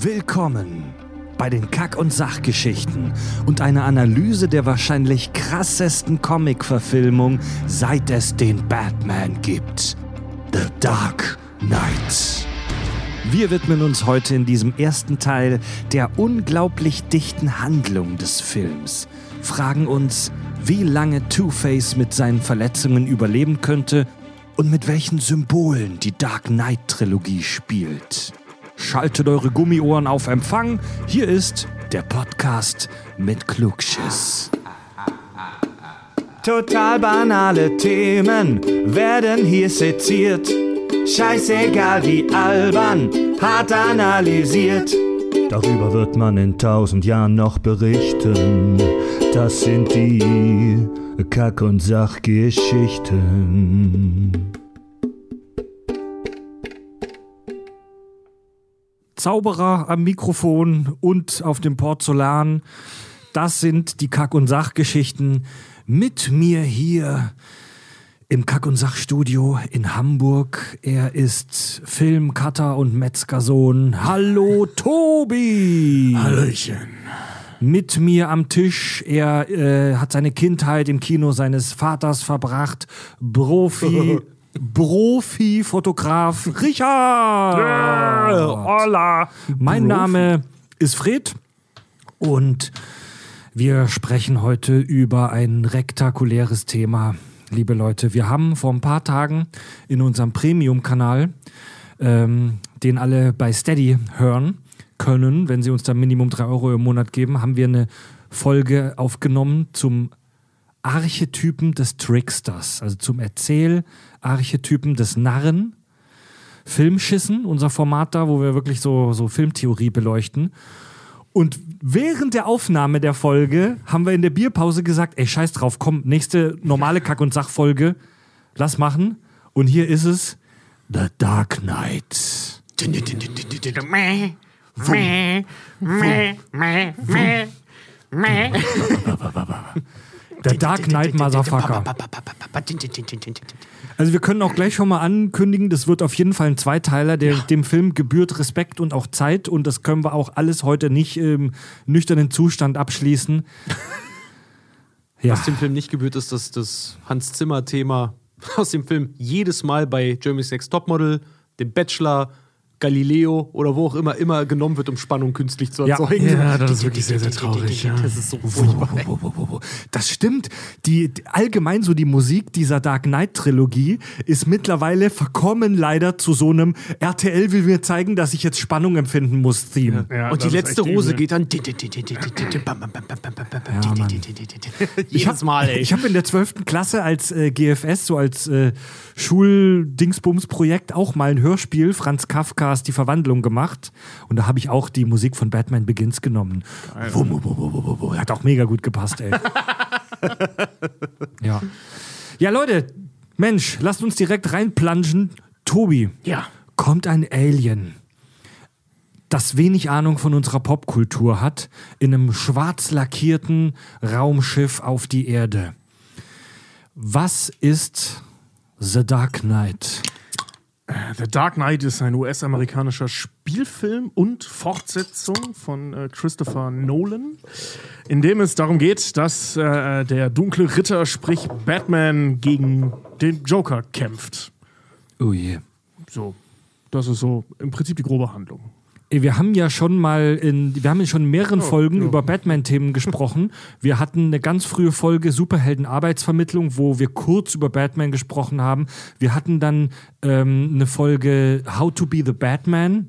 Willkommen bei den Kack- und Sachgeschichten und einer Analyse der wahrscheinlich krassesten Comic-Verfilmung, seit es den Batman gibt. The Dark Knight. Wir widmen uns heute in diesem ersten Teil der unglaublich dichten Handlung des Films, fragen uns, wie lange Two-Face mit seinen Verletzungen überleben könnte und mit welchen Symbolen die Dark Knight-Trilogie spielt. Schaltet eure Gummiohren auf Empfang. Hier ist der Podcast mit Klugschiss. Total banale Themen werden hier seziert. Scheißegal wie albern, hart analysiert. Darüber wird man in tausend Jahren noch berichten. Das sind die Kack- und Sachgeschichten. Zauberer am Mikrofon und auf dem Porzellan. Das sind die Kack- und Sachgeschichten mit mir hier im Kack- und Sachstudio in Hamburg. Er ist Filmcutter und Metzgersohn. Hallo Tobi! Hallöchen. Mit mir am Tisch. Er äh, hat seine Kindheit im Kino seines Vaters verbracht. Profi. Profi-Fotograf Richard. Hola. Mein Name ist Fred und wir sprechen heute über ein rektakuläres Thema. Liebe Leute, wir haben vor ein paar Tagen in unserem Premium-Kanal, ähm, den alle bei Steady hören können, wenn sie uns da Minimum 3 Euro im Monat geben, haben wir eine Folge aufgenommen zum Archetypen des Tricksters, also zum Erzählarchetypen des Narren. Filmschissen, unser Format da, wo wir wirklich so, so Filmtheorie beleuchten. Und während der Aufnahme der Folge haben wir in der Bierpause gesagt, ey, scheiß drauf, komm, nächste normale Kack- und Sachfolge, lass machen. Und hier ist es, The Dark Knight. Der Dark Knight Motherfucker. Also wir können auch gleich schon mal ankündigen, das wird auf jeden Fall ein Zweiteiler, der dem Film gebührt Respekt und auch Zeit und das können wir auch alles heute nicht im nüchternen Zustand abschließen. Ja. Was dem Film nicht gebührt, ist das, das Hans Zimmer-Thema aus dem Film jedes Mal bei Jeremy's Next Topmodel, dem Bachelor, Galileo oder wo auch immer immer genommen wird, um Spannung künstlich zu Ja. erzeugen. Ja, das ist wirklich sehr, sehr traurig, ja. Das ist so furchtbar. Das stimmt. Die, allgemein so die Musik dieser Dark Knight Trilogie ist mittlerweile verkommen leider zu so einem RTL will mir zeigen, dass ich jetzt Spannung empfinden muss Theme. Ja, Und die letzte Rose geht dann. Jedes Mal, ey. Ich habe in der 12. Klasse als äh, GFS, so als äh, Schuldingsbums-Projekt, auch mal ein Hörspiel, Franz Kafkas Die Verwandlung gemacht. Und da habe ich auch die Musik von Batman Begins genommen. Wum, wum, wum, wum, wum, wum. Hat auch mega gut gepasst, ey. ja. Ja, Leute, Mensch, lasst uns direkt reinplanschen. Tobi, Ja. kommt ein Alien, das wenig Ahnung von unserer Popkultur hat, in einem schwarz lackierten Raumschiff auf die Erde. Was ist The Dark Knight? The Dark Knight ist ein US-amerikanischer Spielfilm und Fortsetzung von äh, Christopher Nolan, in dem es darum geht, dass äh, der dunkle Ritter, sprich Batman, gegen den Joker kämpft. Oh je. So, das ist so im Prinzip die grobe Handlung. Ey, Wir haben ja schon mal in, wir haben ja schon in mehreren Folgen über Batman-Themen gesprochen. Wir hatten eine ganz frühe Folge Superhelden-Arbeitsvermittlung, wo wir kurz über Batman gesprochen haben. Wir hatten dann ähm, eine Folge How to be the Batman.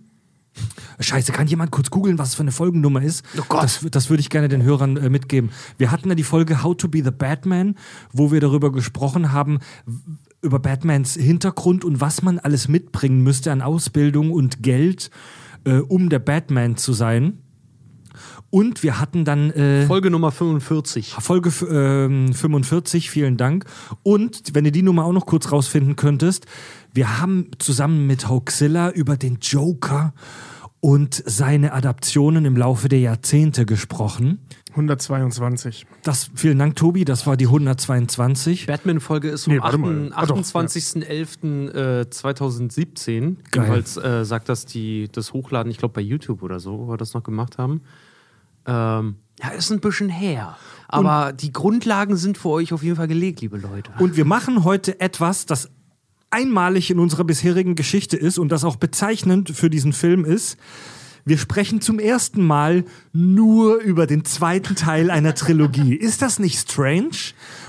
Scheiße, kann jemand kurz googeln, was für eine Folgennummer ist? Oh Gott. Das, das würde ich gerne den Hörern äh, mitgeben. Wir hatten da die Folge How to be the Batman, wo wir darüber gesprochen haben, über Batmans Hintergrund und was man alles mitbringen müsste an Ausbildung und Geld, äh, um der Batman zu sein. Und wir hatten dann äh, Folge Nummer 45. Folge f- ähm, 45, vielen Dank. Und wenn du die Nummer auch noch kurz rausfinden könntest, wir haben zusammen mit Hoaxilla über den Joker und seine Adaptionen im Laufe der Jahrzehnte gesprochen. 122. Das, vielen Dank, Tobi, das war die 122. Batman-Folge ist vom Nee, warte mal. 8 doch, 28.11.2017. Geil. Jedenfalls äh, sagt das die, das Hochladen, ich glaube bei YouTube oder so, wo wir das noch gemacht haben. Ähm, ja, ist ein bisschen her. Aber die Grundlagen sind für euch auf jeden Fall gelegt, liebe Leute. Und wir machen heute etwas, das einmalig in unserer bisherigen Geschichte ist und das auch bezeichnend für diesen Film ist. Wir sprechen zum ersten Mal nur über den zweiten Teil einer Trilogie. Ist das nicht strange?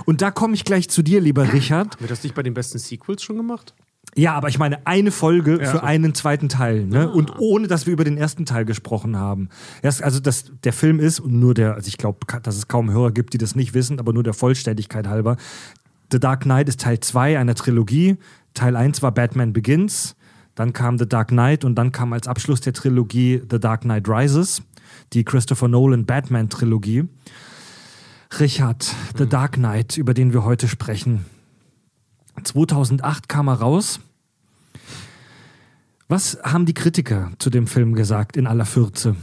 Und da komme ich gleich zu dir, lieber Richard. Haben wir das nicht bei den besten Sequels schon gemacht? Ja, aber ich meine eine Folge Ja. für einen zweiten Teil, ne? Und ohne, dass wir über den ersten Teil gesprochen haben. Erst, also das, der Film ist und nur der, also ich glaube, dass es kaum Hörer gibt, die das nicht wissen, aber nur der Vollständigkeit halber. The Dark Knight ist Teil 2 einer Trilogie. Teil 1 war Batman Begins, dann kam The Dark Knight und dann kam als Abschluss der Trilogie The Dark Knight Rises, die Christopher Nolan Batman Trilogie. Richard, The Dark Knight, über den wir heute sprechen. 2008 kam er raus. Was haben die Kritiker zu dem Film gesagt in aller Fürze?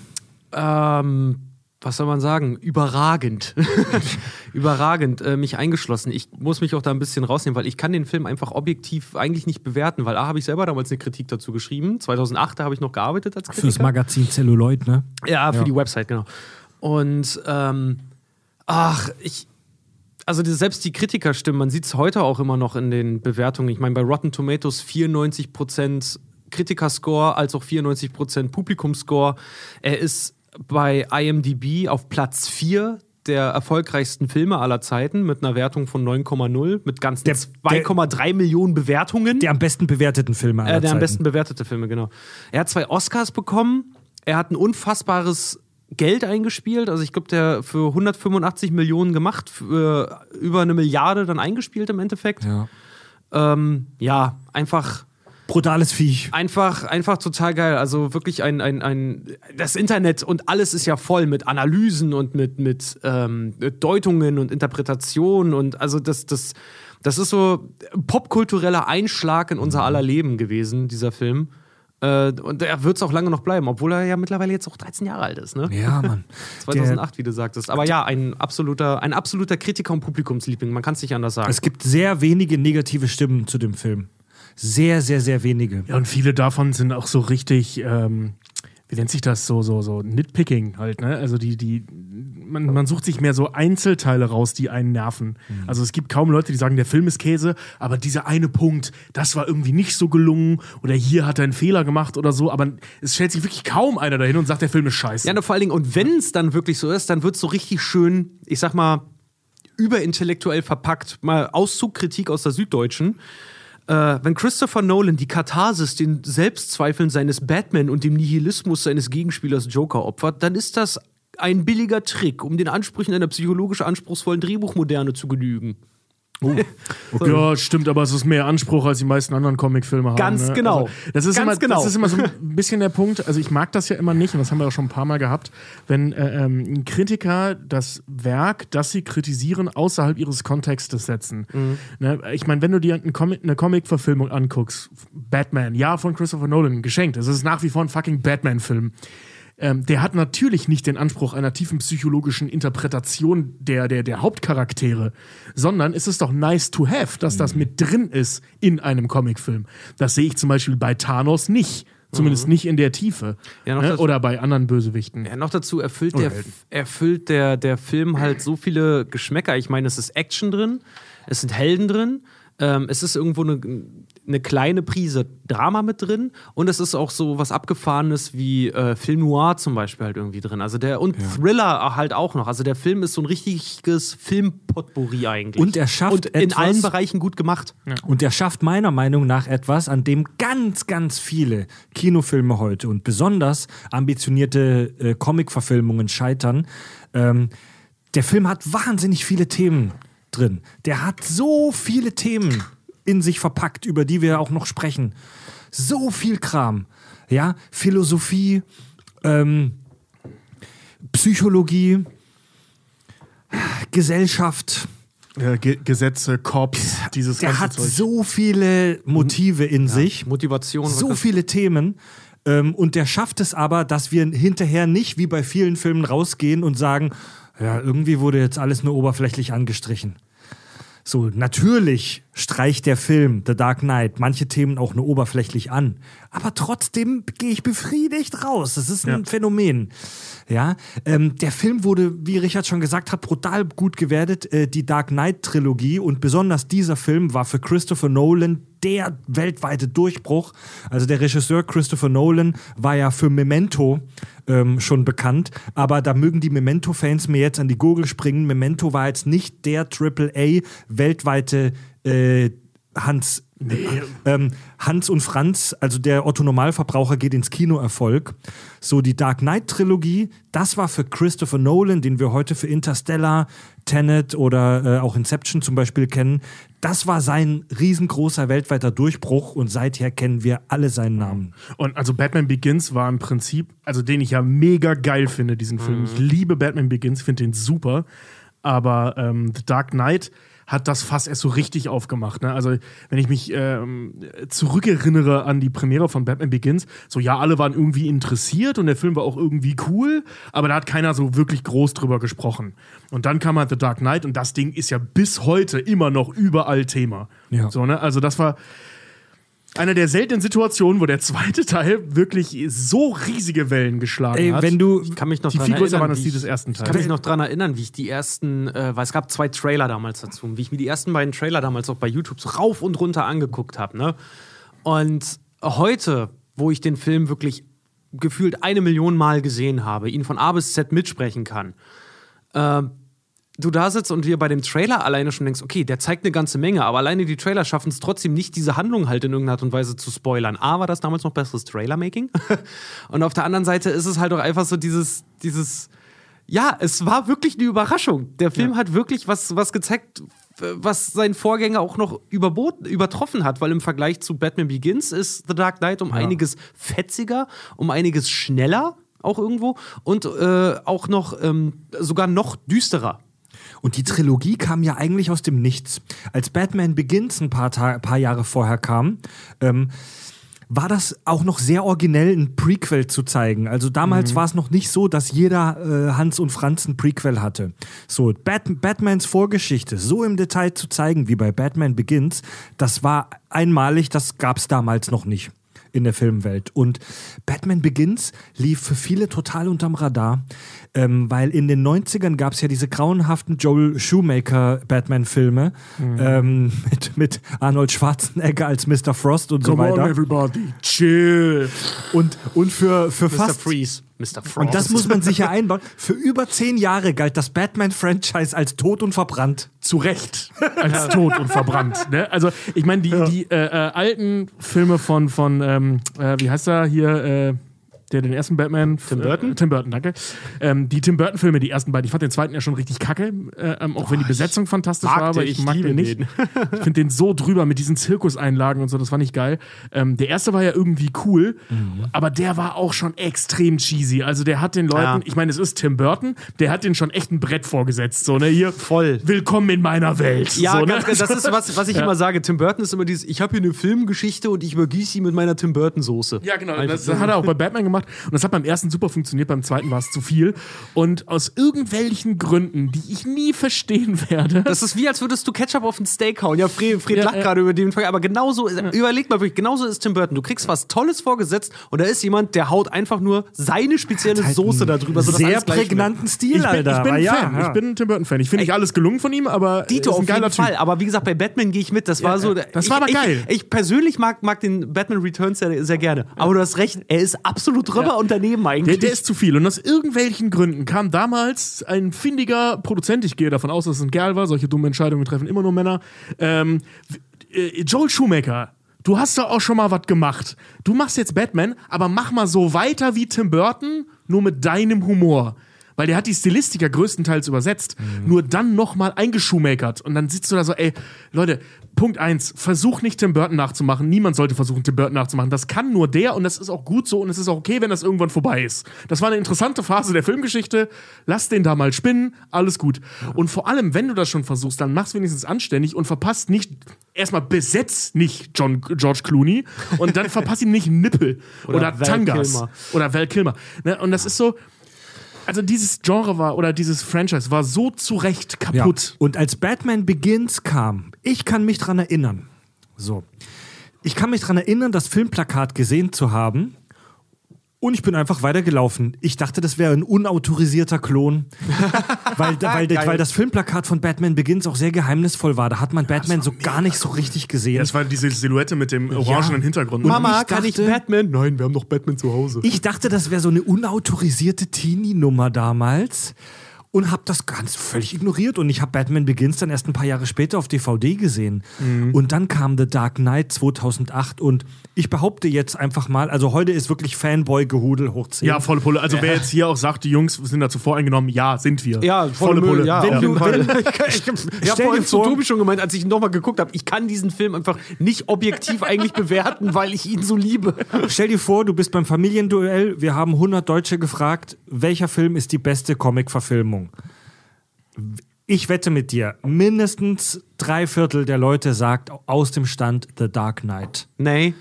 Ähm, was soll man sagen? Überragend. Überragend, äh, mich eingeschlossen. Ich muss mich auch da ein bisschen rausnehmen, weil ich kann den Film einfach objektiv eigentlich nicht bewerten, weil A, habe ich selber damals eine Kritik dazu geschrieben. 2008 da habe ich noch gearbeitet als Kritiker. Fürs Magazin Celluloid, ne? Ja, für Ja. die Website, genau. Und ähm, ach, ich. Also selbst die Kritikerstimmen, man sieht es heute auch immer noch in den Bewertungen. Ich meine, bei Rotten Tomatoes 94% Kritikerscore als auch 94% Publikumscore. Er ist bei IMDb auf Platz 4 der erfolgreichsten Filme aller Zeiten mit einer Wertung von 9,0 mit ganzen Der- 2,3 Millionen Bewertungen. Der am besten bewerteten Filme aller Äh, der am Zeiten. besten bewertete Filme, genau. Er hat zwei Oscars bekommen. Er hat ein unfassbares Geld eingespielt. Also ich glaube, der für 185 Millionen gemacht, für über eine Milliarde dann eingespielt im Endeffekt. Ja. Ähm, ja einfach, Brutales Viech. einfach, einfach total geil. Also wirklich ein, ein, ein, das Internet und alles ist ja voll mit Analysen und mit, mit ähm, Deutungen und Interpretationen und also das, das, das ist so popkultureller Einschlag in unser aller Leben gewesen, dieser Film. Äh, und er wird es auch lange noch bleiben, obwohl er ja mittlerweile jetzt auch 13 Jahre alt ist, ne? Ja, Mann. 2008, wie du sagtest. Aber ja, ein absoluter, ein absoluter Kritiker und Publikumsliebling, man kann es nicht anders sagen. Es gibt sehr wenige negative Stimmen zu dem Film. Sehr, sehr, sehr wenige. Ja, und viele davon sind auch so richtig, ähm, wie nennt sich das, so, so, so Nitpicking halt, ne? Also die, die, man, man sucht sich mehr so Einzelteile raus, die einen nerven. Also es gibt kaum Leute, die sagen, der Film ist Käse, aber dieser eine Punkt, das war irgendwie nicht so gelungen oder hier hat er einen Fehler gemacht oder so, aber es stellt sich wirklich kaum einer dahin und sagt, der Film ist scheiße. Ja, na, vor allen Dingen, und wenn es dann wirklich so ist, dann wird es so richtig schön, ich sag mal, überintellektuell verpackt. Mal Auszugkritik aus der Süddeutschen. Äh, wenn Christopher Nolan die Katharsis den Selbstzweifeln seines Batman und dem Nihilismus seines Gegenspielers Joker opfert, dann ist das ein billiger Trick, um den Ansprüchen einer psychologisch anspruchsvollen Drehbuchmoderne zu genügen. Ja, stimmt, aber es ist mehr Anspruch, als die meisten anderen Comicfilme haben. Ganz ne? genau. Also, das, ist Ganz immer, genau. das ist immer so ein bisschen der Punkt. Also, ich mag das ja immer nicht, und das haben wir auch schon ein paar Mal gehabt, wenn äh, ähm, ein Kritiker das Werk, das sie kritisieren, außerhalb ihres Kontextes setzen. Mhm. Ne? Ich meine, wenn du dir ein Comic, eine Comic-Verfilmung anguckst, Batman, ja, von Christopher Nolan, geschenkt. Es ist nach wie vor ein fucking Batman-Film. Ähm, der hat natürlich nicht den Anspruch einer tiefen psychologischen Interpretation der, der, der Hauptcharaktere, sondern es ist doch nice to have, dass das mit drin ist in einem Comicfilm. Das sehe ich zum Beispiel bei Thanos nicht. Zumindest nicht in der Tiefe. Ja, ne? das- Oder bei anderen Bösewichten. Ja, noch dazu erfüllt, Oder der, Helden. erfüllt der, der Film halt so viele Geschmäcker. Ich meine, es ist Action drin, es sind Helden drin, ähm, es ist irgendwo eine, eine kleine Prise Drama mit drin und es ist auch so was Abgefahrenes wie äh, Film Noir zum Beispiel halt irgendwie drin. Also der und Thriller halt auch noch. Also der Film ist so ein richtiges Filmpotpourri eigentlich. Und er schafft und in etwas- allen Bereichen gut gemacht. Und er schafft meiner Meinung nach etwas, an dem ganz, ganz viele Kinofilme heute und besonders ambitionierte äh, Comic-Verfilmungen scheitern. Ähm, der Film hat wahnsinnig viele Themen drin. Der hat so viele Themen in sich verpackt, über die wir auch noch sprechen. So viel Kram. Ja, Philosophie, ähm, Psychologie, Gesellschaft. Äh, Ge Gesetze, Cops, dieses Der ganze hat Zeug. so viele Motive in sich, Motivation. so viele Themen. Ähm, und der schafft es aber, dass wir hinterher nicht wie bei vielen Filmen rausgehen und sagen, ja, irgendwie wurde jetzt alles nur oberflächlich angestrichen. So, natürlich streicht der Film The Dark Knight manche Themen auch nur oberflächlich an. Aber trotzdem gehe ich befriedigt raus. Das ist ein Ja. Phänomen. Ja, ähm, der Film wurde, wie Richard schon gesagt hat, brutal gut gewertet. Äh, die Dark Knight Trilogie und besonders dieser Film war für Christopher Nolan der weltweite Durchbruch. Also der Regisseur Christopher Nolan war ja für Memento ähm, schon bekannt, aber da mögen die Memento-Fans mir jetzt an die Gurgel springen. Memento war jetzt nicht der AAA weltweite äh, Hans ähm, Hans und Franz, also der Otto Normalverbraucher geht ins Kino Erfolg. So die Dark Knight Trilogie, das war für Christopher Nolan, den wir heute für Interstellar, Tenet oder äh, auch Inception zum Beispiel kennen. Das war sein riesengroßer weltweiter Durchbruch und seither kennen wir alle seinen Namen. Und also Batman Begins war im Prinzip, also den ich ja mega geil finde, diesen Film. Ich liebe Batman Begins, finde den super. Aber ähm, The Dark Knight hat das Fass erst so richtig aufgemacht. Ne? Also, wenn ich mich ähm, zurückerinnere an die Premiere von Batman Begins, so ja, alle waren irgendwie interessiert und der Film war auch irgendwie cool, aber da hat keiner so wirklich groß drüber gesprochen. Und dann kam halt The Dark Knight und das Ding ist ja bis heute immer noch überall Thema. Ja. So, ne? Also, das war eine der seltenen Situationen, wo der zweite Teil wirklich so riesige Wellen geschlagen Ey, hat. wenn du Ich kann mich noch die dran viel größer erinnern, waren als wie die ich- des ersten Ich kann Teils. mich noch daran erinnern, wie ich die ersten, äh, weil es gab zwei Trailer damals dazu, wie ich mir die ersten beiden Trailer damals auch bei YouTube so rauf und runter angeguckt habe. Ne? Und heute, wo ich den Film wirklich gefühlt eine Million Mal gesehen habe, ihn von A bis Z mitsprechen kann, äh, du da sitzt und dir bei dem Trailer alleine schon denkst, okay, der zeigt eine ganze Menge, aber alleine die Trailer schaffen es trotzdem nicht, diese Handlung halt in irgendeiner Art und Weise zu spoilern. A, war das damals noch besseres Trailer-Making. und auf der anderen Seite ist es halt auch einfach so dieses, dieses, ja, es war wirklich eine Überraschung. Der Film hat wirklich was, was gezeigt, was sein Vorgänger auch noch überboten, übertroffen hat, weil im Vergleich zu Batman Begins ist The Dark Knight um einiges fetziger, um einiges schneller auch irgendwo und äh, auch noch ähm, sogar noch düsterer. Und die Trilogie kam ja eigentlich aus dem Nichts. Als Batman Begins ein paar, Ta paar Jahre vorher kam, ähm, war das auch noch sehr originell, ein Prequel zu zeigen. Also damals war es noch nicht so, dass jeder äh, Hans und Franz ein Prequel hatte. So, Bat Batmans Vorgeschichte so im Detail zu zeigen wie bei Batman Begins, das war einmalig, das gab es damals noch nicht in der Filmwelt. Und Batman Begins lief für viele total unterm Radar, ähm, weil in den 90ern gab es ja diese grauenhaften Joel Shoemaker Batman-Filme ähm, mit, mit Arnold Schwarzenegger als Mr. Frost und so Come on, weiter. everybody, chill. Und, und für, für fast. Freeze, Mr. Frost. Und das muss man sich ja einbauen. Für über zehn Jahre galt das Batman-Franchise als tot und verbrannt. zu Recht als tot und verbrannt. Ne? Also, ich meine, die, die äh, äh, alten Filme von, von ähm, äh, wie heißt er hier, äh, der den ersten Batman. Tim Burton? Äh, Tim Burton, danke. Ähm, die Tim Burton-Filme, die ersten beiden, ich fand den zweiten ja schon richtig kacke, äh, ähm, auch wenn die Besetzung fantastisch war, aber ich ich mag den nicht. den. Ich finde den so drüber mit diesen Zirkuseinlagen und so, das war nicht geil. Ähm, der erste war ja irgendwie cool, aber der war auch schon extrem cheesy. Also der hat den Leuten, Ja. ich meine, es ist Tim Burton, der hat den schon echt ein Brett vorgesetzt. So, ne, hier, Voll. willkommen in meiner Welt. Ja, so, ne? ganz, ganz, das ist was, was ich immer sage. Tim Burton ist immer dieses, ich habe hier eine Filmgeschichte und ich übergieße sie mit meiner Tim Burton Soße. Ja, genau. Einfach Das, so. hat er auch bei Batman gemacht. Und das hat beim ersten super funktioniert, beim zweiten war es zu viel. Und aus irgendwelchen Gründen, die ich nie verstehen werde. Das ist wie, als würdest du Ketchup auf ein Steak hauen. Ja, Fred, Fred Ja, lacht ja. gerade über den Fall. Aber genauso, überleg mal wirklich, genauso ist Tim Burton. Du kriegst was Tolles vorgesetzt und da ist jemand, der haut einfach nur seine spezielle halt Soße einen da drüber. sodass Sehr prägnanten Stil, ich bin, Alter. ich bin ein ja, Fan. ja. Ich bin ein Tim Burton-Fan. Ich finde nicht alles gelungen von ihm, aber Dito, ist ein auf geiler jeden Fall. Typ. Aber wie gesagt, bei Batman gehe ich mit. Das war so. ja. Das ich, war aber ich, geil. Ich, ich persönlich mag, mag den Batman Returns sehr, sehr gerne. Aber du hast recht, er ist absolut drüber und daneben Der, eigentlich. der ist zu viel. Und aus irgendwelchen Gründen kam damals ein findiger Produzent, ich gehe davon aus, dass es ein Kerl war, solche dumme Entscheidungen treffen immer nur Männer, ähm, äh, Joel Schumacher. Du hast doch auch schon mal was gemacht. Du machst jetzt Batman, aber mach mal so weiter wie Tim Burton, nur mit deinem Humor. Weil der hat die Stilistik ja größtenteils übersetzt, nur dann nochmal eingeschumäkert. Und dann sitzt du da so, ey, Leute, Punkt eins, versuch nicht Tim Burton nachzumachen. Niemand sollte versuchen, Tim Burton nachzumachen. Das kann nur der und das ist auch gut so und es ist auch okay, wenn das irgendwann vorbei ist. Das war eine interessante Phase der Filmgeschichte. Lass den da mal spinnen, alles gut. Und vor allem, wenn du das schon versuchst, dann mach's wenigstens anständig und verpasst nicht, erstmal besetz nicht John, George Clooney und dann verpasst ihm nicht Nippel oder, Oder Kilmer. oder Val Kilmer. Ne? Und das ist so, also dieses Genre war oder dieses Franchise war so zu Recht Ja. kaputt. Und als Batman Begins kam, ich kann mich dran erinnern. So. Ich kann mich dran erinnern, das Filmplakat gesehen zu haben. Und ich bin einfach weitergelaufen. Ich dachte, das wäre ein unautorisierter Klon. weil, weil, weil das Filmplakat von Batman Begins auch sehr geheimnisvoll war. Da hat man Batman so gar nicht so richtig gesehen. Das war diese Silhouette mit dem orangenen Hintergrund. Und Mama, ich kann ich Batman? Nein, wir haben doch Batman zu Hause. Ich dachte, das wäre so eine unautorisierte Teenie-Nummer damals und habe das ganz völlig ignoriert. Und ich habe Batman Begins dann erst ein paar Jahre später auf DVD gesehen. Und dann kam The Dark Knight 2008 und ich behaupte jetzt einfach mal, also heute ist wirklich Fanboy-Gehudel hoch 10. Ja, volle Pulle. Also wer jetzt hier auch sagt, die Jungs sind dazu voreingenommen, ja, sind wir. Ja, volle Pulle. Ja, Wenn du- wenn- ich ich habe Stell vorhin zu Tobi schon gemeint, als ich ihn nochmal geguckt habe, ich kann diesen Film einfach nicht objektiv eigentlich bewerten, weil ich ihn so liebe. Stell dir vor, du bist beim Familienduell, wir haben 100 Deutsche gefragt, welcher Film ist die beste Comic-Verfilmung? Ich wette mit dir, mindestens drei Viertel der Leute sagt aus dem Stand The Dark Knight. Nee.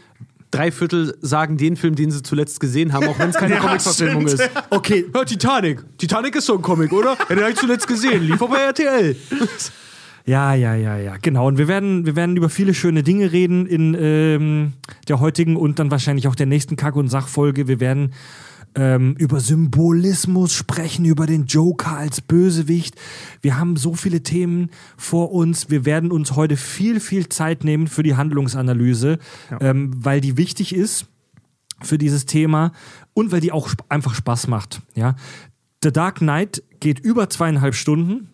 Drei Viertel sagen den Film, den sie zuletzt gesehen haben, auch wenn es keine Comic-Verfilmung stimmt. ist. Okay, Ja, Titanic. Titanic ist so ein Comic, oder? Ja, den habe ich zuletzt gesehen. Lief bei RTL. ja, ja, ja, ja, genau. Und wir werden, wir werden über viele schöne Dinge reden in ähm, der heutigen und dann wahrscheinlich auch der nächsten Kack- und Sachfolge. Wir werden ähm, über Symbolismus sprechen, über den Joker als Bösewicht. Wir haben so viele Themen vor uns. Wir werden uns heute viel, viel Zeit nehmen für die Handlungsanalyse, ähm, weil die wichtig ist für dieses Thema und weil die auch einfach Spaß macht. Ja? The Dark Knight geht über zweieinhalb Stunden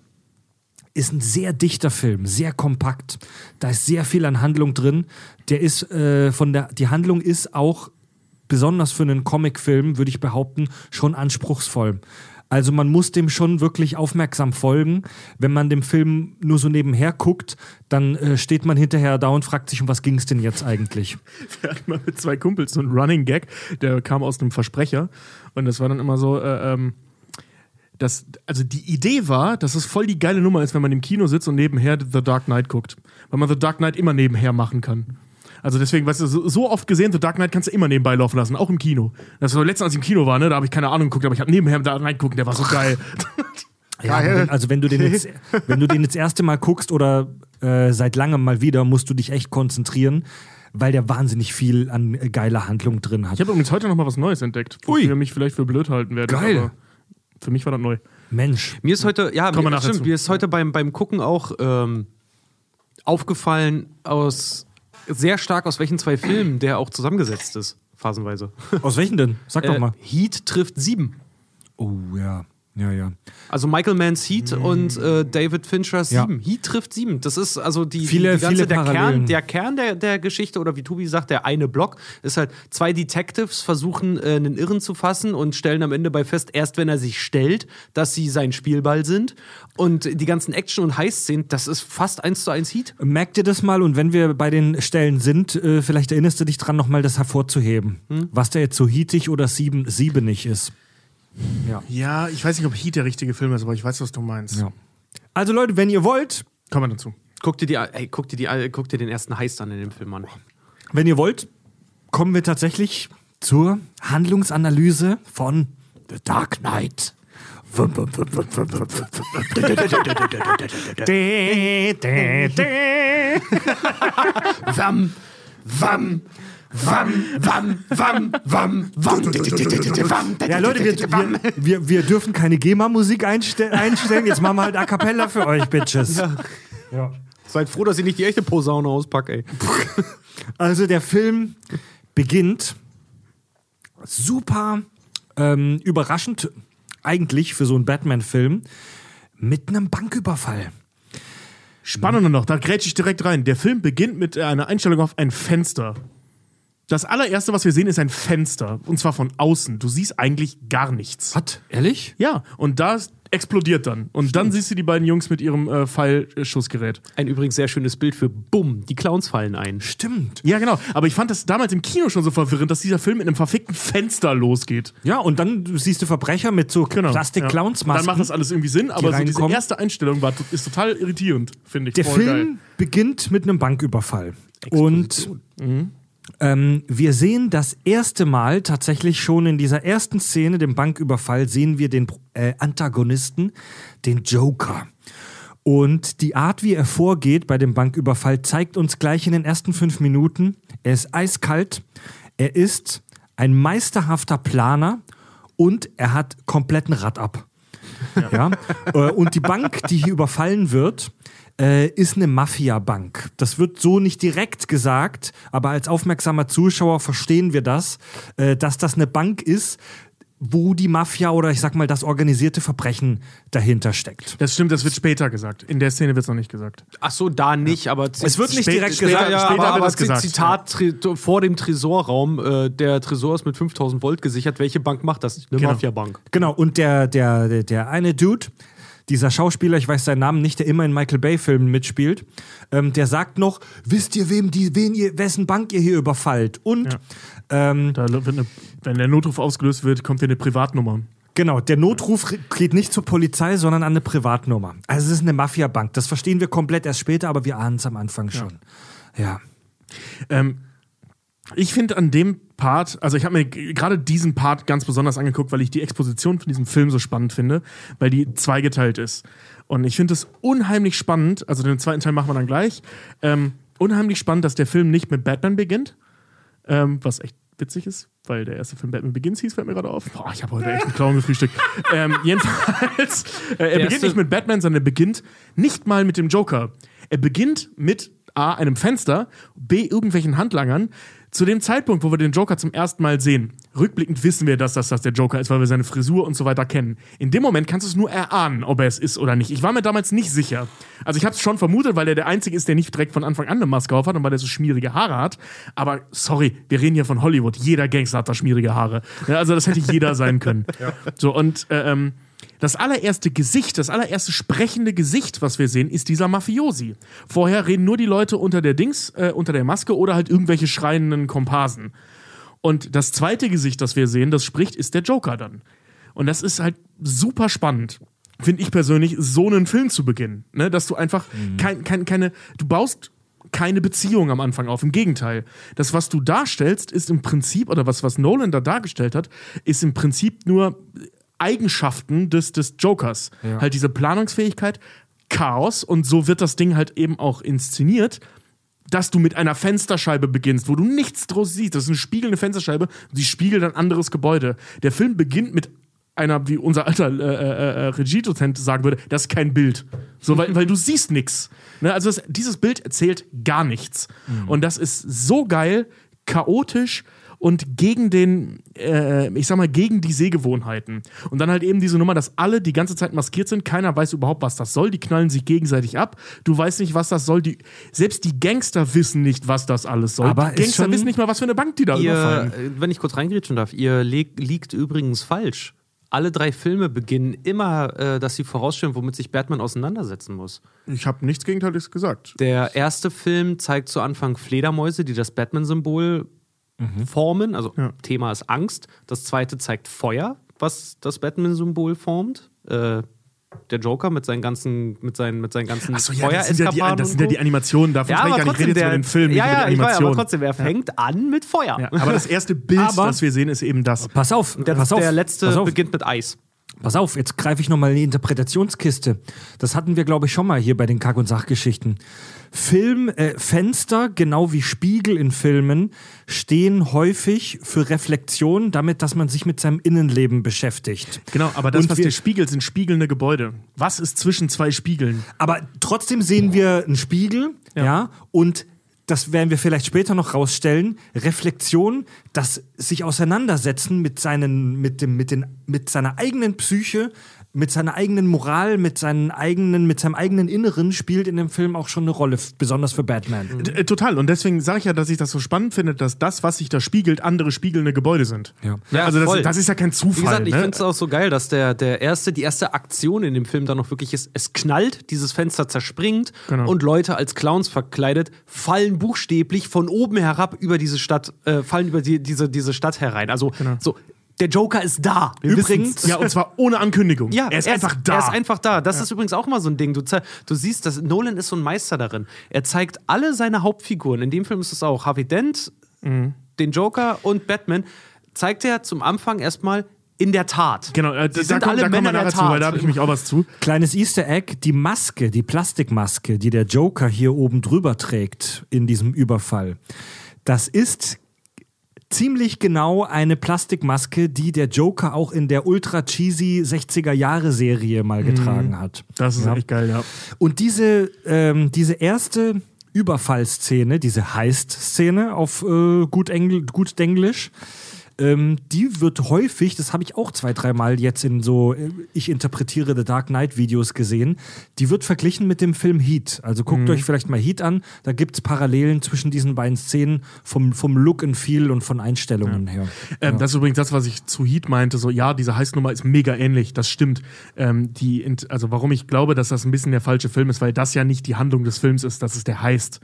ist ein sehr dichter Film, sehr kompakt. Da ist sehr viel an Handlung drin. Der ist äh, von der die Handlung ist auch besonders für einen Comicfilm, würde ich behaupten, schon anspruchsvoll. Also man muss dem schon wirklich aufmerksam folgen. Wenn man dem Film nur so nebenher guckt, dann äh, steht man hinterher da und fragt sich, um was ging es denn jetzt eigentlich? Wir hatten mal mit zwei Kumpels so einen Running Gag, der kam aus einem Versprecher. Und das war dann immer so, äh, ähm, dass, also die Idee war, dass es voll die geile Nummer ist, wenn man im Kino sitzt und nebenher The Dark Knight guckt. Weil man The Dark Knight immer nebenher machen kann. Also deswegen, weißt du, so, oft gesehen, The Dark Knight kannst du immer nebenbei laufen lassen, auch im Kino. Das war letztens, als ich im Kino war, ne, da habe ich keine Ahnung geguckt, aber ich habe nebenher The Dark Knight geguckt, der war so geil. Ja, also wenn du den jetzt, wenn du den jetzt erste Mal guckst oder äh, seit langem mal wieder, musst du dich echt konzentrieren, weil der wahnsinnig viel an äh, geiler Handlung drin hat. Ich habe übrigens heute noch mal was Neues entdeckt, wofür Ui. ihr mich vielleicht für blöd halten werdet. Geil. aber Für mich war das neu. Mensch. Mir ist heute, ja, mir, nachher stimmt, zu. mir ist heute beim, beim Gucken auch ähm, aufgefallen, aus sehr stark aus welchen zwei Filmen der auch zusammengesetzt ist, phasenweise. Aus welchen denn? Sag doch Äh, mal. Heat trifft sieben. Oh ja. Ja, ja. Also Michael Manns Heat und äh, David Finchers Ja. Sieben. Heat trifft Sieben. Das ist also die, Viele- die ganze, der. Kern, der Kern der, der Geschichte oder wie Tobi sagt, der eine Block ist halt zwei Detectives versuchen äh, einen Irren zu fassen und stellen am Ende bei fest, erst wenn er sich stellt, dass sie sein Spielball sind. Und die ganzen Action- und Heiß-Szenen, das ist fast eins zu eins Heat. Merk dir das mal und wenn wir bei den Stellen sind, äh, vielleicht erinnerst du dich dran, nochmal das hervorzuheben. Was da jetzt so hietig oder sieben, siebenig ist. Ja, ich weiß nicht, ob Heat der richtige Film ist, aber ich weiß, was du meinst. Ja. Also Leute, wenn ihr wollt, Kommen wir dazu. Guck dir, die, ey, guck, dir die, guck dir den ersten Heiß dann in dem Film an. wenn ihr wollt, kommen wir tatsächlich zur Handlungsanalyse von The Dark Knight. Dä, dä, dä. Wam, wam, wam, wam, wam, wam, wam, wam. Ja, Leute, wir, wir, wir, wir dürfen keine GEMA-Musik einste einstellen. Jetzt machen wir halt A Cappella für euch, Bitches. Seid froh, dass ich nicht die echte Posaune auspacke, ey. Also der Film beginnt super ähm, überraschend eigentlich für so einen Batman-Film mit einem Banküberfall. Spannender noch, da grätsch ich direkt rein. Der Film beginnt mit einer Einstellung auf ein Fenster. Das allererste, was wir sehen, ist ein Fenster. Und zwar von außen. Du siehst eigentlich gar nichts. Was? Ehrlich? Ja, und da explodiert dann. Und dann siehst du die beiden Jungs mit ihrem äh, Pfeilschussgerät. Ein übrigens sehr schönes Bild für Bumm, die Clowns fallen ein. Stimmt. Ja, genau. Aber ich fand das damals im Kino schon so verwirrend, dass dieser Film mit einem verfickten Fenster losgeht. Ja, und dann siehst du Verbrecher mit so Genau. Ja. Plastik-Clowns-Masken. Dann macht das alles irgendwie Sinn, aber so diese erste Einstellung war, ist total irritierend, finde ich. Der Voll Film geil. beginnt mit einem Banküberfall. Und ähm, wir sehen das erste Mal tatsächlich schon in dieser ersten Szene, dem Banküberfall, sehen wir den äh, Antagonisten, den Joker. Und die Art, wie er vorgeht bei dem Banküberfall, zeigt uns gleich in den ersten fünf Minuten, er ist eiskalt, er ist ein meisterhafter Planer und er hat kompletten Rad ab. Ja. Äh, Und die Bank, die hier überfallen wird, äh, ist eine Mafia-Bank. Das wird so nicht direkt gesagt, aber als aufmerksamer Zuschauer verstehen wir das, äh, dass das eine Bank ist, wo die Mafia oder ich sag mal das organisierte Verbrechen dahinter steckt. Das stimmt, das wird später gesagt. In der Szene wird es noch nicht gesagt. Ach so, da nicht, aber Es wird nicht direkt später- gesagt. ja, später aber, wird aber das gesagt, Zitat vor dem Tresorraum. Äh, der Tresor ist mit 5000 Volt gesichert. Welche Bank macht das? Eine Genau. Mafia-Bank. Genau, und der, der, der eine Dude, dieser Schauspieler, ich weiß seinen Namen nicht, der immer in Michael Bay-Filmen mitspielt, ähm, der sagt noch, wisst ihr, wem die, wen ihr, wessen Bank ihr hier überfallt? Und ähm, Da eine, wenn der Notruf ausgelöst wird, kommt hier eine Privatnummer. genau, der Notruf geht nicht zur Polizei, sondern an eine Privatnummer. Also es ist eine Mafia-Bank. Das verstehen wir komplett erst später, aber wir ahnen es am Anfang schon. Ja. Ähm, ich finde an dem Part, also ich habe mir gerade diesen Part ganz besonders angeguckt, weil ich die Exposition von diesem Film so spannend finde, weil die zweigeteilt ist. Und ich finde es unheimlich spannend, also den zweiten Teil machen wir dann gleich, ähm, unheimlich spannend, dass der Film nicht mit Batman beginnt, ähm, was echt witzig ist, weil der erste Film Batman Begins hieß, fällt mir gerade auf. Boah, ich habe heute echt einen Clown gefrühstückt. ähm, jedenfalls, äh, er beginnt nicht mit Batman, sondern er beginnt nicht mal mit dem Joker. Er beginnt mit A, einem Fenster, B, irgendwelchen Handlangern. Zu dem Zeitpunkt, wo wir den Joker zum ersten Mal sehen, rückblickend wissen wir, dass das, das der Joker ist, weil wir seine Frisur und so weiter kennen. In dem Moment kannst du es nur erahnen, ob er es ist oder nicht. Ich war mir damals nicht sicher. Also ich habe es schon vermutet, weil er der Einzige ist, der nicht direkt von Anfang an eine Maske auf hat und weil er so schmierige Haare hat. Aber sorry, wir reden hier von Hollywood. Jeder Gangster hat da schmierige Haare. Ja, also das hätte jeder sein können. So und äh, ähm, das allererste Gesicht, das allererste sprechende Gesicht, was wir sehen, ist dieser Mafiosi. Vorher reden nur die Leute unter der Dings, äh, unter der Maske oder halt irgendwelche schreienden Komparsen. Und das zweite Gesicht, das wir sehen, das spricht, ist der Joker dann. Und das ist halt super spannend, finde ich persönlich, so einen Film zu beginnen. Ne? Dass du einfach kein, kein, keine, du baust keine Beziehung am Anfang auf. Im Gegenteil. Das, was du darstellst, ist im Prinzip, oder was, was Nolan da dargestellt hat, ist im Prinzip nur Eigenschaften des, des Jokers. Halt diese Planungsfähigkeit, Chaos und so wird das Ding halt eben auch inszeniert dass du mit einer Fensterscheibe beginnst, wo du nichts draus siehst. Das ist eine spiegelnde Fensterscheibe und sie spiegelt ein anderes Gebäude. Der Film beginnt mit einer, wie unser alter äh, äh, äh, Regiedozent sagen würde, das ist kein Bild. So, weil, weil du siehst nichts. Ne? Also das, dieses Bild erzählt gar nichts. Und das ist so geil, chaotisch und gegen den, äh, ich sag mal, gegen die Sehgewohnheiten. Und dann halt eben diese Nummer, dass alle die ganze Zeit maskiert sind, keiner weiß überhaupt, was das soll, die knallen sich gegenseitig ab, du weißt nicht, was das soll, die, selbst die Gangster wissen nicht, was das alles soll. Aber die Gangster wissen nicht mal, was für eine Bank die da überfallen. Ihr, äh, wenn ich kurz reingrätschen darf, ihr liegt übrigens falsch. Alle drei Filme beginnen immer, äh, dass sie vorausstellen, womit sich Batman auseinandersetzen muss. Ich habe nichts Gegenteiliges gesagt. Der erste Film zeigt zu Anfang Fledermäuse, die das Batman-Symbol formen. Also Ja. Thema ist Angst. Das zweite zeigt Feuer, was das Batman-Symbol formt. Äh, der Joker mit seinen ganzen, mit seinen, mit seinen ganzen Achso, ja, das sind ja, die, das sind ja so. die Animationen, davon Ja, spreche ich aber gar nicht. Ich trotzdem, rede jetzt über den Film, ja, ja, ich weiß, aber trotzdem, er fängt an mit Feuer. Ja, aber das erste Bild, Aber- was wir sehen, ist eben das. Pass auf, Der, pass auf. der letzte pass auf. beginnt mit Eis. Pass auf, jetzt greife ich nochmal in die Interpretationskiste. Das hatten wir, glaube ich, schon mal hier bei den Kack- und Sachgeschichten. Film, äh, Fenster, genau wie Spiegel in Filmen, stehen häufig für Reflexion, damit, dass man sich mit seinem Innenleben beschäftigt. Genau, aber das, Und was wir- dir spiegelt, sind spiegelnde Gebäude. Was ist zwischen zwei Spiegeln? Aber trotzdem sehen wir einen Spiegel, ja, und das werden wir vielleicht später noch rausstellen, Reflexion, das sich auseinandersetzen mit, seinen, mit, dem, mit, den, mit seiner eigenen Psyche mit seiner eigenen Moral, mit seinen eigenen, mit seinem eigenen Inneren spielt in dem Film auch schon eine Rolle, besonders für Batman. Äh, Total. Und deswegen sage ich ja, dass ich das so spannend finde, dass das, was sich da spiegelt, andere spiegelnde Gebäude sind. Ja. Ja, also das, das ist ja kein Zufall. Wie gesagt, ich ne? finde es auch so geil, dass der, der erste, die erste Aktion in dem Film dann noch wirklich ist, es knallt, dieses Fenster zerspringt Genau. und Leute als Clowns verkleidet fallen buchstäblich von oben herab über diese Stadt, äh, fallen über die, diese, diese Stadt herein. Also Genau. so, der Joker ist da. Wir Übrigens-. Ja, und zwar ohne Ankündigung. Ja, er ist einfach da. Er ist einfach da. Das ist übrigens auch mal so ein Ding. Du, du siehst, dass Nolan ist so ein Meister darin. Er zeigt alle seine Hauptfiguren. In dem Film ist es auch Harvey Dent, Mhm. den Joker und Batman. Zeigt er zum Anfang erstmal in der Tat. genau, äh, Sie da, sind kommt, alle da kommen wir Männer der nachher zu, weil da Tat. habe ich mich auch was zu. Kleines Easter Egg, die Maske, die Plastikmaske, die der Joker hier oben drüber trägt in diesem Überfall, das ist ziemlich genau eine Plastikmaske, die der Joker auch in der ultra cheesy 60er Jahre Serie mal getragen hat. Das ist Ja. echt geil, ja. Und diese, ähm, diese erste Überfallszene, diese Heist-Szene auf äh, gut, Engl gut Denglisch, ähm, die wird häufig, das habe ich auch zwei, dreimal jetzt in so, äh, ich interpretiere The Dark Knight Videos gesehen, die wird verglichen mit dem Film Heat. Also guckt euch vielleicht mal Heat an, da gibt es Parallelen zwischen diesen beiden Szenen vom, vom Look and Feel und von Einstellungen her. Ähm, Das ist übrigens das, was ich zu Heat meinte. So, ja, diese Heißnummer ist mega ähnlich. Das stimmt. Ähm, die, also, warum ich glaube, dass das ein bisschen der falsche Film ist, weil das ja nicht die Handlung des Films ist, das ist der Heist.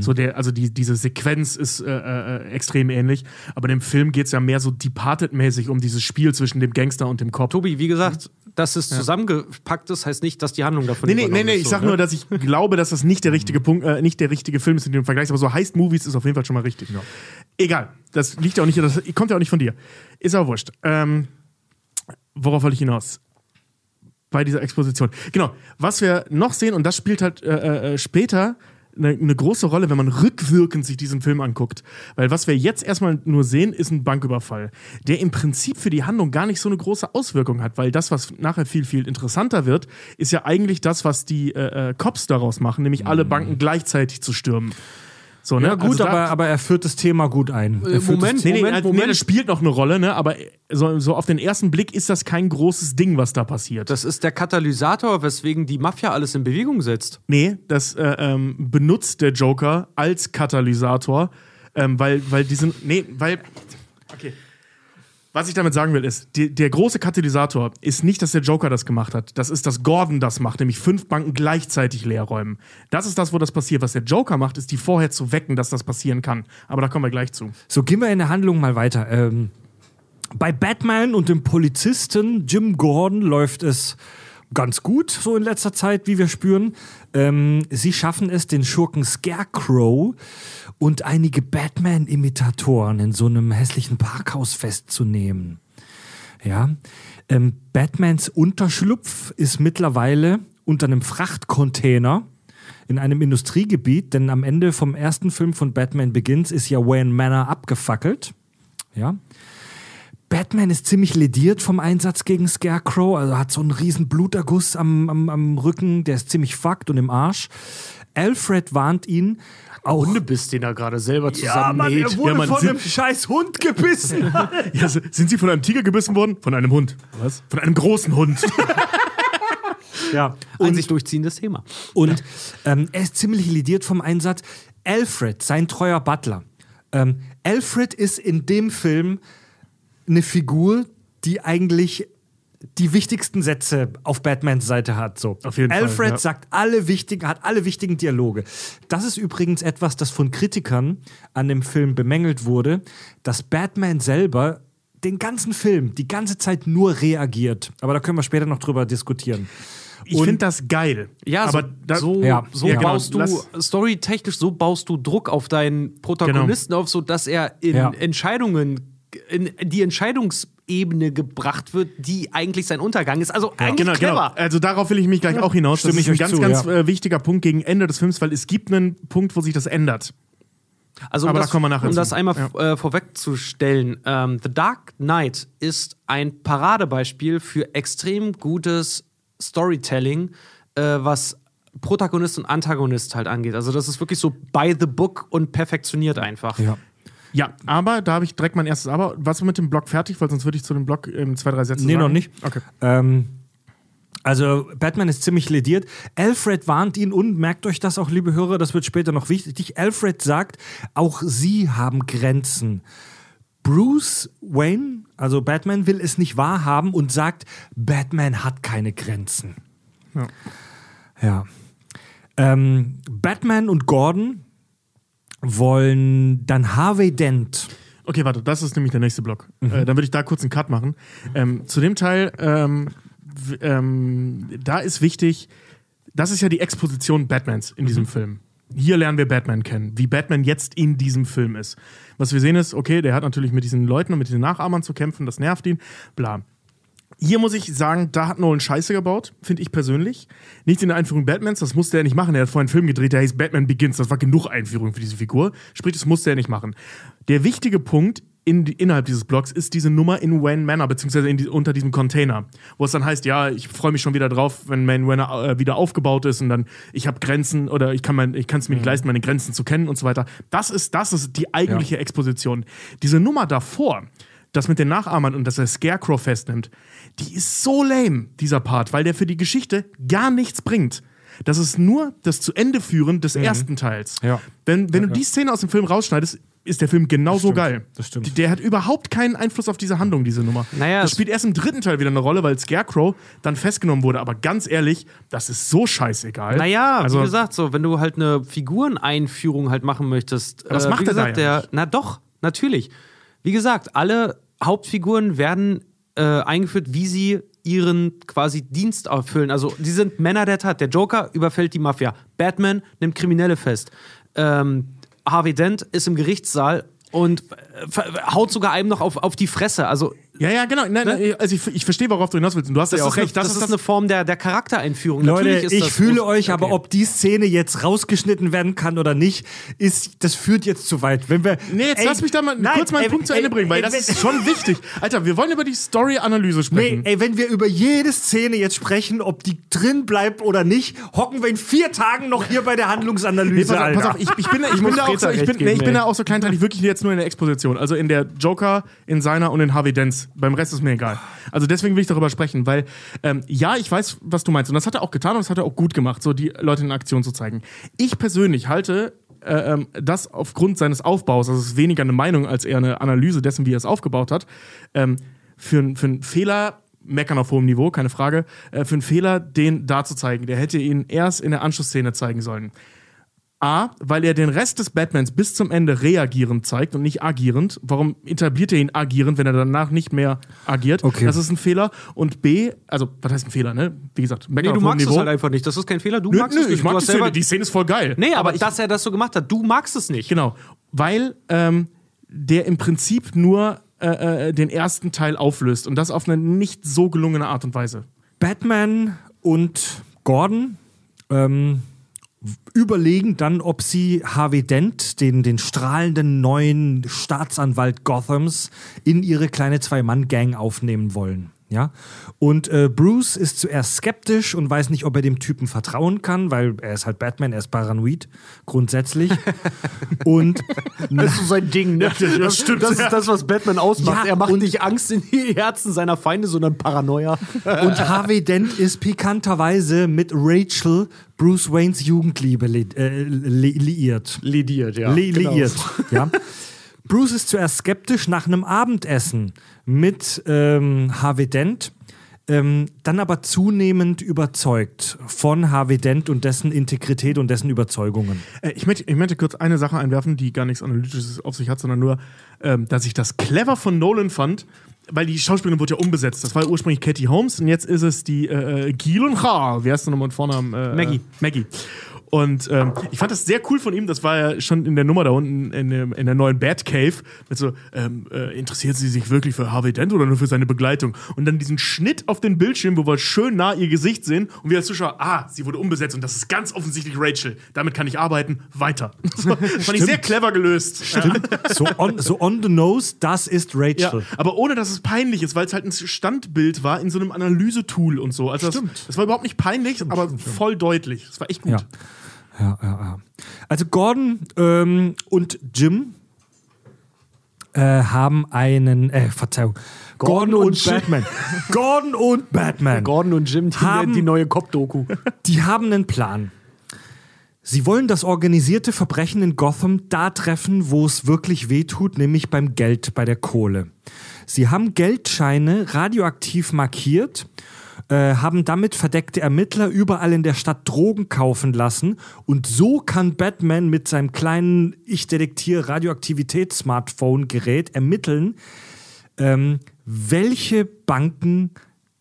So der, also die, diese Sequenz ist äh, äh, extrem ähnlich. Aber in dem Film geht es ja mehr so Departed-mäßig um dieses Spiel zwischen dem Gangster und dem Cop. Tobi, wie gesagt, dass es zusammengepackt ist, heißt nicht, dass die Handlung davon Nee, nee, nee, nee, ist, ich so, sag ne? nur, dass ich glaube, dass das nicht der richtige Punkt, äh, nicht der richtige Film ist in dem Vergleich, aber so Heist-Movies ist auf jeden Fall schon mal richtig. Egal, das liegt ja auch nicht, das kommt ja auch nicht von dir. Ist auch wurscht. Ähm, worauf wollte ich hinaus? Bei dieser Exposition. Genau, was wir noch sehen, und das spielt halt äh, äh, später eine, eine große Rolle, wenn man rückwirkend sich diesen Film anguckt. Weil was wir jetzt erstmal nur sehen, ist ein Banküberfall, der im Prinzip für die Handlung gar nicht so eine große Auswirkung hat, weil das, was nachher viel, viel interessanter wird, ist ja eigentlich das, was die äh, äh, Cops daraus machen, nämlich alle Banken gleichzeitig zu stürmen. So, ne? Ja, gut, Also aber, aber er führt das Thema gut ein. Äh, Er führt Moment, das- Nee, nee, Moment, also, nee, Moment. das spielt noch eine Rolle, ne? aber so, so auf den ersten Blick ist das kein großes Ding, was da passiert. Das ist der Katalysator, weswegen die Mafia alles in Bewegung setzt. Nee, das äh, ähm, benutzt der Joker als Katalysator, ähm, weil, weil die sind. Nee, weil. Okay. Was ich damit sagen will, ist, die, der große Katalysator ist nicht, dass der Joker das gemacht hat. Das ist, dass Gordon das macht, nämlich fünf Banken gleichzeitig leer räumen. Das ist das, wo das passiert. Was der Joker macht, ist, die vorher zu wecken, dass das passieren kann. Aber da kommen wir gleich zu. So, gehen wir in der Handlung mal weiter. Ähm, bei Batman und dem Polizisten Jim Gordon läuft es ganz gut, so in letzter Zeit, wie wir spüren. Ähm, sie schaffen es, den Schurken Scarecrow und einige Batman-Imitatoren in so einem hässlichen Parkhaus festzunehmen. Ja, ähm, Batmans Unterschlupf ist mittlerweile unter einem Frachtcontainer in einem Industriegebiet, denn am Ende vom ersten Film von Batman Begins ist ja Wayne Manor abgefackelt. Ja. Batman ist ziemlich lediert vom Einsatz gegen Scarecrow, also hat so einen riesen Bluterguss am, am, am Rücken, der ist ziemlich fucked und im Arsch. Alfred warnt ihn, auch Hundebiss, den er gerade selber ja, Mann, er wurde Ja, Mann, von sind- einem scheiß Hund gebissen. Ja, sind Sie von einem Tiger gebissen worden? Von einem Hund. Was? Von einem großen Hund. ja. Ein sich durchziehendes Thema. Und ähm, er ist ziemlich lediert vom Einsatz. Alfred, sein treuer Butler. Ähm, Alfred ist in dem Film eine Figur, die eigentlich die wichtigsten Sätze auf Batmans Seite hat. So. Auf jeden Fall, Alfred ja. sagt alle wichtigen, hat alle wichtigen Dialoge. Das ist übrigens etwas, das von Kritikern an dem Film bemängelt wurde, dass Batman selber den ganzen Film die ganze Zeit nur reagiert. Aber da können wir später noch drüber diskutieren. Ich finde das geil. Ja, aber so, da, so, Ja, so ja, genau. baust du, Lass- storytechnisch, so baust du Druck auf deinen Protagonisten auf, sodass er in Ja. Entscheidungen, in die Entscheidungsebene gebracht wird, die eigentlich sein Untergang ist. Also eigentlich Genau, genau. clever. Also darauf will ich mich gleich auch hinaus. Das ist ein ganz, zu, ganz ja. äh, wichtiger Punkt gegen Ende des Films, weil es gibt einen Punkt, wo sich das ändert. Also, um Aber da das, kommen wir nachher um zu. das einmal äh, vorwegzustellen, ähm, The Dark Knight ist ein Paradebeispiel für extrem gutes Storytelling, äh, was Protagonist und Antagonist halt angeht. Also das ist wirklich so by the book und perfektioniert einfach. Ja. Ja, aber da habe ich direkt mein erstes Aber. Was mit dem Blog fertig? Weil sonst würde ich zu dem Blog in zwei, drei Sätzen Nee, sagen. noch nicht. Okay. Ähm, Also Batman ist ziemlich lediert. Alfred warnt ihn und merkt euch das auch, liebe Hörer, das wird später noch wichtig. Alfred sagt, auch sie haben Grenzen. Bruce Wayne, also Batman, will es nicht wahrhaben und sagt, Batman hat keine Grenzen. Ja. Ja. Ähm, Batman und Gordon wollen dann Harvey Dent. Okay, warte, das ist nämlich der nächste Block. Äh, dann würde ich da kurz einen Cut machen. Ähm, zu dem Teil, ähm, ähm, da ist wichtig, das ist ja die Exposition Batmans in diesem Film. Hier lernen wir Batman kennen, wie Batman jetzt in diesem Film ist. Was wir sehen ist, okay, der hat natürlich mit diesen Leuten und mit diesen Nachahmern zu kämpfen, das nervt ihn, bla. Hier muss ich sagen, da hat Nolan Scheiße gebaut, finde ich persönlich. Nicht in der Einführung Batmans, das musste er nicht machen. Er hat vorhin einen Film gedreht, der heißt Batman Begins. Das war genug Einführung für diese Figur. Sprich, das musste er nicht machen. Der wichtige Punkt in, innerhalb dieses Blocks ist diese Nummer in Wayne Manor, beziehungsweise in unter diesem Container, wo es dann heißt, ja, ich freue mich schon wieder drauf, wenn Wayne Manor äh, wieder aufgebaut ist und dann, ich habe Grenzen oder ich kann mein, ich kann es mir nicht leisten, meine Grenzen zu kennen und so weiter. Das ist, das ist die eigentliche Exposition. Diese Nummer davor, das mit den Nachahmern und dass er Scarecrow festnimmt, die ist so lame, dieser Part, weil der für die Geschichte gar nichts bringt. Das ist nur das zu Ende führen des ersten Teils. Ja. Wenn, wenn du die Szene aus dem Film rausschneidest, ist der Film genauso stimmt, geil. das stimmt. Der hat überhaupt keinen Einfluss auf diese Handlung, diese Nummer. Naja, das spielt erst im dritten Teil wieder eine Rolle, weil Scarecrow dann festgenommen wurde. Aber ganz ehrlich, das ist so scheißegal. Naja, also, wie gesagt, so, wenn du halt eine Figureneinführung halt machen möchtest. das äh, macht wie er da gesagt, ja der, Na doch, natürlich. Wie gesagt, alle Hauptfiguren werden äh, eingeführt, wie sie ihren quasi Dienst erfüllen. Also, die sind Männer der Tat. Der Joker überfällt die Mafia. Batman nimmt Kriminelle fest. Ähm, Harvey Dent ist im Gerichtssaal und äh, haut sogar einem noch auf, auf die Fresse. Also, ja, ja, genau. Nein, nein, also ich, ich verstehe, worauf du hinaus willst. Und du hast das, ja auch ist, eine, recht. das, ist eine Form der, der Charaktereinführung. Leute, Natürlich ist ich das fühle euch, aber okay. ob die Szene jetzt rausgeschnitten werden kann oder nicht, ist, das führt jetzt zu weit. Wenn wir, Nee, jetzt Ey, lass mich da mal nein, kurz meinen ey, Punkt zu ey, Ende bringen, weil das ist schon wichtig. Alter, wir wollen über die Story-Analyse Nee, sprechen. ey, wenn wir über jede Szene jetzt sprechen, ob die drin bleibt oder nicht, hocken wir in vier Tagen noch hier bei der Nee, Handlungsanalyse. pass auf, pass Alter. auf, ich, ich bin, ich bin muss da auch so, ich recht bin, nee, ich bin da auch so kleinteilig, wirklich jetzt nur in der Exposition. Also in der Joker, in seiner und in Harvey Dents. Beim Rest ist mir egal. Also deswegen will ich darüber sprechen, weil ähm, ja, ich weiß, was du meinst. Und das hat er auch getan und das hat er auch gut gemacht, so die Leute in Aktion zu zeigen. Ich persönlich halte äh, ähm, das aufgrund seines Aufbaus, das ist weniger eine Meinung als eher eine Analyse dessen, wie er es aufgebaut hat, ähm, für, für einen Fehler meckern auf hohem Niveau, keine Frage, äh, für einen Fehler, den da zu zeigen. Der hätte ihn erst in der Anschlussszene zeigen sollen. A, weil er den Rest des Batmans bis zum Ende reagierend zeigt und nicht agierend. Warum etabliert er ihn agierend, wenn er danach nicht mehr agiert? Okay. Das ist ein Fehler. Und B, also, was heißt ein Fehler, ne? Wie gesagt, Nee, meckern du magst es Niveau. halt einfach nicht. Das ist kein Fehler. Du nö, magst nö, es nicht. ich mag die Szene. Die Szene ist voll geil. Nee, aber, ich, dass er das so gemacht hat, du magst es nicht. Genau, weil ähm, der im Prinzip nur äh, äh, den ersten Teil auflöst und das auf eine nicht so gelungene Art und Weise. Batman und Gordon ähm, überlegen dann, ob sie Harvey Dent, den, den strahlenden neuen Staatsanwalt Gothams, in ihre kleine Zwei-Mann-Gang aufnehmen wollen. Ja? Und äh, Bruce ist zuerst skeptisch und weiß nicht, ob er dem Typen vertrauen kann, weil er ist halt Batman, er ist paranoid, grundsätzlich. und Das ist so sein Ding, ne? Das, stimmt, Das ist das, was Batman ausmacht. Ja, er macht nicht Angst in die Herzen seiner Feinde, sondern Paranoia. Und Harvey Dent ist pikanterweise mit Rachel, Bruce Waynes Jugendliebe, li äh, li liiert. Lidiert, ja. Li Genau. liiert. Ja. Bruce ist zuerst skeptisch nach einem Abendessen mit ähm, Harvey Dent, ähm, dann aber zunehmend überzeugt von Harvey Dent und dessen Integrität und dessen Überzeugungen. Äh, ich, möchte, ich möchte kurz eine Sache einwerfen, die gar nichts Analytisches auf sich hat, sondern nur, ähm, dass ich das clever von Nolan fand, weil die Schauspielerin wurde ja umbesetzt. Das war ursprünglich Katie Holmes und jetzt ist es die äh, Gillen Ha. Wie heißt du nochmal mit Vornamen? Äh, Maggie. Maggie. Und ähm, ich fand das sehr cool von ihm. Das war ja schon in der Nummer da unten in, dem, in der neuen Batcave. Mit so, ähm, äh, interessiert sie sich wirklich für Harvey Dent oder nur für seine Begleitung? Und dann diesen Schnitt auf den Bildschirm, wo wir schön nah ihr Gesicht sehen und wir als Zuschauer, ah, sie wurde umbesetzt und das ist ganz offensichtlich Rachel. Damit kann ich arbeiten. Weiter. Das das fand ich sehr clever gelöst. Stimmt. So on, so on the nose, das ist Rachel. Ja, aber ohne dass es peinlich ist, weil es halt ein Standbild war in so einem Analysetool und so. Also das, Stimmt. das war überhaupt nicht peinlich, aber voll deutlich. Das war echt gut. Ja. Ja, ja, ja. Also Gordon ähm, und Jim äh, haben einen, äh, Verzeihung, Gordon, Gordon und, und. Batman. Gordon und Batman. Gordon und Jim, die, Haben- die neue Cop-Doku. Die haben einen Plan. Sie wollen das organisierte Verbrechen in Gotham da treffen, wo es wirklich wehtut, nämlich beim Geld, bei der Kohle. Sie haben Geldscheine radioaktiv markiert, äh, haben damit verdeckte Ermittler überall in der Stadt Drogen kaufen lassen und so kann Batman mit seinem kleinen Ich detektiere Radioaktivitäts-Smartphone-Gerät ermitteln, ähm, welche Banken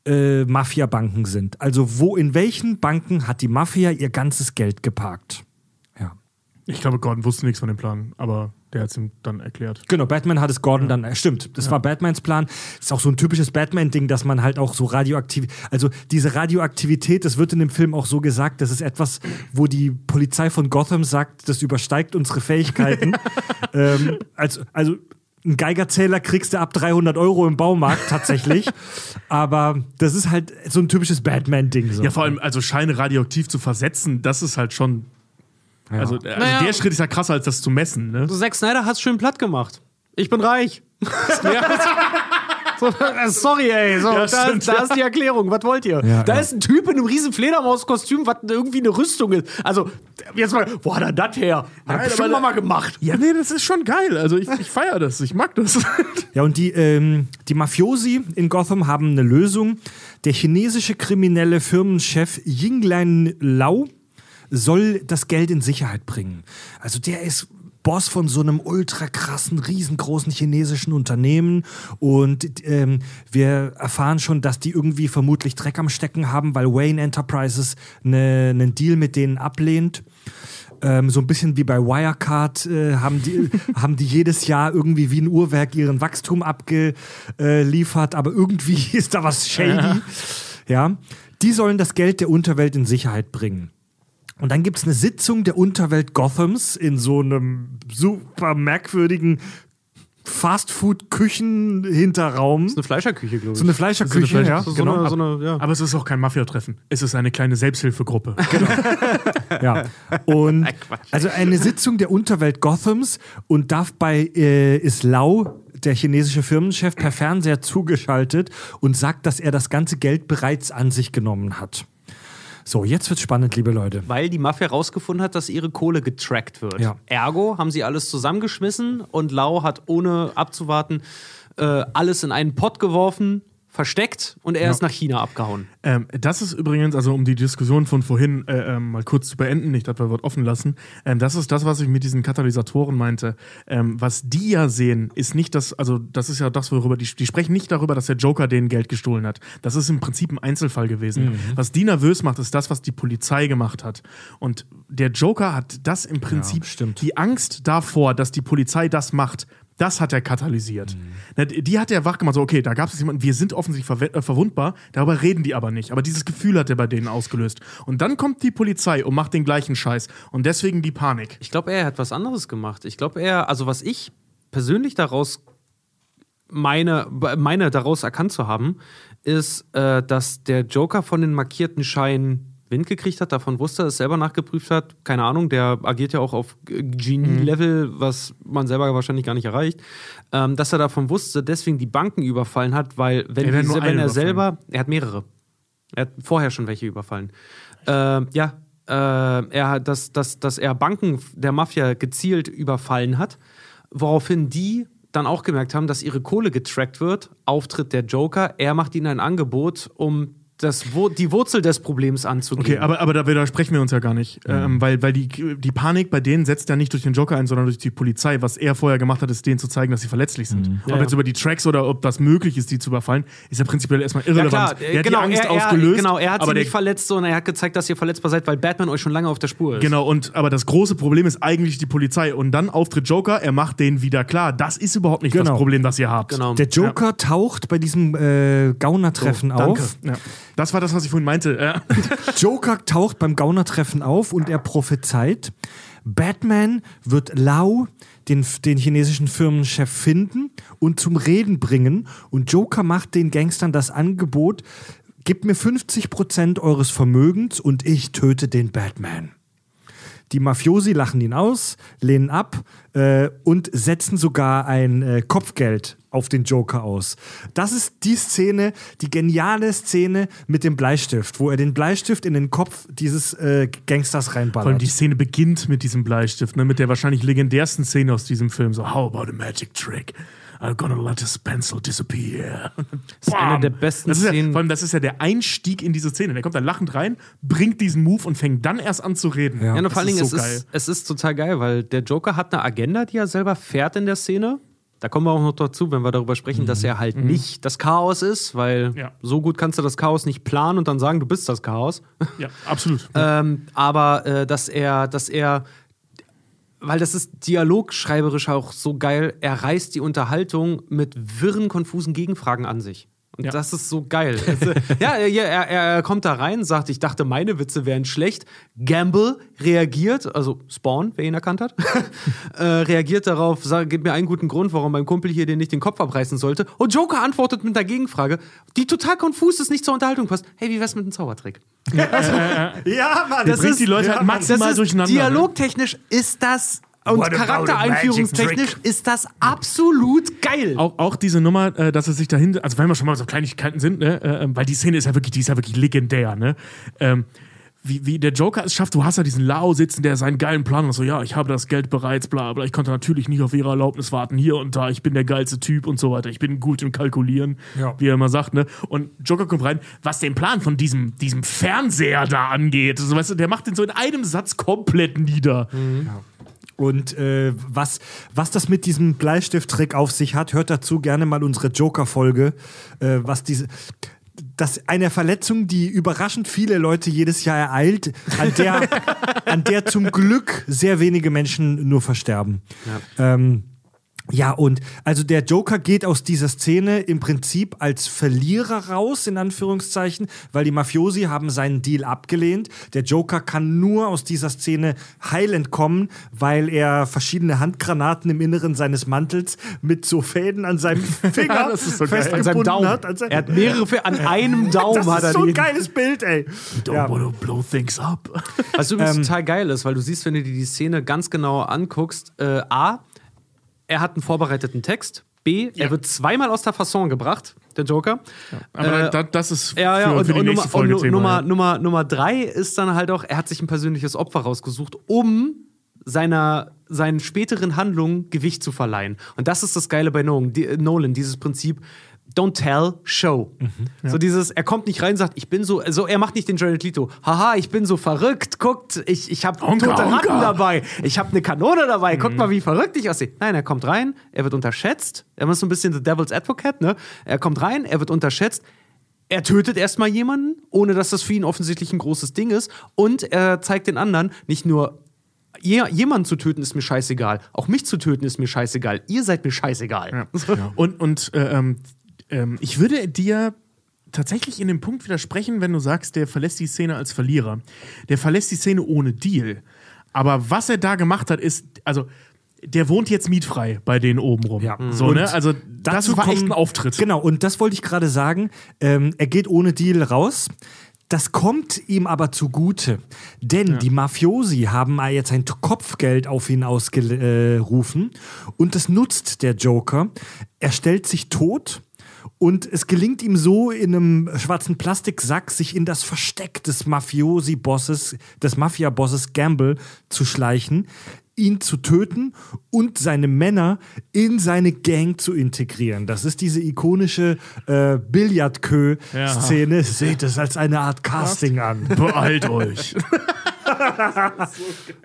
äh, Mafia-Banken sind. Also wo in welchen Banken hat die Mafia ihr ganzes Geld geparkt? Ja. Ich glaube, Gordon wusste nichts von dem Plan, aber der hat es ihm dann erklärt. Genau, Batman hat es Gordon dann, äh, stimmt, das war Batmans Plan. ist auch so ein typisches Batman-Ding, dass man halt auch so radioaktiv, also diese Radioaktivität, das wird in dem Film auch so gesagt, das ist etwas, wo die Polizei von Gotham sagt, das übersteigt unsere Fähigkeiten. ähm, also, also einen Geigerzähler kriegst du ab 300 Euro im Baumarkt tatsächlich. Aber das ist halt so ein typisches Batman-Ding. So. Ja, vor allem, also Scheine radioaktiv zu versetzen, das ist halt schon. Also, also Naja. der Schritt ist ja krasser, als das zu messen, ne? Zack Snyder hat's schön platt gemacht. Ich bin reich. so, äh, sorry, ey. So, da, stimmt, da ist die Erklärung. Was wollt ihr? Ja, da ja. ist ein Typ in einem riesen Fledermauskostüm, was irgendwie eine Rüstung ist. Also, jetzt mal, wo hat er das her? Hat er Nein, aber- mal gemacht. Ja, nee, das ist schon geil. Also ich, ich feiere das, ich mag das. Ja, und die, ähm, die Mafiosi in Gotham haben eine Lösung. Der chinesische kriminelle Firmenchef Yinglan Lau soll das Geld in Sicherheit bringen. Also der ist Boss von so einem ultra krassen, riesengroßen chinesischen Unternehmen und ähm, wir erfahren schon, dass die irgendwie vermutlich Dreck am Stecken haben, weil Wayne Enterprises ne- einen Deal mit denen ablehnt. Ähm, so ein bisschen wie bei Wirecard äh, haben, die, haben die jedes Jahr irgendwie wie ein Uhrwerk ihren Wachstum abgeliefert, aber irgendwie ist da was shady. Ja. Die sollen das Geld der Unterwelt in Sicherheit bringen. Und dann gibt es eine Sitzung der Unterwelt Gothams in so einem super merkwürdigen Fastfood-Küchen-Hinterraum. Eine Fleischerküche, glaube ich. So eine Fleischerküche, Fleisch- ja. so, genau. eine, so eine, ja. Aber es ist auch kein Mafia-Treffen. Es ist eine kleine Selbsthilfegruppe. Ja. Und also eine Sitzung der Unterwelt Gothams und dabei äh, ist Lau, der chinesische Firmenchef, per Fernseher zugeschaltet und sagt, dass er das ganze Geld bereits an sich genommen hat. So, jetzt wird's spannend, liebe Leute. Weil die Mafia rausgefunden hat, dass ihre Kohle getrackt wird. Ja. Ergo haben sie alles zusammengeschmissen und Lau hat ohne abzuwarten äh, alles in einen Pott geworfen, versteckt und er ist nach China abgehauen. Ähm, das ist übrigens, also um die Diskussion von vorhin äh, ähm, mal kurz zu beenden, nicht, dass wir was offen lassen, ähm, das ist das, was ich mit diesen Katalysatoren meinte. Ähm, was die ja sehen, ist nicht das, also das ist ja das, worüber die, die sprechen nicht darüber, dass der Joker denen Geld gestohlen hat. Das ist im Prinzip ein Einzelfall gewesen. Was die nervös macht, ist das, was die Polizei gemacht hat. Und der Joker hat das im Prinzip, stimmt. die Angst davor, dass die Polizei das macht, das hat er katalysiert. Na, Die hat er wach gemacht, so, okay, da gab es jemanden, wir sind offensichtlich äh, verwundbar, darüber reden die aber nicht. Aber dieses Gefühl hat er bei denen ausgelöst. Und dann kommt die Polizei und macht den gleichen Scheiß. Und deswegen die Panik. Ich glaube, er hat was anderes gemacht. Ich glaube, er, also was ich persönlich daraus meine, meine daraus erkannt zu haben, ist, äh, dass der Joker von den markierten Scheinen Wind gekriegt hat, davon wusste, es selber nachgeprüft hat. Keine Ahnung, der agiert ja auch auf Genie-Level, was man selber wahrscheinlich gar nicht erreicht. Ähm, dass er davon wusste, deswegen die Banken überfallen hat, weil wenn, Er hat die, wenn er selber, er hat mehrere. Er hat vorher schon welche überfallen. Ähm, ja, äh, er hat, dass, dass, dass er Banken der Mafia gezielt überfallen hat, woraufhin die dann auch gemerkt haben, dass ihre Kohle getrackt wird. Auftritt der Joker, er macht ihnen ein Angebot, um das, Wo- die Wurzel des Problems anzugehen. Okay, aber, aber da widersprechen wir uns ja gar nicht. Ähm, weil weil die, die Panik bei denen setzt ja nicht durch den Joker ein, sondern durch die Polizei. Was er vorher gemacht hat, ist denen zu zeigen, dass sie verletzlich sind. Ja, ob ja. jetzt über die Tracks oder ob das möglich ist, die zu überfallen, ist ja prinzipiell erstmal ja, irrelevant. klar, er hat genau, die Angst er, er, ausgelöst. genau, er hat aber sie der, nicht verletzt, sondern er hat gezeigt, dass ihr verletzbar seid, weil Batman euch schon lange auf der Spur ist. Genau, und aber das große Problem ist eigentlich die Polizei. Und dann auftritt Joker, er macht denen wieder klar, das ist überhaupt nicht Genau. das Problem, das ihr habt. Genau. Der Joker taucht bei diesem äh, Gaunertreffen Danke. auf. Ja. Das war das, was ich vorhin meinte. Joker taucht beim Gaunertreffen auf und er prophezeit, Batman wird Lau, den, den chinesischen Firmenchef, finden und zum Reden bringen. Und Joker macht den Gangstern das Angebot, gib mir 50% eures Vermögens und ich töte den Batman. Die Mafiosi lachen ihn aus, lehnen ab äh, und setzen sogar ein äh, Kopfgeld auf den Joker aus. Das ist die Szene, die geniale Szene mit dem Bleistift, wo er den Bleistift in den Kopf dieses äh, Gangsters Vor allem reinballert. die Szene beginnt mit diesem Bleistift, ne, mit der wahrscheinlich legendärsten Szene aus diesem Film. So, how about a magic trick? I'm gonna let his pencil disappear. Das ist eine der besten ja, Szenen. Vor allem, das ist ja der Einstieg in diese Szene. Der kommt dann lachend rein, bringt diesen Move und fängt dann erst an zu reden. Ja. Ja, und vor allen Dingen, ist es, so geil. ist, es ist total geil, weil der Joker hat eine Agenda, die er selber fährt in der Szene. Da kommen wir auch noch dazu, wenn wir darüber sprechen, dass er halt nicht das Chaos ist, weil Ja. so gut kannst du das Chaos nicht planen und dann sagen, du bist das Chaos. Ja, absolut. Ähm, aber äh, dass er, dass er, weil das ist dialogschreiberisch auch so geil, er reißt die Unterhaltung mit wirren, konfusen Gegenfragen an sich. Und Ja. das ist so geil. Also, ja, er, er, er kommt da rein, sagt, ich dachte, meine Witze wären schlecht. Gamble reagiert, also Spawn, wer ihn erkannt hat, äh, reagiert darauf, sagt, gib mir einen guten Grund, warum mein Kumpel hier den nicht den Kopf abreißen sollte. Und Joker antwortet mit einer Gegenfrage, die total konfus ist, nicht zur Unterhaltung passt. Hey, wie wär's mit einem Zaubertrick? ja, Mann, Der bringt die Leute halt maximal das ist, durcheinander. ne? Dialogtechnisch ist das und charaktereinführungstechnisch ist das absolut geil. Auch, auch diese Nummer, äh, dass es sich dahinter, also wenn wir schon mal so Kleinigkeiten sind, ne, äh, weil die Szene ist ja wirklich, die ist ja wirklich legendär, ne? Ähm, wie, wie der Joker es schafft, du hast ja diesen Lao sitzen, der seinen geilen Plan hat, so, ja, ich habe das Geld bereits, bla bla, ich konnte natürlich nicht auf ihre Erlaubnis warten, hier und da, ich bin der geilste Typ und so weiter, ich bin gut im Kalkulieren, Ja. wie er immer sagt, ne? Und Joker kommt rein, was den Plan von diesem, diesem Fernseher da angeht, also, weißt du, der macht den so in einem Satz komplett nieder. Und äh, was, was das mit diesem Bleistift-Trick auf sich hat, hört dazu gerne mal unsere Joker-Folge. Äh, was diese. Das eine Verletzung, die überraschend viele Leute jedes Jahr ereilt, an der, an der zum Glück sehr wenige Menschen nur versterben. Ja. Ähm, ja, und also der Joker geht aus dieser Szene im Prinzip als Verlierer raus, in Anführungszeichen, weil die Mafiosi haben seinen Deal abgelehnt. Der Joker kann nur aus dieser Szene heil entkommen, weil er verschiedene Handgranaten im Inneren seines Mantels mit so Fäden an seinem Finger das ist so festgebunden an seinem Daumen. hat. An seinem- Er hat mehrere, Fe- an einem Daumen das hat er ist so ein geiles Bild, ey. Don't Ja. wanna blow things up. Was übrigens Ähm, total geil ist, weil du siehst, wenn du dir die Szene ganz genau anguckst, äh, A, er hat einen vorbereiteten Text. B, Ja. er wird zweimal aus der Fasson gebracht, der Joker. Aber Äh, da, das ist Ja, ja, für, und, für die und nächste Nummer, Folge und Thema. Nummer, ja. Nummer, Nummer drei ist dann halt auch, er hat sich ein persönliches Opfer rausgesucht, um seiner, seinen späteren Handlungen Gewicht zu verleihen. Und das ist das Geile bei Nolan, die, Nolan dieses Prinzip. Don't tell, show. Mhm, So dieses, er kommt nicht rein und sagt, ich bin so, also er macht nicht den Jared Leto. Haha, ich bin so verrückt, guckt, ich, ich habe tote Ratten dabei, ich habe eine Kanone dabei, Mhm. guckt mal, wie verrückt ich aussehe. Nein, er kommt rein, er wird unterschätzt, er ist so ein bisschen the devil's advocate, ne? Er kommt rein, er wird unterschätzt, er tötet erstmal jemanden, ohne dass das für ihn offensichtlich ein großes Ding ist. Und er zeigt den anderen nicht nur, je, jemanden zu töten ist mir scheißegal, auch mich zu töten ist mir scheißegal. Ihr seid mir scheißegal. Und, und äh, ähm, ähm, ich würde dir tatsächlich in dem Punkt widersprechen, wenn du sagst, der verlässt die Szene als Verlierer. Der verlässt die Szene ohne Deal. Aber was er da gemacht hat, ist, also, der wohnt jetzt mietfrei bei denen oben rum. Ja. So, Und ne? Also, das dazu war echt kommen- ein Auftritt. Genau, und das wollte ich gerade sagen. Ähm, er geht ohne Deal raus. Das kommt ihm aber zugute, denn die Mafiosi haben jetzt ein Kopfgeld auf ihn ausgerufen und das nutzt der Joker. Er stellt sich tot und es gelingt ihm so in einem schwarzen Plastiksack sich in das Versteck des Mafiosi-Bosses, des Mafia-Bosses Gamble zu schleichen, ihn zu töten und seine Männer in seine Gang zu integrieren. Das ist diese ikonische äh, Billardkö-Szene. Seht es als eine Art Casting an. Beeilt euch.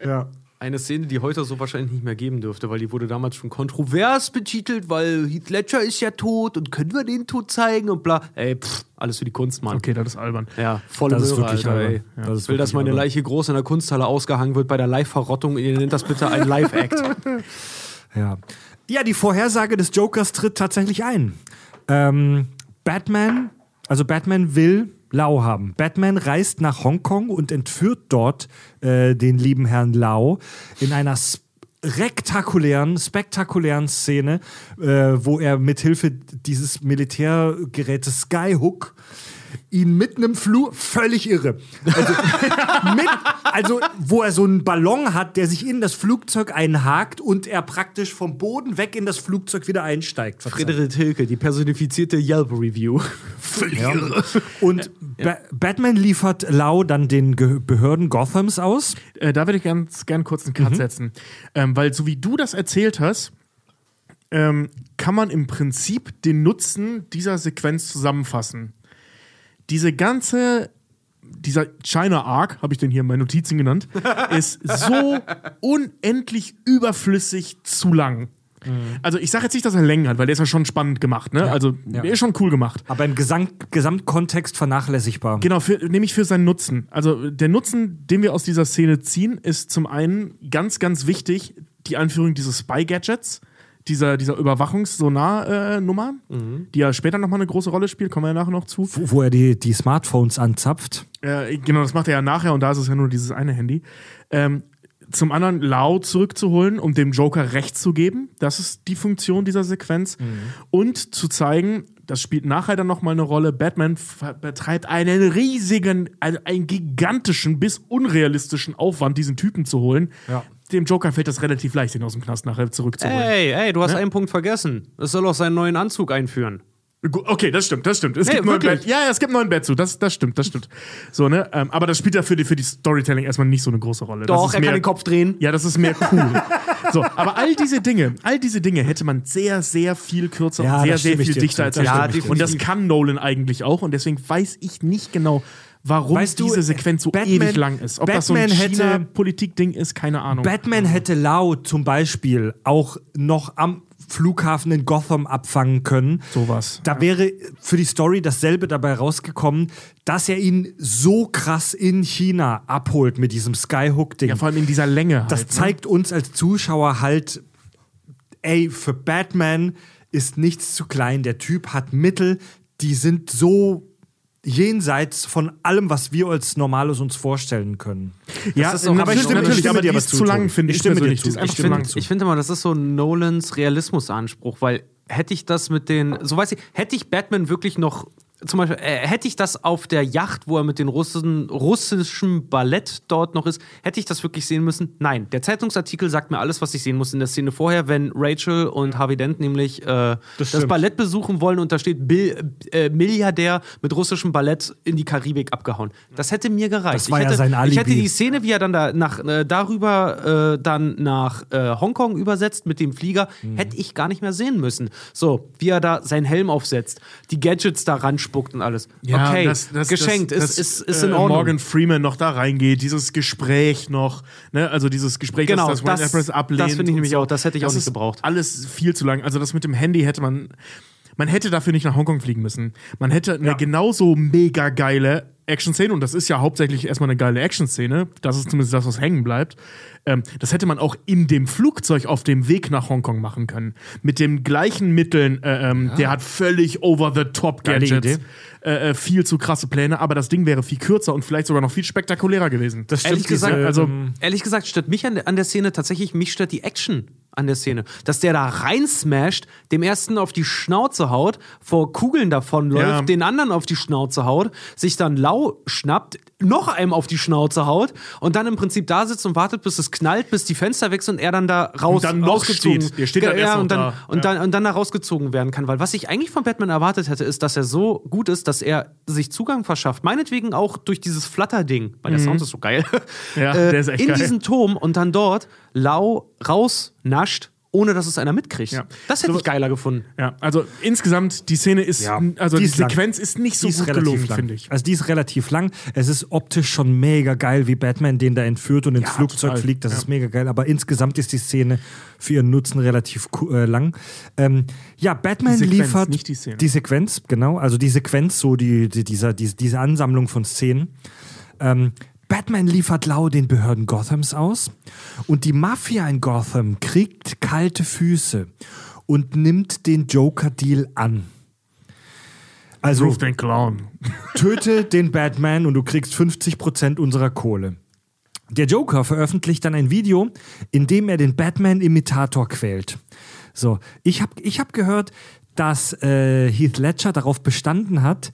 Ja. Eine Szene, die heute so wahrscheinlich nicht mehr geben dürfte, weil die wurde damals schon kontrovers betitelt, weil Heath Ledger ist ja tot und können wir den Tod zeigen und bla. Ey, pff, alles für die Kunst, Mann. Okay, das ist albern. Ja, volle Das ist Möhre, wirklich Alter, albern. ey. Ja, das ist ich will, dass wirklich meine albern. Leiche groß in der Kunsthalle ausgehangen wird bei der Live-Verrottung. Ihr nennt das bitte ein Live-Act. Ja. ja, die Vorhersage des Jokers tritt tatsächlich ein. Ähm, Batman, also Batman will Lau haben. Batman reist nach Hongkong und entführt dort äh, den lieben Herrn Lau in einer spektakulären, spektakulären Szene, äh, wo er mithilfe dieses Militärgerätes Skyhook ihn mit einem Flug, völlig irre. Also, mit, also, wo er so einen Ballon hat, der sich in das Flugzeug einhakt und er praktisch vom Boden weg in das Flugzeug wieder einsteigt. Friedrich Hilke, die personifizierte Yelp-Review. Völlig Ja. Und Ba Batman liefert Lau dann den Ge Behörden Gothams aus. Äh, da würde ich ganz gern kurz einen Cut setzen. Ähm, weil so wie du das erzählt hast, ähm, kann man im Prinzip den Nutzen dieser Sequenz zusammenfassen. Diese ganze, dieser China Arc, habe ich den hier in meinen Notizen genannt, ist so unendlich überflüssig zu lang. Also ich sage jetzt nicht, dass er Längen hat, weil der ist ja schon spannend gemacht, ne? Also Ja. der ist schon cool gemacht. Aber im Gesamt Gesamtkontext vernachlässigbar. Genau, für, nämlich für seinen Nutzen. Also der Nutzen, den wir aus dieser Szene ziehen, ist zum einen ganz, ganz wichtig die Einführung dieses Spy-Gadgets, dieser, dieser Überwachungssonar-Nummer, die ja später nochmal eine große Rolle spielt, kommen wir ja nachher noch zu. Wo, wo er die, die Smartphones anzapft. Äh, genau, das macht er ja nachher und da ist es ja nur dieses eine Handy. Ähm, zum anderen Lau zurückzuholen, um dem Joker Recht zu geben. Das ist die Funktion dieser Sequenz. Und zu zeigen, das spielt nachher dann nochmal eine Rolle, Batman betreibt einen riesigen, also einen gigantischen bis unrealistischen Aufwand, diesen Typen zu holen. Ja. Dem Joker fällt das relativ leicht, ihn aus dem Knast nachher zurückzuholen. Ey, ey, du hast Ne? einen Punkt vergessen. Es soll auch seinen neuen Anzug einführen. Okay, das stimmt, das stimmt. Es Nee, gibt neuen. Bett. Ja, ja, es gibt neuen Bett zu. Das, das stimmt, das stimmt. So, ne? Ähm, aber das spielt ja für die, für die Storytelling erstmal nicht so eine große Rolle. das Doch, ist er mehr, kann den Kopf drehen. Ja, das ist mehr cool. so, aber all diese Dinge, all diese Dinge hätte man sehr, sehr viel kürzer Ja, und sehr, sehr viel dichter erzählt. Ja, und das kann Nolan eigentlich auch und deswegen weiß ich nicht genau, warum Weißt du, diese Sequenz so Batman- ewig lang ist. Ob das so ein Batman hätte- China-Politik-Ding ist, keine Ahnung. Batman hätte Lau zum Beispiel auch noch am Flughafen in Gotham abfangen können. Sowas. Da wäre für die Story dasselbe dabei rausgekommen, dass er ihn so krass in China abholt mit diesem Skyhook-Ding. ja, vor allem in dieser Länge halt. das ne? zeigt uns als Zuschauer halt, ey, für Batman ist nichts zu klein. Der Typ hat Mittel, die sind so jenseits von allem, was wir als Normales uns vorstellen können. Ja, Das ist auch- aber ich stimme- ich natürlich aber dir die ist zu, lang, finde ich. Ich stimme dir zu. Ich lang. Ich finde immer, das ist so Nolans Realismusanspruch, weil hätte ich das mit den, so weiß ich, hätte ich Batman wirklich noch, zum Beispiel, äh, hätte ich das auf der Yacht, wo er mit den Russen, russischen Ballett dort noch ist, hätte ich das wirklich sehen müssen? Nein. Der Zeitungsartikel sagt mir alles, was ich sehen muss in der Szene vorher, wenn Rachel und Harvey Dent nämlich äh, das, stimmt. Ballett besuchen wollen und da steht Bill, äh, Milliardär mit russischem Ballett in die Karibik abgehauen. Das hätte mir gereicht. Das war ich ja hätte, sein Ich hätte Alibi. die Szene, wie er dann da nach, äh, darüber äh, dann nach äh, Hongkong übersetzt mit dem Flieger, Mhm. hätte ich gar nicht mehr sehen müssen. So, wie er da seinen Helm aufsetzt, die Gadgets da ranspuckt und alles. okay, das- das- geschenkt, das- ist, ist, ist in äh, Ordnung. Morgan Freeman noch da reingeht, dieses Gespräch noch, ne? also dieses Gespräch, Genau, das, das das- Bros. ablehnt. das finde ich nämlich so. auch, das hätte ich auch nicht ist gebraucht. Alles viel zu lang. Also das mit dem Handy hätte man, man hätte dafür nicht nach Hongkong fliegen müssen. Man hätte eine genauso mega geile Action-Szene, und das ist ja hauptsächlich erstmal eine geile Action-Szene, das ist zumindest das, was hängen bleibt. Ähm, das hätte man auch in dem Flugzeug auf dem Weg nach Hongkong machen können. Mit den gleichen Mitteln, äh, ähm, der hat völlig over-the-top Geile Gadgets Idee. äh, äh, viel zu krasse Pläne, aber das Ding wäre viel kürzer und vielleicht sogar noch viel spektakulärer gewesen. Das Ehrlich gesagt, diese, also- ähm, Ehrlich gesagt, stört mich an der, an der Szene tatsächlich, mich stört die Action an der Szene. Dass der da reinsmasht, dem ersten auf die Schnauze haut, vor Kugeln davonläuft, Ja. den anderen auf die Schnauze haut, sich dann lau schnappt, noch einem auf die Schnauze haut und dann im Prinzip da sitzt und wartet, bis es knallt, bis die Fenster sind und er dann da raus Und dann noch rausgezogen steht. Der steht dann ja, erst noch und dann, da. und, Ja. dann, und dann da rausgezogen werden kann. Weil was ich eigentlich von Batman erwartet hätte, ist, dass er so gut ist, dass er sich Zugang verschafft. Meinetwegen auch durch dieses Flutter-Ding, weil der Sound ist so geil. Mhm. Ja, äh, der ist echt in geil. diesen Turm und dann dort lau rausnascht, ohne dass es einer mitkriegt. Ja. Das hätte So- ich geiler gefunden. Ja, also insgesamt, die Szene ist, Ja, also die die, ist lang. Sequenz ist nicht so die ist gut relativ gelungen, lang. finde ich. Also die ist relativ lang. Es ist optisch schon mega geil, wie Batman den da entführt und ins Ja, Flugzeug total. fliegt. Das Ja. ist mega geil. Aber insgesamt ist die Szene für ihren Nutzen relativ äh, lang. Ähm, ja, Batman Die Sequenz, liefert nicht die Szene. die Sequenz, genau. Also die Sequenz, so die, die, dieser, die, diese Ansammlung von Szenen. Ähm, Batman liefert Lau den Behörden Gothams aus und die Mafia in Gotham kriegt kalte Füße und nimmt den Joker-Deal an. Also Ruf den Clown. töte den Batman und du kriegst 50% unserer Kohle. Der Joker veröffentlicht dann ein Video, in dem er den Batman-Imitator quält. So, ich habe ich hab gehört, dass äh, Heath Ledger darauf bestanden hat,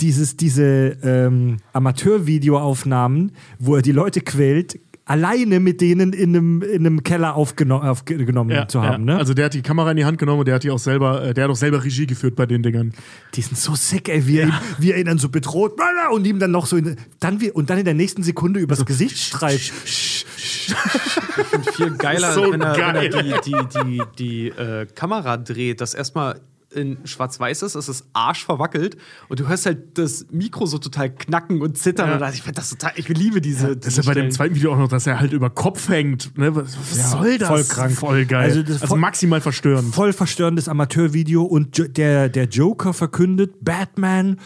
dieses, diese ähm, Amateurvideoaufnahmen, wo er die Leute quält, alleine mit denen in einem, in einem Keller aufgeno aufgenommen zu haben. ja. Ne? Also der hat die Kamera in die Hand genommen und der hat die auch selber, äh, der hat auch selber Regie geführt bei den Dingern. die sind so sick, ey, wie, er, ihn, wie er ihn dann so bedroht und ihm dann noch so in, dann wie, und dann in der nächsten Sekunde übers Gesicht streift. Viel geiler, So wenn er, geil. wenn er die, die, die, die äh, Kamera dreht, dass erstmal in schwarz-weiß ist, es ist arsch verwackelt und du hörst halt das Mikro so total knacken und zittern. Ja. Und ich finde das total, ich liebe diese. Das ist ja bei dem zweiten Video auch noch, dass er halt über Kopf hängt. Ne? Was, was Ja, soll das? voll krank. Voll geil. Also Also, das voll- maximal verstörend. Voll verstörendes Amateurvideo und Jo- der, der Joker verkündet, Batman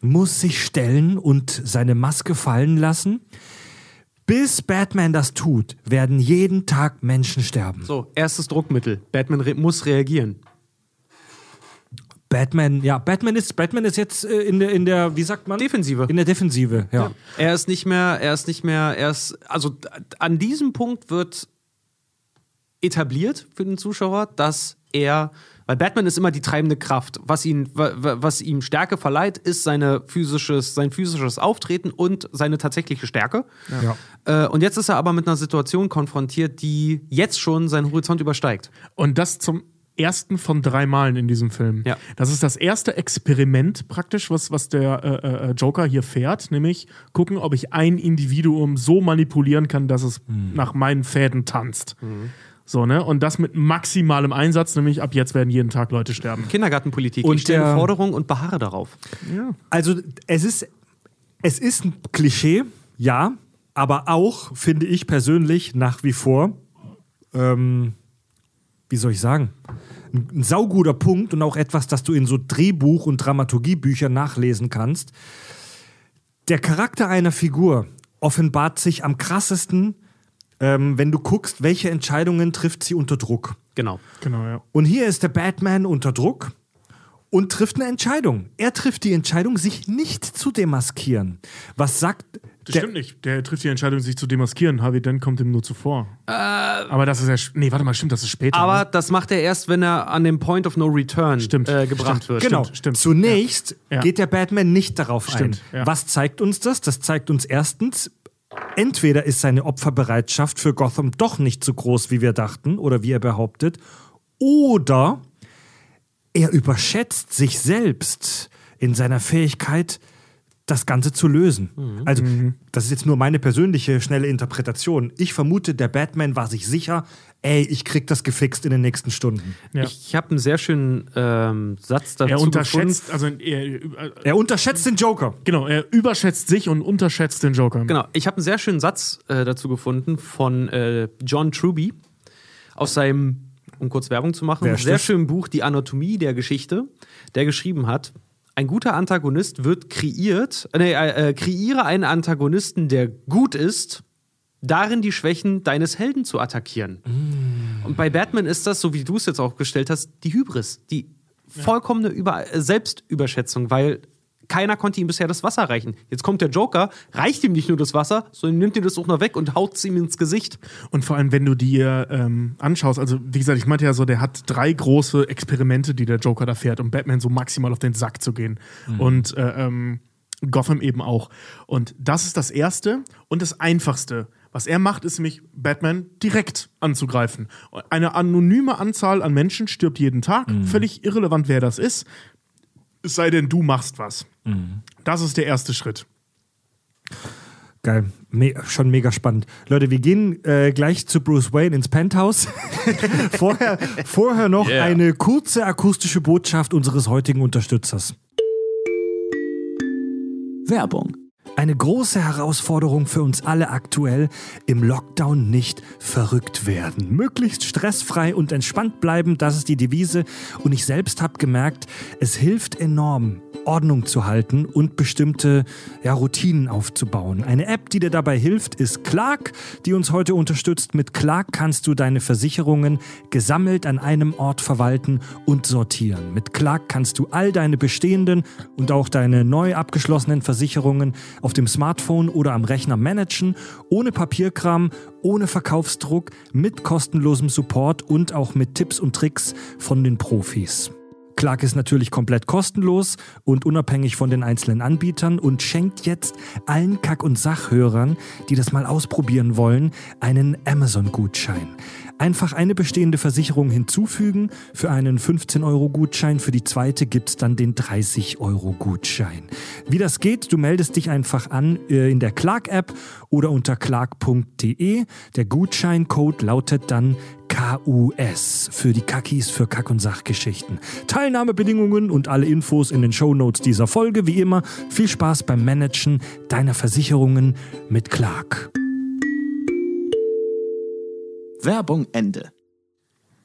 muss sich stellen und seine Maske fallen lassen. Bis Batman das tut, werden jeden Tag Menschen sterben. So, erstes Druckmittel. Batman re muss reagieren. Batman, ja, Batman ist, Batman ist jetzt äh, in, der, in der, wie sagt man? Defensive. In der Defensive, ja. Er ist nicht mehr, er ist nicht mehr, er ist, also an diesem Punkt wird etabliert für den Zuschauer, dass er, weil Batman ist immer die treibende Kraft. Was, ihn, wa- wa- was ihm Stärke verleiht, ist seine physisches, sein physisches Auftreten und seine tatsächliche Stärke. Ja. Äh, und jetzt ist er aber mit einer Situation konfrontiert, die jetzt schon seinen Horizont übersteigt. Und das zum ersten von drei Malen in diesem Film. Ja. Das ist das erste Experiment praktisch, was, was der äh, äh, Joker hier fährt, nämlich gucken, ob ich ein Individuum so manipulieren kann, dass es nach meinen Fäden tanzt. So, ne? Und das mit maximalem Einsatz, nämlich ab jetzt werden jeden Tag Leute sterben. Kindergartenpolitik. Und ich stelle der- Forderung und beharre darauf. Also es ist, es ist ein Klischee, ja, aber auch, finde ich persönlich, nach wie vor, ähm, wie soll ich sagen, ein, ein sauguter Punkt und auch etwas, das du in so Drehbuch- und Dramaturgiebüchern nachlesen kannst. Der Charakter einer Figur offenbart sich am krassesten, ähm, wenn du guckst, welche Entscheidungen trifft sie unter Druck. Genau. Genau, ja. Und hier ist der Batman unter Druck und trifft eine Entscheidung. Er trifft die Entscheidung, sich nicht zu demaskieren. Was sagt Das der, stimmt nicht. Der trifft die Entscheidung, sich zu demaskieren. Harvey Dent kommt ihm nur zuvor. Aber das ist ja. Nee, warte mal, stimmt, das ist später. Aber ne? das macht er erst, wenn er an dem Point of No Return Stimmt, äh, gebracht stimmt. wird. Genau. Stimmt, stimmt. Zunächst Ja. geht der Batman nicht darauf Stimmt, ein. ja. Was zeigt uns das? Das zeigt uns erstens, entweder ist seine Opferbereitschaft für Gotham doch nicht so groß, wie wir dachten oder wie er behauptet, oder er überschätzt sich selbst in seiner Fähigkeit, das Ganze zu lösen. Mhm. Also, das ist jetzt nur meine persönliche schnelle Interpretation. Ich vermute, der Batman war sich sicher, ey, ich krieg das gefixt in den nächsten Stunden. Ja. Ich habe einen sehr schönen ähm, Satz dazu er unterschätzt, gefunden. also er, äh, Er unterschätzt den Joker. genau, er überschätzt sich und unterschätzt den Joker. Genau, ich habe einen sehr schönen Satz äh, dazu gefunden von äh, John Truby aus seinem, um kurz Werbung zu machen, sehr schönen Buch Die Anatomie der Geschichte, der geschrieben hat, ein guter Antagonist wird kreiert, nee, äh, äh, kreiere einen Antagonisten, der gut ist, darin die Schwächen deines Helden zu attackieren. Und bei Batman ist das, so wie du es jetzt auch gestellt hast, die Hybris, die vollkommene Über äh, Selbstüberschätzung, weil keiner konnte ihm bisher das Wasser reichen. Jetzt kommt der Joker, reicht ihm nicht nur das Wasser, sondern nimmt ihm das auch noch weg und haut es ihm ins Gesicht. Und vor allem, wenn du dir ähm, anschaust, also wie gesagt, ich meinte ja so, der hat drei große Experimente, die der Joker da fährt, um Batman so maximal auf den Sack zu gehen. Und äh, ähm, Gotham eben auch. Und das ist das Erste und das Einfachste. Was er macht, ist nämlich Batman direkt anzugreifen. Eine anonyme Anzahl an Menschen stirbt jeden Tag, völlig irrelevant, wer das ist. Es sei denn, du machst was. Das ist der erste Schritt. Geil. Me schon mega spannend. Leute, wir gehen äh, gleich zu Bruce Wayne ins Penthouse. vorher, vorher noch Yeah. eine kurze akustische Botschaft unseres heutigen Unterstützers. Werbung. Eine große Herausforderung für uns alle aktuell, im Lockdown nicht verrückt werden. Möglichst stressfrei und entspannt bleiben, das ist die Devise. Und ich selbst habe gemerkt, es hilft enorm, Ordnung zu halten und bestimmte ja, Routinen aufzubauen. Eine App, die dir dabei hilft, ist Clark, die uns heute unterstützt. Mit Clark kannst du deine Versicherungen gesammelt an einem Ort verwalten und sortieren. Mit Clark kannst du all deine bestehenden und auch deine neu abgeschlossenen Versicherungen auf dem Smartphone oder am Rechner managen, ohne Papierkram, ohne Verkaufsdruck, mit kostenlosem Support und auch mit Tipps und Tricks von den Profis. Clark ist natürlich komplett kostenlos und unabhängig von den einzelnen Anbietern und schenkt jetzt allen Kack- und Sachhörern, die das mal ausprobieren wollen, einen Amazon-Gutschein. Einfach eine bestehende Versicherung hinzufügen. Für einen 15-Euro-Gutschein, für die zweite gibt's dann den 30-Euro-Gutschein. Wie das geht, du meldest dich einfach an äh, in der Clark-App oder unter clark.de. Der Gutscheincode lautet dann KUS für die Kackis für Kack- und Sachgeschichten. Teilnahmebedingungen und alle Infos in den Shownotes dieser Folge. Wie immer, viel Spaß beim Managen deiner Versicherungen mit Clark. Werbung Ende.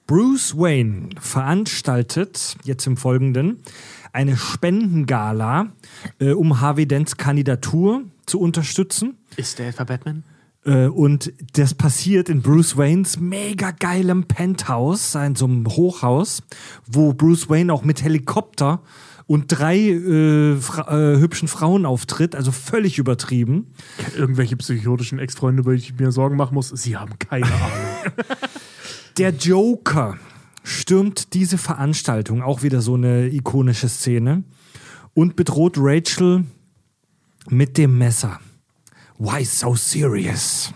Bruce Wayne veranstaltet jetzt im Folgenden eine Spendengala, äh, um Harvey Dents Kandidatur zu unterstützen. Ist der etwa Batman? Äh, und das passiert in Bruce Waynes mega geilem Penthouse, in so einem Hochhaus, wo Bruce Wayne auch mit Helikopter und drei äh, fra äh, hübschen Frauen auftritt, also völlig übertrieben. Irgendwelche psychotischen Ex-Freunde, über die ich mir Sorgen machen muss, sie haben keine Ahnung. Der Joker stürmt diese Veranstaltung, auch wieder so eine ikonische Szene, und bedroht Rachel mit dem Messer. Why so serious?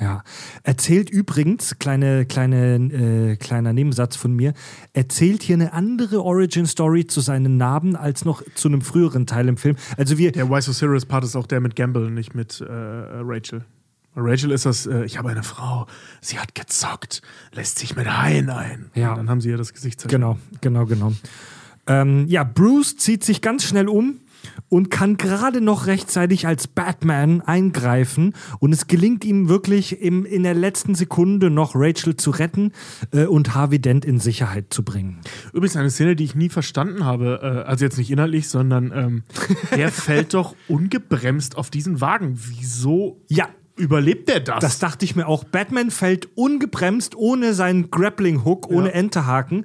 Ja. Erzählt übrigens, kleine, kleine, äh, kleiner Nebensatz von mir, erzählt hier eine andere Origin-Story zu seinen Narben als noch zu einem früheren Teil im Film. Also wir, der Why So Serious Part ist auch der mit Gamble, nicht mit äh, Rachel. Rachel ist das, äh, ich habe eine Frau, sie hat gezockt, lässt sich mit Haien ein. Ja. Und dann haben sie ja das Gesicht Genau, genau, genau. Ähm, ja, Bruce zieht sich ganz schnell um und kann gerade noch rechtzeitig als Batman eingreifen. Und es gelingt ihm wirklich im, in der letzten Sekunde noch Rachel zu retten äh, und Harvey Dent in Sicherheit zu bringen. Übrigens eine Szene, die ich nie verstanden habe, äh, also jetzt nicht inhaltlich, sondern ähm, der fällt doch ungebremst auf diesen Wagen. Wieso Ja, überlebt der das? Das dachte ich mir auch. Batman fällt ungebremst, ohne seinen Grappling-Hook, ohne Ja. Enterhaken,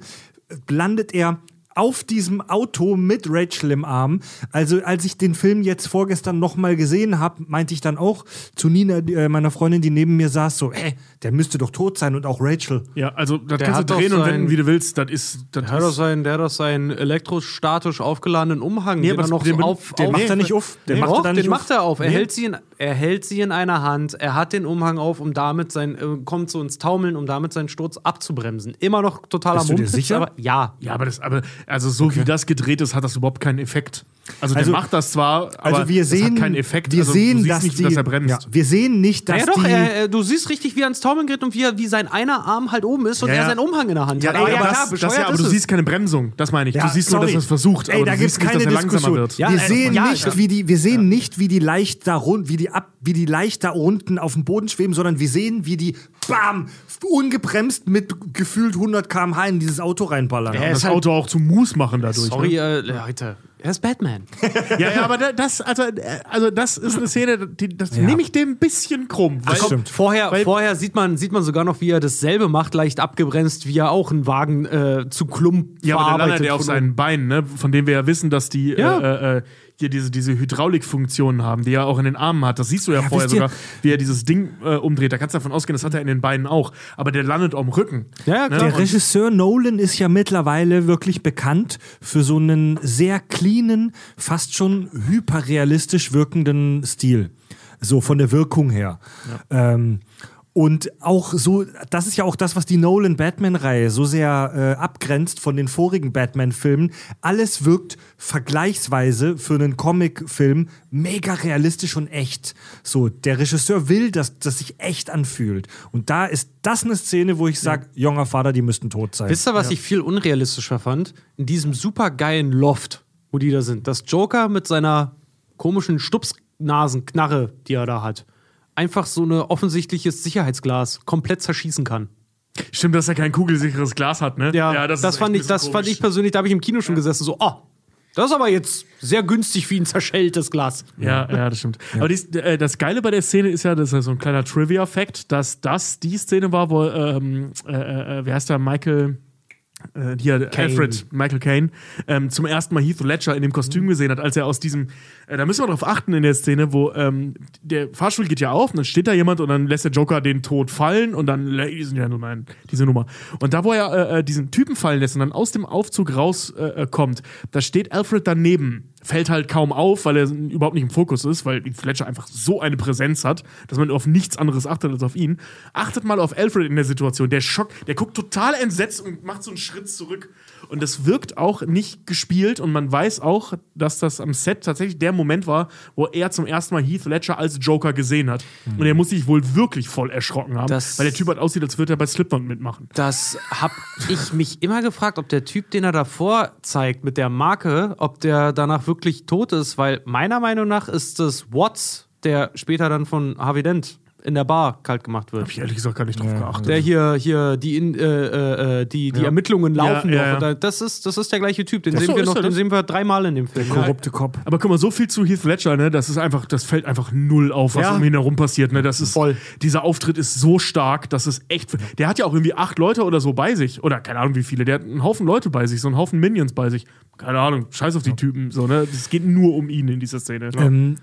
landet er auf diesem Auto mit Rachel im Arm. Also als ich den Film jetzt vorgestern nochmal gesehen habe, meinte ich dann auch zu Nina, äh, meiner Freundin, die neben mir saß, so, ey, der müsste doch tot sein und auch Rachel. ja, also das Der kannst du drehen und wenden, wie du willst. Das ist. Das Der hat doch seinen, der hat doch seinen elektrostatisch aufgeladenen Umhang, Nee, den aber er noch den- so auf, den auf macht er nicht auf. Den Den, macht er doch, dann den nicht macht er auf. Er, Nee. hält sie in, er hält sie in einer Hand, er hat den Umhang auf, um damit sein, äh, kommt so ins Taumeln, um damit seinen Sturz abzubremsen. Immer noch totaler Bist du dir Mumpitz, sicher? aber ja. ja, aber das, aber also so wie das gedreht ist, hat das überhaupt keinen Effekt. Also, Also- der macht das zwar, aber Also wir das sehen, hat keinen Effekt. wir also, sehen, du siehst dass nicht, die, dass er bremst. Ja, wir sehen nicht, dass Ja, doch, die, er, äh, du siehst richtig, wie er ins Taumeln gerät und wie, er, wie sein einer Arm halt oben ist und Ja, er ja. seinen Umhang in der Hand Ja, hat. ey, aber, ja, das, klar, das, ja, aber du siehst keine Bremsung. Das meine ich. Ja, du siehst nur, sorry. dass er es versucht. Ey, aber da du gibt's siehst nicht, keine dass er langsamer Diskussion. wird. Ja, wir sehen ja, nicht, ja. wie die, wir sehen nicht, wie die leicht da rund, wie die ab, wie die leicht da unten auf dem Boden schweben, sondern wir sehen, wie die, bam, ungebremst mit gefühlt 100 km/h in dieses Auto reinballern. Er Und das halt- Auto auch zum Mus machen dadurch. Sorry, Ne? äh, Leute. Er ist Batman. Ja, ja, aber da- das, also, äh, also das ist eine Szene, die, das Ja. nehme ich dem ein bisschen krumm. Weil, stimmt. Vorher, Weil- vorher sieht, man, sieht man sogar noch, wie er dasselbe macht, leicht abgebremst, wie er auch einen Wagen äh, zu Klump Ja, aber dann landet verarbeitet er auf von seinen Beinen, ne? von dem wir ja wissen, dass die Ja. äh, äh, hier diese, diese Hydraulikfunktionen haben, die er auch in den Armen hat. Das siehst du ja, Ja, vorher sogar, wie er dieses Ding äh, umdreht. Da kannst du davon ausgehen, das hat er in den Beinen auch. Aber der landet am Rücken. Ja, ja. Ne? Der Regisseur Nolan ist ja mittlerweile wirklich bekannt für so einen sehr cleanen, fast schon hyperrealistisch wirkenden Stil. So von der Wirkung her. Ähm, und auch so, das ist ja auch das, was die Nolan-Batman-Reihe so sehr äh, abgrenzt von den vorigen Batman-Filmen. Alles wirkt vergleichsweise für einen Comic-Film mega realistisch und echt. So, der Regisseur will, dass das sich echt anfühlt. Und da ist das eine Szene, wo ich sage, junger Vater, die müssten tot sein. Wisst ihr, was ich viel unrealistischer fand? In diesem super geilen Loft, wo die da sind. Das Joker mit seiner komischen Stupsnasenknarre, die er da hat, einfach so ein offensichtliches Sicherheitsglas komplett zerschießen kann. Stimmt, dass er kein kugelsicheres Glas hat, ne? das, ist fand ich, das fand ich persönlich, da habe ich im Kino schon gesessen, so, oh, das ist aber jetzt sehr günstig wie ein zerschelltes Glas. Ja, ja, das stimmt. Aber dies, äh, das Geile bei der Szene ist ja, das ist ja so ein kleiner Trivia-Fact, dass das die Szene war, wo, ähm, äh, äh, wie heißt der, Michael, äh, hier, Caine. Alfred, Michael Caine, ähm, zum ersten Mal Heath Ledger in dem Kostüm gesehen hat, als er aus diesem, äh, da müssen wir darauf achten in der Szene, wo ähm, der Fahrstuhl geht ja auf und dann steht da jemand und dann lässt der Joker den Tod fallen und dann, Ladies and Gentlemen, diese Nummer. Und da, wo er äh, äh, diesen Typen fallen lässt und dann aus dem Aufzug rauskommt, äh, da steht Alfred daneben. Fällt halt kaum auf, weil er überhaupt nicht im Fokus ist, weil Heath Ledger einfach so eine Präsenz hat, dass man auf nichts anderes achtet als auf ihn. Achtet mal auf Alfred in der Situation. Der Schock, der guckt total entsetzt und macht so einen Schritt zurück. Und das wirkt auch nicht gespielt und man weiß auch, dass das am Set tatsächlich der Moment war, wo er zum ersten Mal Heath Ledger als Joker gesehen hat. Und er muss sich wohl wirklich voll erschrocken haben, Das- weil der Typ halt aussieht, als würde er bei Slipknot mitmachen. Das hab ich mich immer gefragt, ob der Typ, den er davor zeigt mit der Marke, ob der danach wirklich tot ist, weil meiner Meinung nach ist es Watts, der später dann von Harvey Dent in der Bar kalt gemacht wird. Hab ich ehrlich gesagt gar nicht drauf geachtet. Der hier, hier die, in, äh, äh, die, die Ermittlungen laufen Ja, ja, noch. ja. Das, ist, das ist der gleiche Typ. Den sehen so, wir noch, den sehen wir dreimal in dem Film. Ja. Korrupte Cop. Aber guck mal, so viel zu Heath Ledger, ne? Das ist einfach, das fällt einfach null auf, was Ja. um ihn herum passiert, ne? Das ist Voll. Dieser Auftritt ist so stark, das ist echt. Der hat ja auch irgendwie acht Leute oder so bei sich. Oder keine Ahnung wie viele. Der hat einen Haufen Leute bei sich, so einen Haufen Minions bei sich. Keine Ahnung, scheiß auf die Typen. So, ne? Es geht nur um ihn in dieser Szene. Ähm,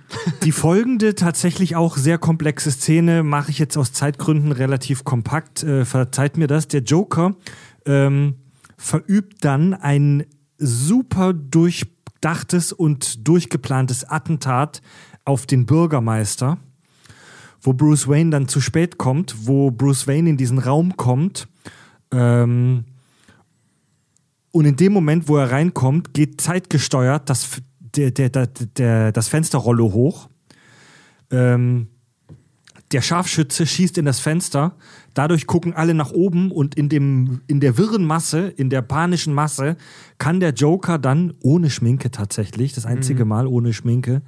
die folgende tatsächlich auch sehr komplexe Szene mache ich jetzt aus Zeitgründen relativ kompakt. Äh, verzeiht mir das. Der Joker ähm, verübt dann ein super durchdachtes und durchgeplantes Attentat auf den Bürgermeister, wo Bruce Wayne dann zu spät kommt, wo Bruce Wayne in diesen Raum kommt. Ähm, und in dem Moment, wo er reinkommt, geht zeitgesteuert das, der, der, der, der, das Fensterrollo hoch. Ähm, der Scharfschütze schießt in das Fenster. Dadurch gucken alle nach oben und in, dem, in der wirren Masse, in der panischen Masse, kann der Joker dann ohne Schminke tatsächlich, das einzige Mal ohne Schminke,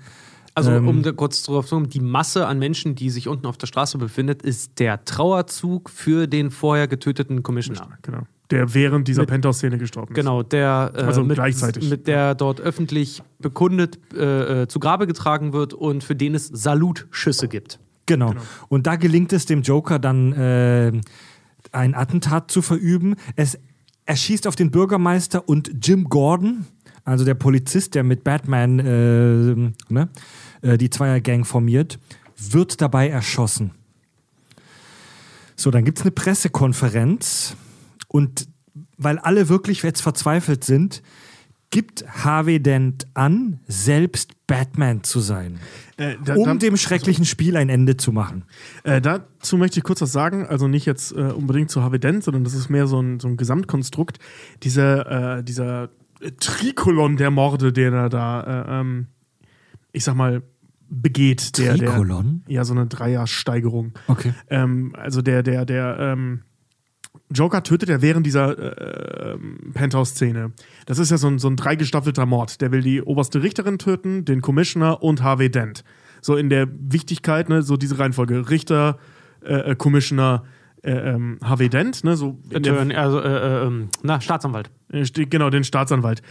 Also, Ähm, um da kurz drauf zu kommen, die Masse an Menschen, die sich unten auf der Straße befindet, ist der Trauerzug für den vorher getöteten Commissioner. Genau. Der während dieser Penthouse-Szene gestorben ist. Genau, der äh, Also mit, gleichzeitig. mit der dort öffentlich bekundet äh, äh, zu Grabe getragen wird und für den es Salutschüsse gibt. Genau. Und da gelingt es dem Joker dann, äh, ein Attentat zu verüben. Es, er schießt auf den Bürgermeister und Jim Gordon, also der Polizist, der mit Batman äh, ne, äh, die Zweiergang formiert, wird dabei erschossen. So, dann gibt es eine Pressekonferenz und weil alle wirklich jetzt verzweifelt sind, gibt Harvey Dent an, selbst Batman zu sein Äh, da, um da, dem schrecklichen Spiel ein Ende zu machen. äh, dazu möchte ich kurz was sagen. Also nicht jetzt äh, unbedingt zu Harvey Dent, sondern das ist mehr so ein, so ein Gesamtkonstrukt. Dieser, äh, dieser Trikolon der Morde, den er da, äh, ähm, ich sag mal, begeht. Der, Trikolon? Der, ja, so eine Dreiersteigerung. Okay. Ähm, also der, der, der ähm, Joker tötet er während dieser äh, ähm, Penthouse-Szene. Das ist ja so ein, so ein dreigestaffelter Mord. Der will die oberste Richterin töten, den Commissioner und Harvey Dent. So in der Wichtigkeit, ne, so diese Reihenfolge. Richter, äh, äh, Commissioner, äh, ähm, Harvey Dent, ne, so also, äh, äh, ähm, na, Staatsanwalt. genau, den Staatsanwalt.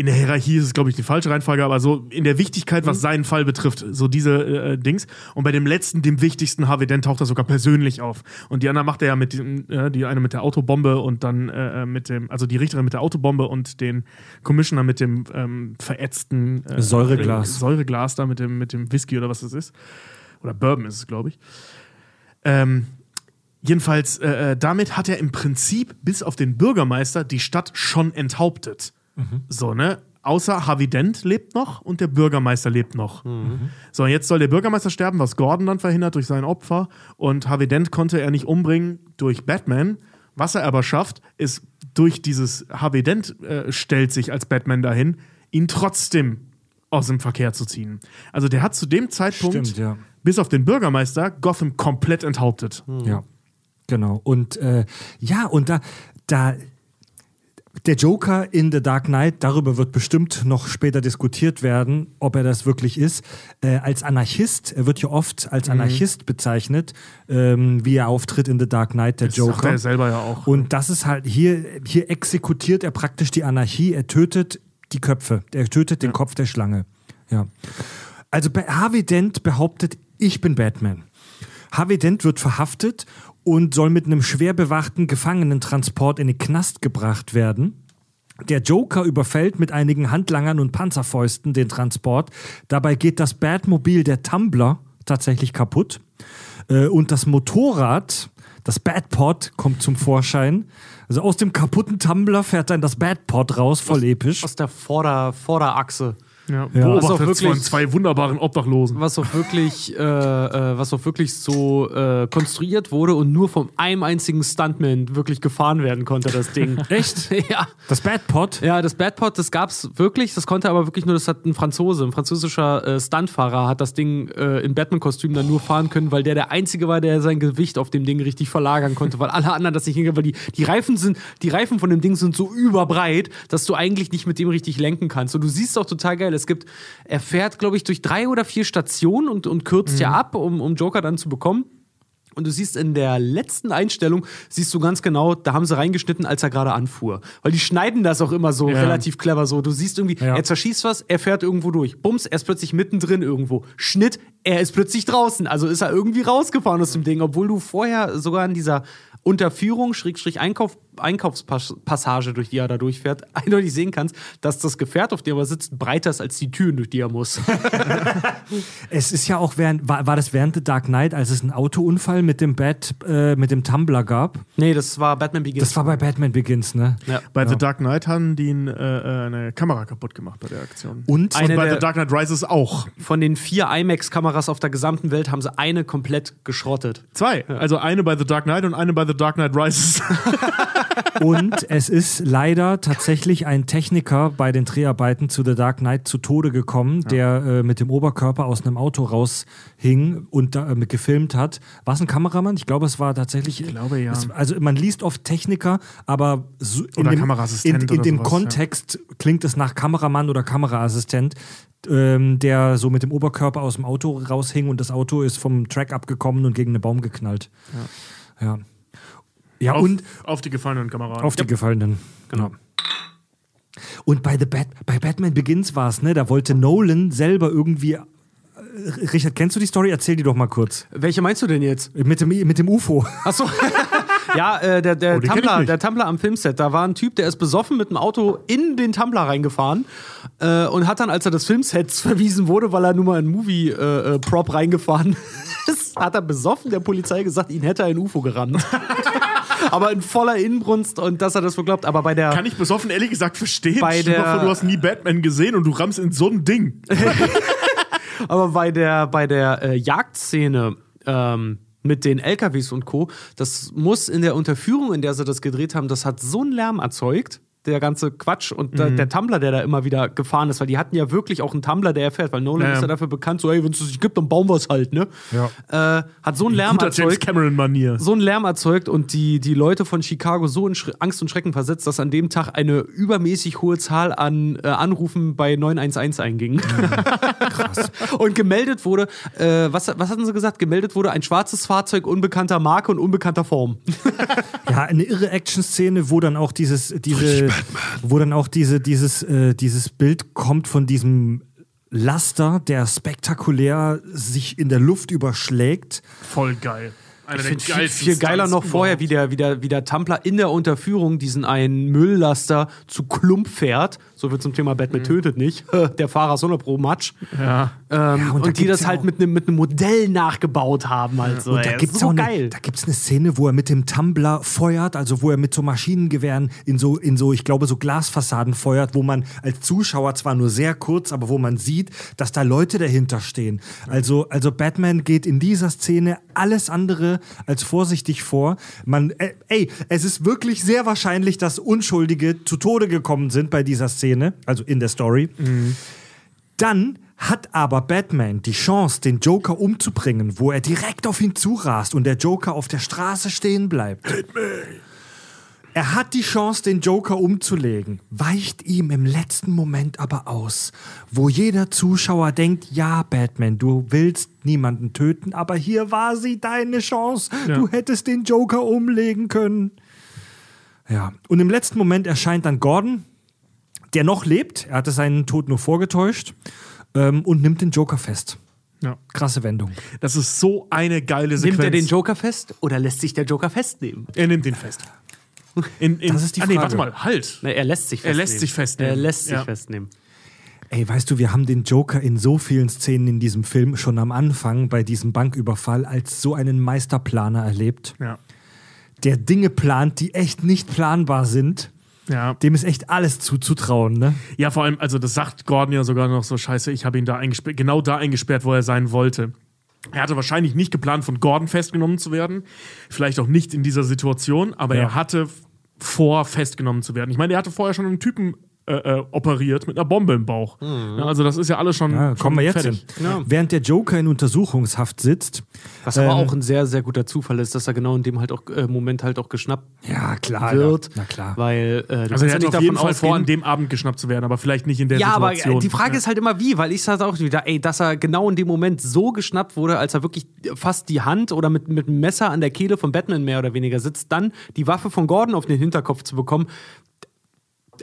In der Hierarchie ist es, glaube ich, die falsche Reihenfolge, aber so in der Wichtigkeit, was seinen Fall betrifft, so diese äh, Dings. Und bei dem letzten, dem wichtigsten Harvey Dent taucht er sogar persönlich auf. Und die andere macht er ja mit diesem, äh, die eine mit der Autobombe und dann äh, mit dem, also die Richterin mit der Autobombe und den Commissioner mit dem ähm, verätzten äh, Säureglas. Säureglas da mit dem, mit dem Whisky oder was das ist. Oder Bourbon ist es, glaube ich. Ähm, jedenfalls, äh, äh, damit hat er im Prinzip bis auf den Bürgermeister die Stadt schon enthauptet. So, ne? Außer Harvey Dent lebt noch und der Bürgermeister lebt noch. So, jetzt soll der Bürgermeister sterben, was Gordon dann verhindert durch sein Opfer. Und Harvey Dent konnte er nicht umbringen durch Batman. Was er aber schafft, ist durch dieses Harvey Dent äh, stellt sich als Batman dahin, ihn trotzdem aus dem Verkehr zu ziehen. Also der hat zu dem Zeitpunkt, Stimmt, ja. bis auf den Bürgermeister, Gotham komplett enthauptet. Ja, genau. Und äh, ja, und da, da der Joker in The Dark Knight, darüber wird bestimmt noch später diskutiert werden, ob er das wirklich ist. Äh, als Anarchist, er wird ja oft als Mhm. Anarchist bezeichnet, ähm, wie er auftritt in The Dark Knight, der Das sagt Joker. er selber ja auch. Und das ist halt, hier, hier exekutiert er praktisch die Anarchie, er tötet die Köpfe, er tötet den Kopf der Schlange. Ja. Also Harvey Dent behauptet, ich bin Batman. Harvey Dent wird verhaftet und soll mit einem schwer bewachten Gefangenentransport in den Knast gebracht werden. Der Joker überfällt mit einigen Handlangern und Panzerfäusten den Transport. Dabei geht das Batmobil der Tumblr tatsächlich kaputt. Äh, und das Motorrad, das Badpod, kommt zum Vorschein. Also aus dem kaputten Tumbler fährt dann das Badpod raus, voll episch. Aus der Vorder Vorderachse. Ja, Was auch beobachtet wirklich- von zwei wunderbaren Obdachlosen. Was auch wirklich, äh, äh, was auch wirklich so äh, konstruiert wurde und nur von einem einzigen Stuntman wirklich gefahren werden konnte, das Ding. Echt? ja. Das Badpod? Ja, das Badpod, das gab's wirklich, das konnte aber wirklich nur, das hat ein Franzose, ein französischer äh, Stuntfahrer hat das Ding äh, in Batman-Kostüm dann nur fahren können, weil der der Einzige war, der sein Gewicht auf dem Ding richtig verlagern konnte, weil alle anderen das nicht hingehen, weil die, die Reifen sind, die Reifen von dem Ding sind so überbreit, dass du eigentlich nicht mit dem richtig lenken kannst. Und du siehst auch total geil, es gibt, er fährt, glaube ich, durch drei oder vier Stationen und, und kürzt ja ab, um, um Joker dann zu bekommen. Und du siehst in der letzten Einstellung, siehst du ganz genau, da haben sie reingeschnitten, als er gerade anfuhr. Weil die schneiden das auch immer so Ja. relativ clever so. Du siehst irgendwie, Ja. er zerschießt was, er fährt irgendwo durch. Bums, er ist plötzlich mittendrin irgendwo. Schnitt, er ist plötzlich draußen. Also ist er irgendwie rausgefahren aus dem Ding, obwohl du vorher sogar in dieser Unterführung, Schrägstrich Einkauf, Einkaufspassage, durch die er da durchfährt, eindeutig sehen kannst, dass das Gefährt, auf dem er sitzt, breiter ist als die Türen, durch die er muss. Es ist ja auch während, war, war das während The Dark Knight, als es einen Autounfall mit dem Bad, äh, mit dem Tumbler gab? nee, das war Batman Begins. Das war bei Batman Begins, ne? ja. Bei The Dark Knight haben die äh, äh, eine Kamera kaputt gemacht bei der Aktion. Und Eine Und bei der- The Dark Knight Rises auch. Von den vier IMAX-Kameras auf der gesamten Welt haben sie eine komplett geschrottet. Zwei. Also eine bei The Dark Knight und eine bei The Dark Knight Rises. Und es ist leider tatsächlich ein Techniker bei den Dreharbeiten zu The Dark Knight zu Tode gekommen, der äh, mit dem Oberkörper aus einem Auto raushing und da, äh, gefilmt hat. War es ein Kameramann? Ich glaube, es war tatsächlich. Ich glaube, ja. Es, also man liest oft Techniker, aber so in Oder dem, Kameraassistent in, in oder dem sowas, Kontext klingt es nach Kameramann oder Kameraassistent. Ähm, der so mit dem Oberkörper aus dem Auto raushing und das Auto ist vom Track abgekommen und gegen einen Baum geknallt. Ja. Ja, ja auf, und auf die gefallenen Kameraden. auf die Gefallenen. Genau. Und bei, The Bat bei Batman Begins war es, ne? Da wollte Nolan selber irgendwie. äh, Richard, kennst du die Story? Erzähl die doch mal kurz. Welche meinst du denn jetzt? Mit dem, mit dem UFO. Achso. ja, äh, der, der, Oh, Tumblr, der Tumblr am Filmset, da war ein Typ, der ist besoffen mit dem Auto in den Tumblr reingefahren äh, und hat dann, als er des Filmsets verwiesen wurde, weil er nur mal einen Movie-Prop reingefahren ist, hat er besoffen der Polizei gesagt, ihn hätte ein UFO gerannt. Aber in voller Inbrunst und dass er das wohl glaubt. Aber bei der. Kann ich besoffen ehrlich gesagt verstehen. Bei der- vor, du hast nie Batman gesehen und du rammst in so ein Ding. Aber bei der, bei der äh, Jagdszene ähm, mit den LKWs und Co., das muss in der Unterführung, in der sie das gedreht haben, das hat so einen Lärm erzeugt. Der ganze Quatsch und der, der Tumblr, der da immer wieder gefahren ist, weil die hatten ja wirklich auch einen Tumblr, der er fährt, weil Nolan Ja, ist ja dafür bekannt, so, hey, wenn es das nicht gibt, dann bauen wir es halt, ne? Ja. Äh, hat so einen Lärm Guter James erzeugt Cameron-Manier. so einen Lärm erzeugt und die, die Leute von Chicago so in Schre Angst und Schrecken versetzt, dass an dem Tag eine übermäßig hohe Zahl an äh, Anrufen bei 911 einging. Krass. und gemeldet wurde, äh, was, was hatten sie gesagt? Gemeldet wurde ein schwarzes Fahrzeug unbekannter Marke und unbekannter Form. Ja, eine irre Action-Szene, wo dann auch dieses, diese, wo dann auch diese, dieses, äh, dieses Bild kommt von diesem Laster, der spektakulär sich in der Luft überschlägt. Voll geil. Einer Ich der finde viel, geilsten viel geiler Stunts noch vorher, überhaupt. wie der, wie, der, wie der Tumblr in der Unterführung diesen einen Mülllaster zu Klump fährt. So wird zum Thema Batman tötet nicht. Der Fahrer ist 100 pro Matsch. Ja. Ähm, und und da die das ja halt mit einem mit einem Modell nachgebaut haben. Halt so, Und da gibt es so auch geil. eine, da gibt's eine Szene, wo er mit dem Tumbler feuert, also wo er mit so Maschinengewehren in so, in so, ich glaube, so Glasfassaden feuert, wo man als Zuschauer zwar nur sehr kurz, aber wo man sieht, dass da Leute dahinter stehen. Also, also Batman geht in dieser Szene alles andere als vorsichtig vor. Man, äh, ey, es ist wirklich sehr wahrscheinlich, dass Unschuldige zu Tode gekommen sind bei dieser Szene, also in der Story. Dann hat aber Batman die Chance, den Joker umzubringen, wo er direkt auf ihn zurast und der Joker auf der Straße stehen bleibt. Er hat die Chance, den Joker umzulegen, weicht ihm im letzten Moment aber aus, wo jeder Zuschauer denkt, ja, Batman, du willst niemanden töten, aber hier war sie deine Chance. Du hättest den Joker umlegen können. Ja, und im letzten Moment erscheint dann Gordon, der noch lebt, er hatte seinen Tod nur vorgetäuscht, ähm, und nimmt den Joker fest. Ja. Krasse Wendung. Das ist so eine geile Sequenz. Nimmt er den Joker fest oder lässt sich der Joker festnehmen? Er nimmt den fest. In, in, Das ist die ah, nee, Frage. warte mal, halt. Ne, er lässt sich Er festnehmen. lässt sich festnehmen. Er lässt sich Ja. festnehmen. Ey, weißt du, wir haben den Joker in so vielen Szenen in diesem Film schon am Anfang bei diesem Banküberfall als so einen Meisterplaner erlebt, Ja. der Dinge plant, die echt nicht planbar sind. Ja. Dem ist echt alles zuzutrauen, ne? Ja, vor allem, also das sagt Gordon ja sogar noch so, scheiße, ich habe ihn da eingesperrt, genau da eingesperrt, wo er sein wollte. Er hatte wahrscheinlich nicht geplant, von Gordon festgenommen zu werden. Vielleicht auch nicht in dieser Situation, aber Ja. er hatte vor, festgenommen zu werden. Ich meine, er hatte vorher schon einen Typen äh, äh, operiert mit einer Bombe im Bauch. Ja, also das ist ja alles schon. Ja, schon kommen wir jetzt fertig. hin. Während der Joker in Untersuchungshaft sitzt. Was aber Ähm, auch ein sehr, sehr guter Zufall ist, dass er genau in dem halt auch, äh, Moment halt auch geschnappt Ja, klar. wird. Na klar. Weil äh, Also er ja nicht auf jeden davon Fall vor, an dem Abend geschnappt zu werden, aber vielleicht nicht in der Ja, aber Situation. äh, die Frage ist halt immer wie, weil ich sage auch wieder, ey, dass er genau in dem Moment so geschnappt wurde, als er wirklich fast die Hand oder mit, mit einem Messer an der Kehle von Batman mehr oder weniger sitzt, dann die Waffe von Gordon auf den Hinterkopf zu bekommen.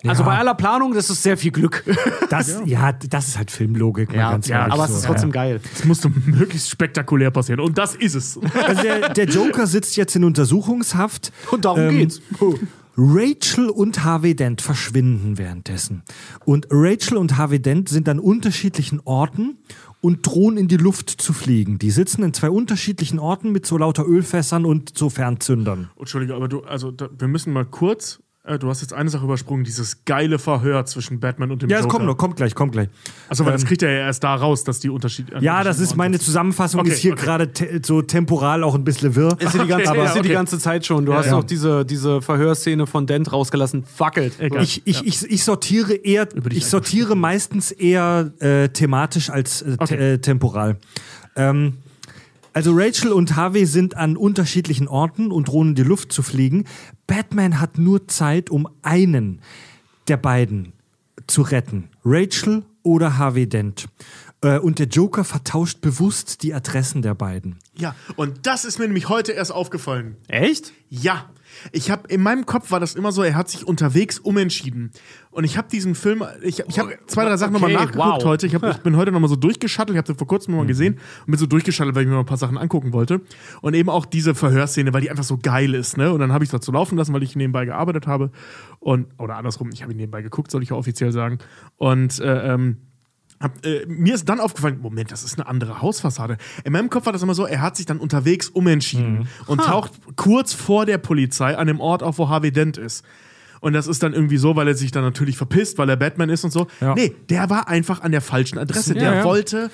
Also Ja. bei aller Planung, das ist sehr viel Glück. Das, ja. das ist halt Filmlogik. mal ganz ja, aber es so. ist trotzdem geil. Es musste möglichst spektakulär passieren. Und das ist es. Also der, der Joker sitzt jetzt in Untersuchungshaft. Und darum Ähm, geht's. Rachel und Harvey Dent verschwinden währenddessen. Und Rachel und Harvey Dent sind an unterschiedlichen Orten und drohen in die Luft zu fliegen. Die sitzen in zwei unterschiedlichen Orten mit so lauter Ölfässern und so Fernzündern. Entschuldige, aber du, also da, wir müssen mal kurz. Äh, du hast jetzt eine Sache übersprungen, dieses geile Verhör zwischen Batman und dem Ja, es Joker. kommt noch, kommt gleich, kommt gleich. Achso, weil das Ähm, kriegt er ja erst da raus, dass die Unterschiede. Ja, das ist meine Zusammenfassung, Okay, ist hier okay. gerade te so temporal auch ein bisschen wirr. Ist sie die ganze, Okay, ist sie die ganze Zeit schon. Du hast ja. noch diese, diese Verhörszene von Dent rausgelassen. Fackelt. Egal. Ich, ich, ich, ich sortiere eher, ich sortiere meistens eher äh, thematisch als äh, äh, temporal. Ähm, also Rachel und Harvey sind an unterschiedlichen Orten und drohen in die Luft zu fliegen. Batman hat nur Zeit, um einen der beiden zu retten. Rachel oder Harvey Dent. Äh, und der Joker vertauscht bewusst die Adressen der beiden. Ja, und das ist mir nämlich heute erst aufgefallen. Echt? Ja. Ich habe in meinem Kopf war das immer so, er hat sich unterwegs umentschieden. Und ich habe diesen Film, ich, ich habe zwei, drei Sachen nochmal Okay, nachgeguckt wow. heute. Ich, hab, ich bin heute nochmal so durchgeschattelt, ich habe den vor kurzem Mhm. nochmal gesehen und bin so durchgeschattelt, weil ich mir noch ein paar Sachen angucken wollte. Und eben auch diese Verhörszene, weil die einfach so geil ist, ne? Und dann habe ich es dazu laufen lassen, weil ich nebenbei gearbeitet habe. Und, oder andersrum, ich habe ihn nebenbei geguckt, soll ich ja offiziell sagen. Und äh, ähm, hab, äh, mir ist dann aufgefallen, Moment, das ist eine andere Hausfassade. In meinem Kopf war das immer so, er hat sich dann unterwegs umentschieden und taucht kurz vor der Polizei an dem Ort auf, wo Harvey Dent ist. Und das ist dann irgendwie so, weil er sich dann natürlich verpisst, weil er Batman ist und so. Ja. Nee, der war einfach an der falschen Adresse. Ja, der ja. wollte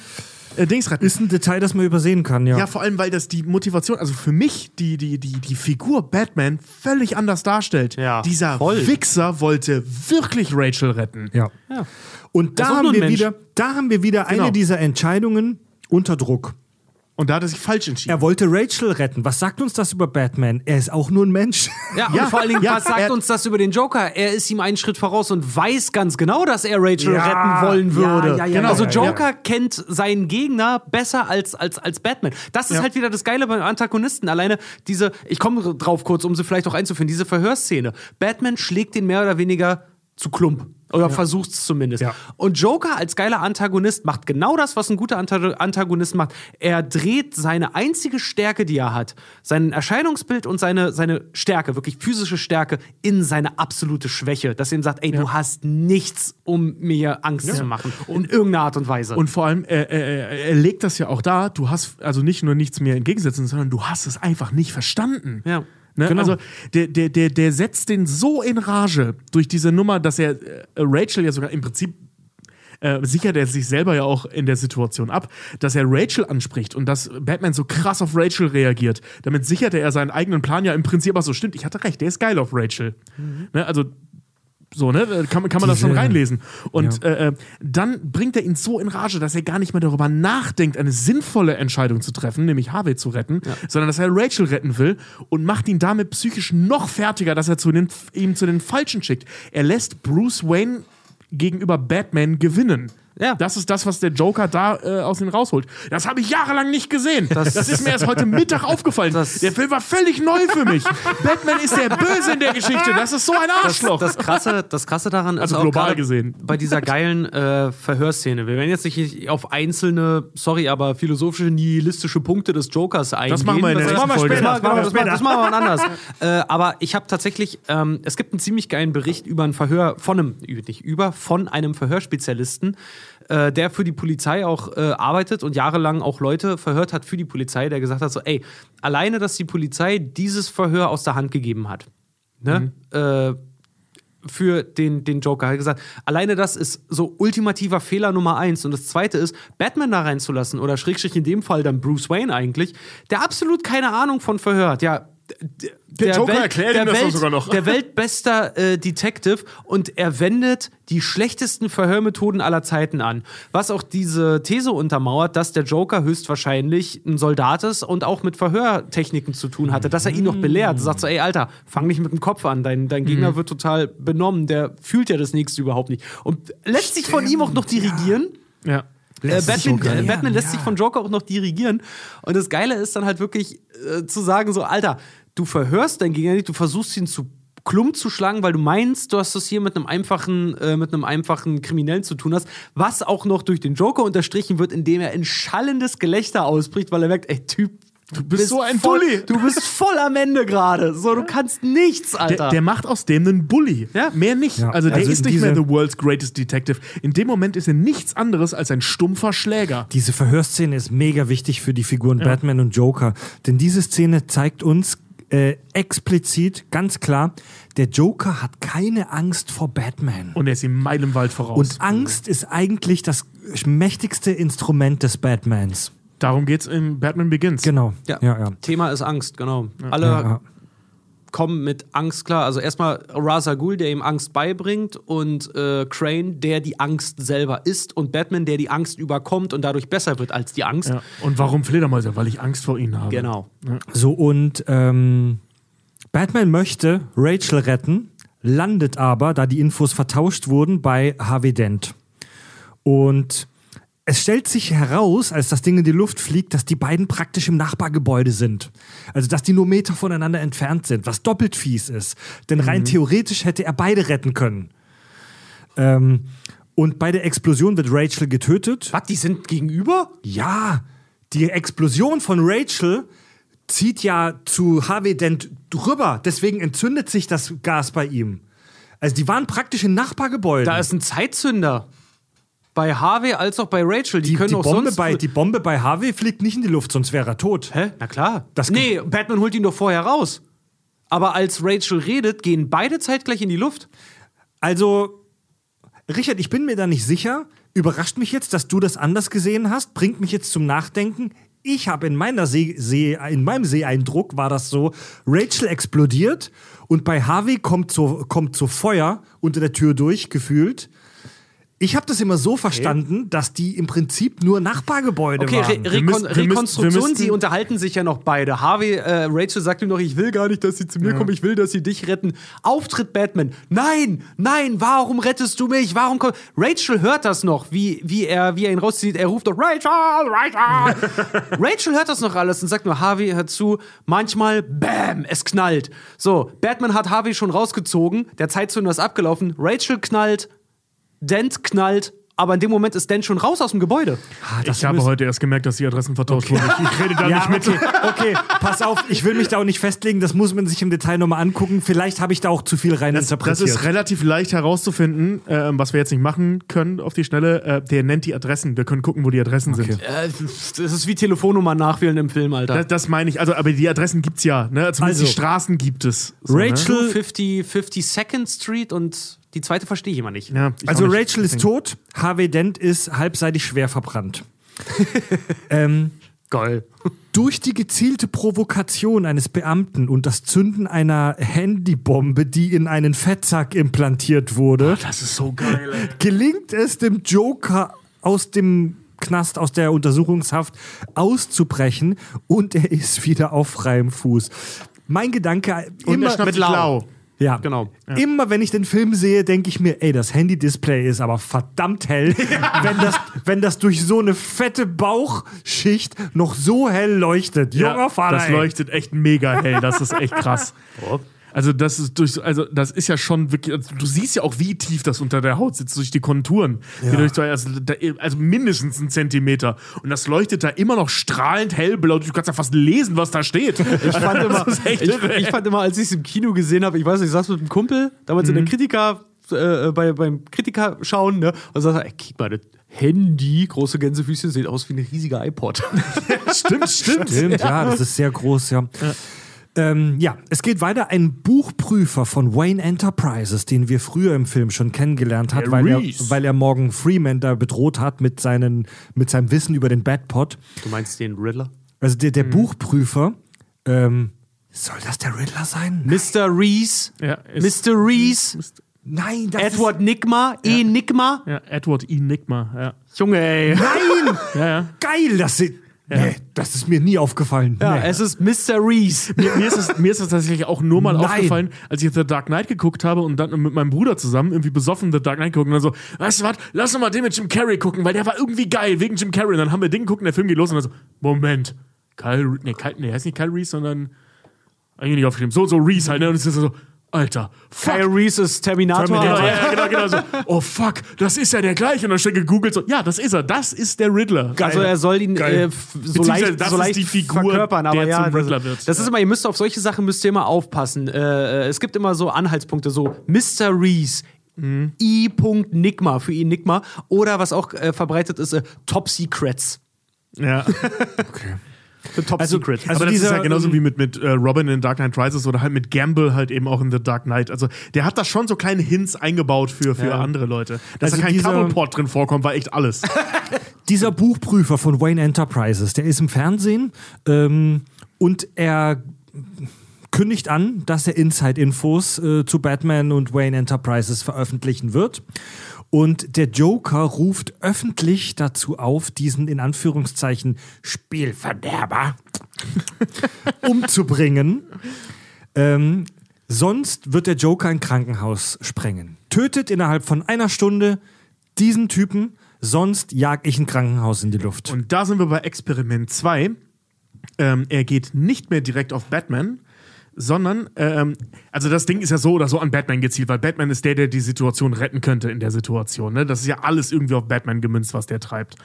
äh, Dings retten. Ist ein Detail, das man übersehen kann, ja. Ja, vor allem, weil das die Motivation, also für mich die, die, die, die Figur Batman völlig anders darstellt. Ja, Dieser voll. Wichser wollte wirklich Rachel retten. Ja. Und da haben, wir Mensch. wieder, da haben wir wieder Genau. eine dieser Entscheidungen unter Druck. Und da hat er sich falsch entschieden. Er wollte Rachel retten. Was sagt uns das über Batman? Er ist auch nur ein Mensch. Ja, Ja, und vor allen Dingen, ja, was sagt er- uns das über den Joker? Er ist ihm einen Schritt voraus und weiß ganz genau, dass er Rachel Ja, retten wollen ja, würde. ja, ja, also ja, Joker kennt seinen Gegner besser als, als, als Batman. Das ist Ja. halt wieder das Geile beim Antagonisten. Alleine diese, ich komme drauf kurz, um sie vielleicht auch einzuführen, diese Verhörszene. Batman schlägt den mehr oder weniger zu Klump. Oder versucht es zumindest. Ja. Und Joker als geiler Antagonist macht genau das, was ein guter Anta- Antagonist macht. Er dreht seine einzige Stärke, die er hat, sein Erscheinungsbild und seine, seine Stärke, wirklich physische Stärke, in seine absolute Schwäche. Dass er ihm sagt, ey, du hast nichts, um mir Angst zu machen. in irgendeiner Art und Weise. Und vor allem, er, er, er legt das ja auch da, du hast also nicht nur nichts mehr entgegensetzen, sondern du hast es einfach nicht verstanden. Ja. Ne? Genau. Also der, der, der, der setzt den so in Rage durch diese Nummer, dass er äh, Rachel ja sogar im Prinzip äh, sichert er sich selber ja auch in der Situation ab, dass er Rachel anspricht und dass Batman so krass auf Rachel reagiert. Damit sicherte er seinen eigenen Plan ja im Prinzip auch so, stimmt, ich hatte recht, der ist geil auf Rachel. Ne? Also so, ne? Da Kann, kann man das Diese- schon reinlesen. Und äh, äh, dann bringt er ihn so in Rage, dass er gar nicht mehr darüber nachdenkt, eine sinnvolle Entscheidung zu treffen, nämlich Harvey zu retten, sondern dass er Rachel retten will und macht ihn damit psychisch noch fertiger, dass er zu den, ihm zu den Falschen schickt. Er lässt Bruce Wayne gegenüber Batman gewinnen. Ja. Das ist das, was der Joker da äh, aus ihm rausholt. Das habe ich jahrelang nicht gesehen. Das, ist mir erst heute Mittag aufgefallen. Das- der Film war völlig neu für mich. Batman ist der Böse in der Geschichte. Das ist so ein das, Arschloch. das, krasse, das Krasse daran Also ist auch global gesehen. bei dieser geilen äh, Verhörszene. Wir werden jetzt nicht auf einzelne, sorry, aber philosophische, nihilistische Punkte des Jokers eingehen. machen wir in der das, nächsten machen wir Folge. später. Das machen wir Das, wir- das später. machen wir anders. äh, aber ich habe tatsächlich, ähm, es gibt einen ziemlich geilen Bericht über ein Verhör von einem, nicht über, von einem Verhörspezialisten, äh, der für die Polizei auch äh, arbeitet und jahrelang auch Leute verhört hat für die Polizei, der gesagt hat: so, ey, alleine, dass die Polizei dieses Verhör aus der Hand gegeben hat, ne? Äh, für den, den Joker. Er hat gesagt, alleine das ist so ultimativer Fehler Nummer eins. Und das zweite ist, Batman da reinzulassen oder Schrägstrich in dem Fall dann Bruce Wayne eigentlich, der absolut keine Ahnung von Verhör hat. Ja, d- der, Joker erklärt ihm das Welt, sogar noch. Der weltbester äh, Detective und er wendet die schlechtesten Verhörmethoden aller Zeiten an. Was auch diese These untermauert, dass der Joker höchstwahrscheinlich ein Soldat ist und auch mit Verhörtechniken zu tun hatte, dass er ihn noch belehrt. Sagt so, ey Alter, fang nicht mit dem Kopf an, dein, dein Gegner wird total benommen, der fühlt ja das nächste überhaupt nicht. Und lässt sich von ihm auch noch dirigieren. Ja. Äh, Lässt Batman, äh, ja, Batman lässt ja. sich von Joker auch noch dirigieren. Und das Geile ist dann halt wirklich äh, zu sagen: so, Alter, du verhörst deinen Gegner nicht, du versuchst ihn zu klump zu schlagen, weil du meinst, du hast es hier mit einem einfachen, äh, mit einem einfachen Kriminellen zu tun hast, was auch noch durch den Joker unterstrichen wird, indem er in schallendes Gelächter ausbricht, weil er merkt, ey Typ, du bist so ein voll, Bully. Du bist voll am Ende gerade. So, du kannst nichts, Alter. Der, der macht aus dem einen Bully. Ja. Mehr nicht. Ja. Also der Also ist nicht mehr the world's greatest detective. In dem Moment ist er nichts anderes als ein stumpfer Schläger. Diese Verhörszene ist mega wichtig für die Figuren Batman und Joker. Denn diese Szene zeigt uns äh, explizit, ganz klar, der Joker hat keine Angst vor Batman. Und er ist ihm meilenweit voraus. Und Angst ist eigentlich das mächtigste Instrument des Batmans. Darum geht's in Batman Begins. Genau. Ja. ja, ja. Thema ist Angst, genau. Alle Ja, ja. Kommen mit Angst klar. Also erstmal Ra's al Ghul, der ihm Angst beibringt und äh, Crane, der die Angst selber ist und Batman, der die Angst überkommt und dadurch besser wird als die Angst. Ja. Und warum Fledermäuse? Weil ich Angst vor ihnen habe. Genau. So, und ähm, Batman möchte Rachel retten, landet aber, da die Infos vertauscht wurden, bei Harvey Dent. Und es stellt sich heraus, als das Ding in die Luft fliegt, dass die beiden praktisch im Nachbargebäude sind. Also, dass die nur Meter voneinander entfernt sind, was doppelt fies ist. Denn rein theoretisch hätte er beide retten können. Ähm, und bei der Explosion wird Rachel getötet. Was, die sind gegenüber? Ja, die Explosion von Rachel zieht ja zu Harvey Dent drüber. Deswegen entzündet sich das Gas bei ihm. Also die waren praktisch in Nachbargebäuden. Da ist ein Zeitzünder. Bei Harvey als auch bei Rachel. Die, die, können die, auch Bombe sonst. bei, die Bombe bei Harvey fliegt nicht in die Luft, sonst wäre er tot. Hä? Na klar. Das- nee, Batman holt ihn doch vorher raus. Aber als Rachel redet, gehen beide zeitgleich in die Luft. Also, Richard, ich bin mir da nicht sicher. Überrascht mich jetzt, dass du das anders gesehen hast. Bringt mich jetzt zum Nachdenken. Ich habe in meiner See, See, in meinem Seeeindruck war das so: Rachel explodiert und bei Harvey kommt so, kommt so Feuer unter der Tür durch, gefühlt. Ich habe das immer so verstanden, dass die im Prinzip nur Nachbargebäude Okay, Re waren. Rekon müssen- wir müssen- Rekonstruktion, sie unterhalten sich ja noch beide. Harvey, äh, Rachel sagt ihm noch, ich will gar nicht, dass sie zu mir kommen, ich will, dass sie dich retten. Auftritt Batman. Nein, nein, warum rettest du mich? Warum komm Rachel hört das noch, wie, wie, er, wie er ihn rauszieht. Er ruft doch, Rachel, Rachel. Rachel hört das noch alles und sagt nur, Harvey, hör zu. Manchmal, bam, es knallt. So, Batman hat Harvey schon rausgezogen, der Zeitzünder ist abgelaufen. Rachel knallt, Dent knallt, aber in dem Moment ist Dent schon raus aus dem Gebäude. Ah, das Ich habe heute erst gemerkt, dass die Adressen vertauscht wurden. Ich, ich rede da ja, nicht mit. okay, okay, pass auf, ich will mich da auch nicht festlegen, das muss man sich im Detail nochmal angucken. Vielleicht habe ich da auch zu viel rein Das, das interpretiert. ist relativ leicht herauszufinden, ähm, was wir jetzt nicht machen können auf die Schnelle. Äh, der nennt die Adressen. Wir können gucken, wo die Adressen sind. Äh, das ist wie Telefonnummer nachwählen im Film, Alter. Das, das meine ich. Also, aber die Adressen gibt's ja. Ne? Zumindest Also, die Straßen gibt es. So, Rachel- Ne? 50, 52nd Street und die zweite verstehe ich immer nicht. Ja, ich Also nicht. Rachel ist tot, Harvey Dent ist halbseitig schwer verbrannt. ähm, Geil. durch die gezielte Provokation eines Beamten und das Zünden einer Handybombe, die in einen Fettsack implantiert wurde, Das ist so geil, ey. gelingt es dem Joker aus dem Knast, aus der Untersuchungshaft auszubrechen und er ist wieder auf freiem Fuß. Mein Gedanke Und immer er mit Lau. Ja, Genau. Immer wenn ich den Film sehe, denke ich mir, ey, das Handy-Display ist aber verdammt hell. wenn, das, wenn das durch so eine fette Bauchschicht noch so hell leuchtet. Junger Ja, Vater. das ey. leuchtet echt mega hell. Das ist echt krass. Also das ist durch, also das ist ja schon wirklich, also du siehst ja auch, wie tief das unter der Haut sitzt durch die Konturen. Wie durch, also, also mindestens einen Zentimeter. Und das leuchtet da immer noch strahlend hellblau. Du kannst ja fast lesen, was da steht. Ich fand, immer, ich, ich fand immer, als ich es im Kino gesehen habe, ich weiß nicht, ich saß mit einem Kumpel, damals in der Kritiker, äh, bei, beim Kritiker schauen, ne? Und sagt, er, ey, guck mal, das Handy, große Gänsefüße, sieht aus wie ein riesiger iPod. stimmt, stimmt. Stimmt, ja, das ist sehr groß, ja. Ähm, ja, es geht weiter. Ein Buchprüfer von Wayne Enterprises, den wir früher im Film schon kennengelernt hat, weil er, weil er Morgan Freeman da bedroht hat mit, seinen, mit seinem Wissen über den Batpot. Du meinst den Riddler? Also der, der Buchprüfer, ähm, soll das der Riddler sein? Mr. Reese. Ja, ist- Mr. Reese. Nein, das Edward Nigma. Enigma. Ja, Edward Enigma, ja. Junge, ey. ist... Nein! Ja, ja. Geil, das ist... Nee, das ist mir nie aufgefallen. Ja, nee. es ist Mr. Reese. Mir, mir, ist es, mir ist es tatsächlich auch nur mal Nein. aufgefallen, als ich The Dark Knight geguckt habe und dann mit meinem Bruder zusammen irgendwie besoffen The Dark Knight geguckt und dann so, weißt du was, lass doch mal den mit Jim Carrey gucken, weil der war irgendwie geil, wegen Jim Carrey. Und dann haben wir den geguckt und der Film geht los und dann so, Moment, Kyle, nee, Kyle, nee, heißt nicht Kyle Reese, sondern, eigentlich nicht aufgeschrieben, so, so Reese halt, ne? Und es ist so, Alter, fuck. Reese ist Terminator. Genau, ja, genau, genau so. Oh fuck, das ist ja der gleiche. Und dann steht gegoogelt so, ja, das ist er, das ist der Riddler. Also er soll ihn Geil. äh, so leicht, das so ist leicht die Figur, verkörpern, aber der ja, zum Riddler das, wird. das ist immer, ihr müsst auf solche Sachen müsst ihr immer aufpassen. Äh, äh, es gibt immer so Anhaltspunkte, so Mr. Reese. Mhm. I. Nigma für Enigma oder was auch äh, verbreitet ist, äh, Top Secrets. Ja. Für Top Also- Secret. also aber das ist dieser, ja genauso ähm, wie mit, mit äh, Robin in Dark Knight Rises oder halt mit Gamble halt eben auch in The Dark Knight. Also der hat da schon so kleine Hints eingebaut für, für andere Leute. Dass Also da kein Cobblepot drin vorkommt, war echt alles. Dieser Buchprüfer von Wayne Enterprises, der ist im Fernsehen ähm, und er kündigt an, dass er Inside-Infos äh, zu Batman und Wayne Enterprises veröffentlichen wird. Und der Joker ruft öffentlich dazu auf, diesen in Anführungszeichen Spielverderber umzubringen. Ähm, sonst wird der Joker ein Krankenhaus sprengen. Tötet innerhalb von einer Stunde diesen Typen, sonst jag ich ein Krankenhaus in die Luft. Und da sind wir bei Experiment 2. Ähm, er geht nicht mehr direkt auf Batman, sondern, ähm, also das Ding ist ja so oder so an Batman gezielt, weil Batman ist der, der die Situation retten könnte in der Situation. Ne? Das ist ja alles irgendwie auf Batman gemünzt, was der treibt.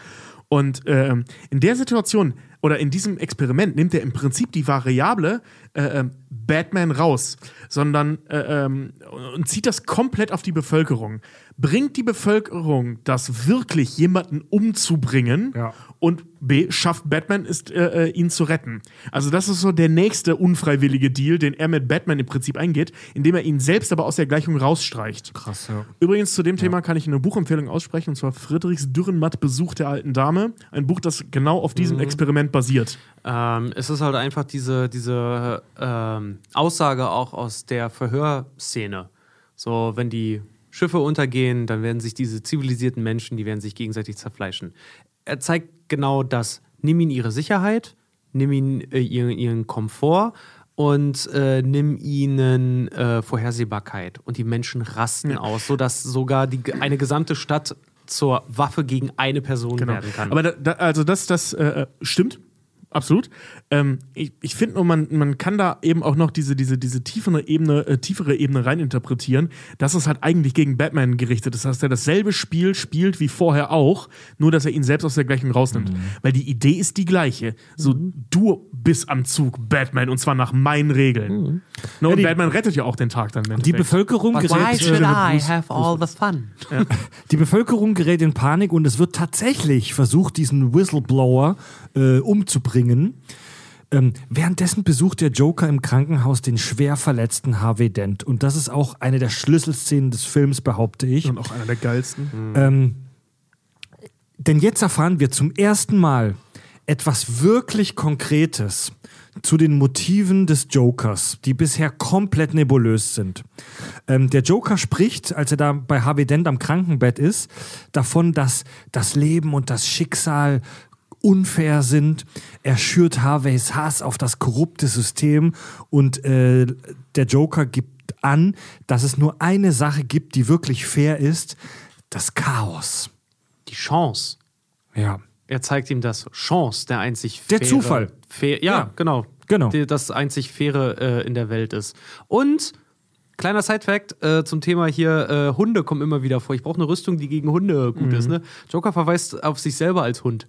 Und ähm, in der Situation oder in diesem Experiment nimmt er im Prinzip die Variable äh, ähm, Batman raus, sondern äh, ähm, und zieht das komplett auf die Bevölkerung. Bringt die Bevölkerung das wirklich, jemanden umzubringen Ja. und B, schafft Batman ist, äh, äh, ihn zu retten. Also das ist so der nächste unfreiwillige Deal, den er mit Batman im Prinzip eingeht, indem er ihn selbst aber aus der Gleichung rausstreicht. Krass, ja. Übrigens, zu dem Thema kann ich eine Buchempfehlung aussprechen, und zwar Friedrichs Dürrenmatt Besuch der alten Dame. Ein Buch, das genau auf diesem Experiment basiert. Ähm, es ist halt einfach diese, diese ähm, Aussage auch aus der Verhörszene. So, wenn die Schiffe untergehen, dann werden sich diese zivilisierten Menschen, die werden sich gegenseitig zerfleischen. Er zeigt genau das. Nimm ihnen ihre Sicherheit, nimm ihnen äh, ihren, ihren Komfort und äh, nimm ihnen äh, Vorhersehbarkeit. Und die Menschen rasten aus, sodass sogar die, eine gesamte Stadt zur Waffe gegen eine Person werden kann. Aber da, da, also das, das äh, stimmt. Absolut. Ähm, ich ich finde nur, man, man kann da eben auch noch diese, diese, diese tiefere Ebene, äh, tiefere Ebene reininterpretieren, dass es halt eigentlich gegen Batman gerichtet ist. Dass er dasselbe Spiel spielt wie vorher auch, nur dass er ihn selbst aus der gleichen rausnimmt. Weil die Idee ist die gleiche. So, du bist am Zug, Batman, und zwar nach meinen Regeln. Ne, und die- Batman rettet ja auch den Tag dann. im Die. Bevölkerung, gerät, äh, have all the fun? die Bevölkerung gerät in Panik und es wird tatsächlich versucht, diesen Whistleblower äh, umzubringen. Ähm, währenddessen besucht der Joker im Krankenhaus den schwer verletzten Harvey Dent. Und das ist auch eine der Schlüsselszenen des Films, behaupte ich. Und auch einer der geilsten. Ähm, denn jetzt erfahren wir zum ersten Mal etwas wirklich Konkretes zu den Motiven des Jokers, die bisher komplett nebulös sind. Ähm, der Joker spricht, als er da bei Harvey Dent am Krankenbett ist, davon, dass das Leben und das Schicksal unfair sind. Er schürt Harveys Hass auf das korrupte System und äh, der Joker gibt an, dass es nur eine Sache gibt, die wirklich fair ist, das Chaos. Die Chance. Ja. Er zeigt ihm das Chance, der einzig Der faire, Zufall. Fair, ja, Ja. genau. Genau. Das einzig faire äh, in der Welt ist. Und kleiner Sidefact äh, zum Thema hier: äh, Hunde kommen immer wieder vor. Ich brauche eine Rüstung, die gegen Hunde gut ist. Ne? Joker verweist auf sich selber als Hund.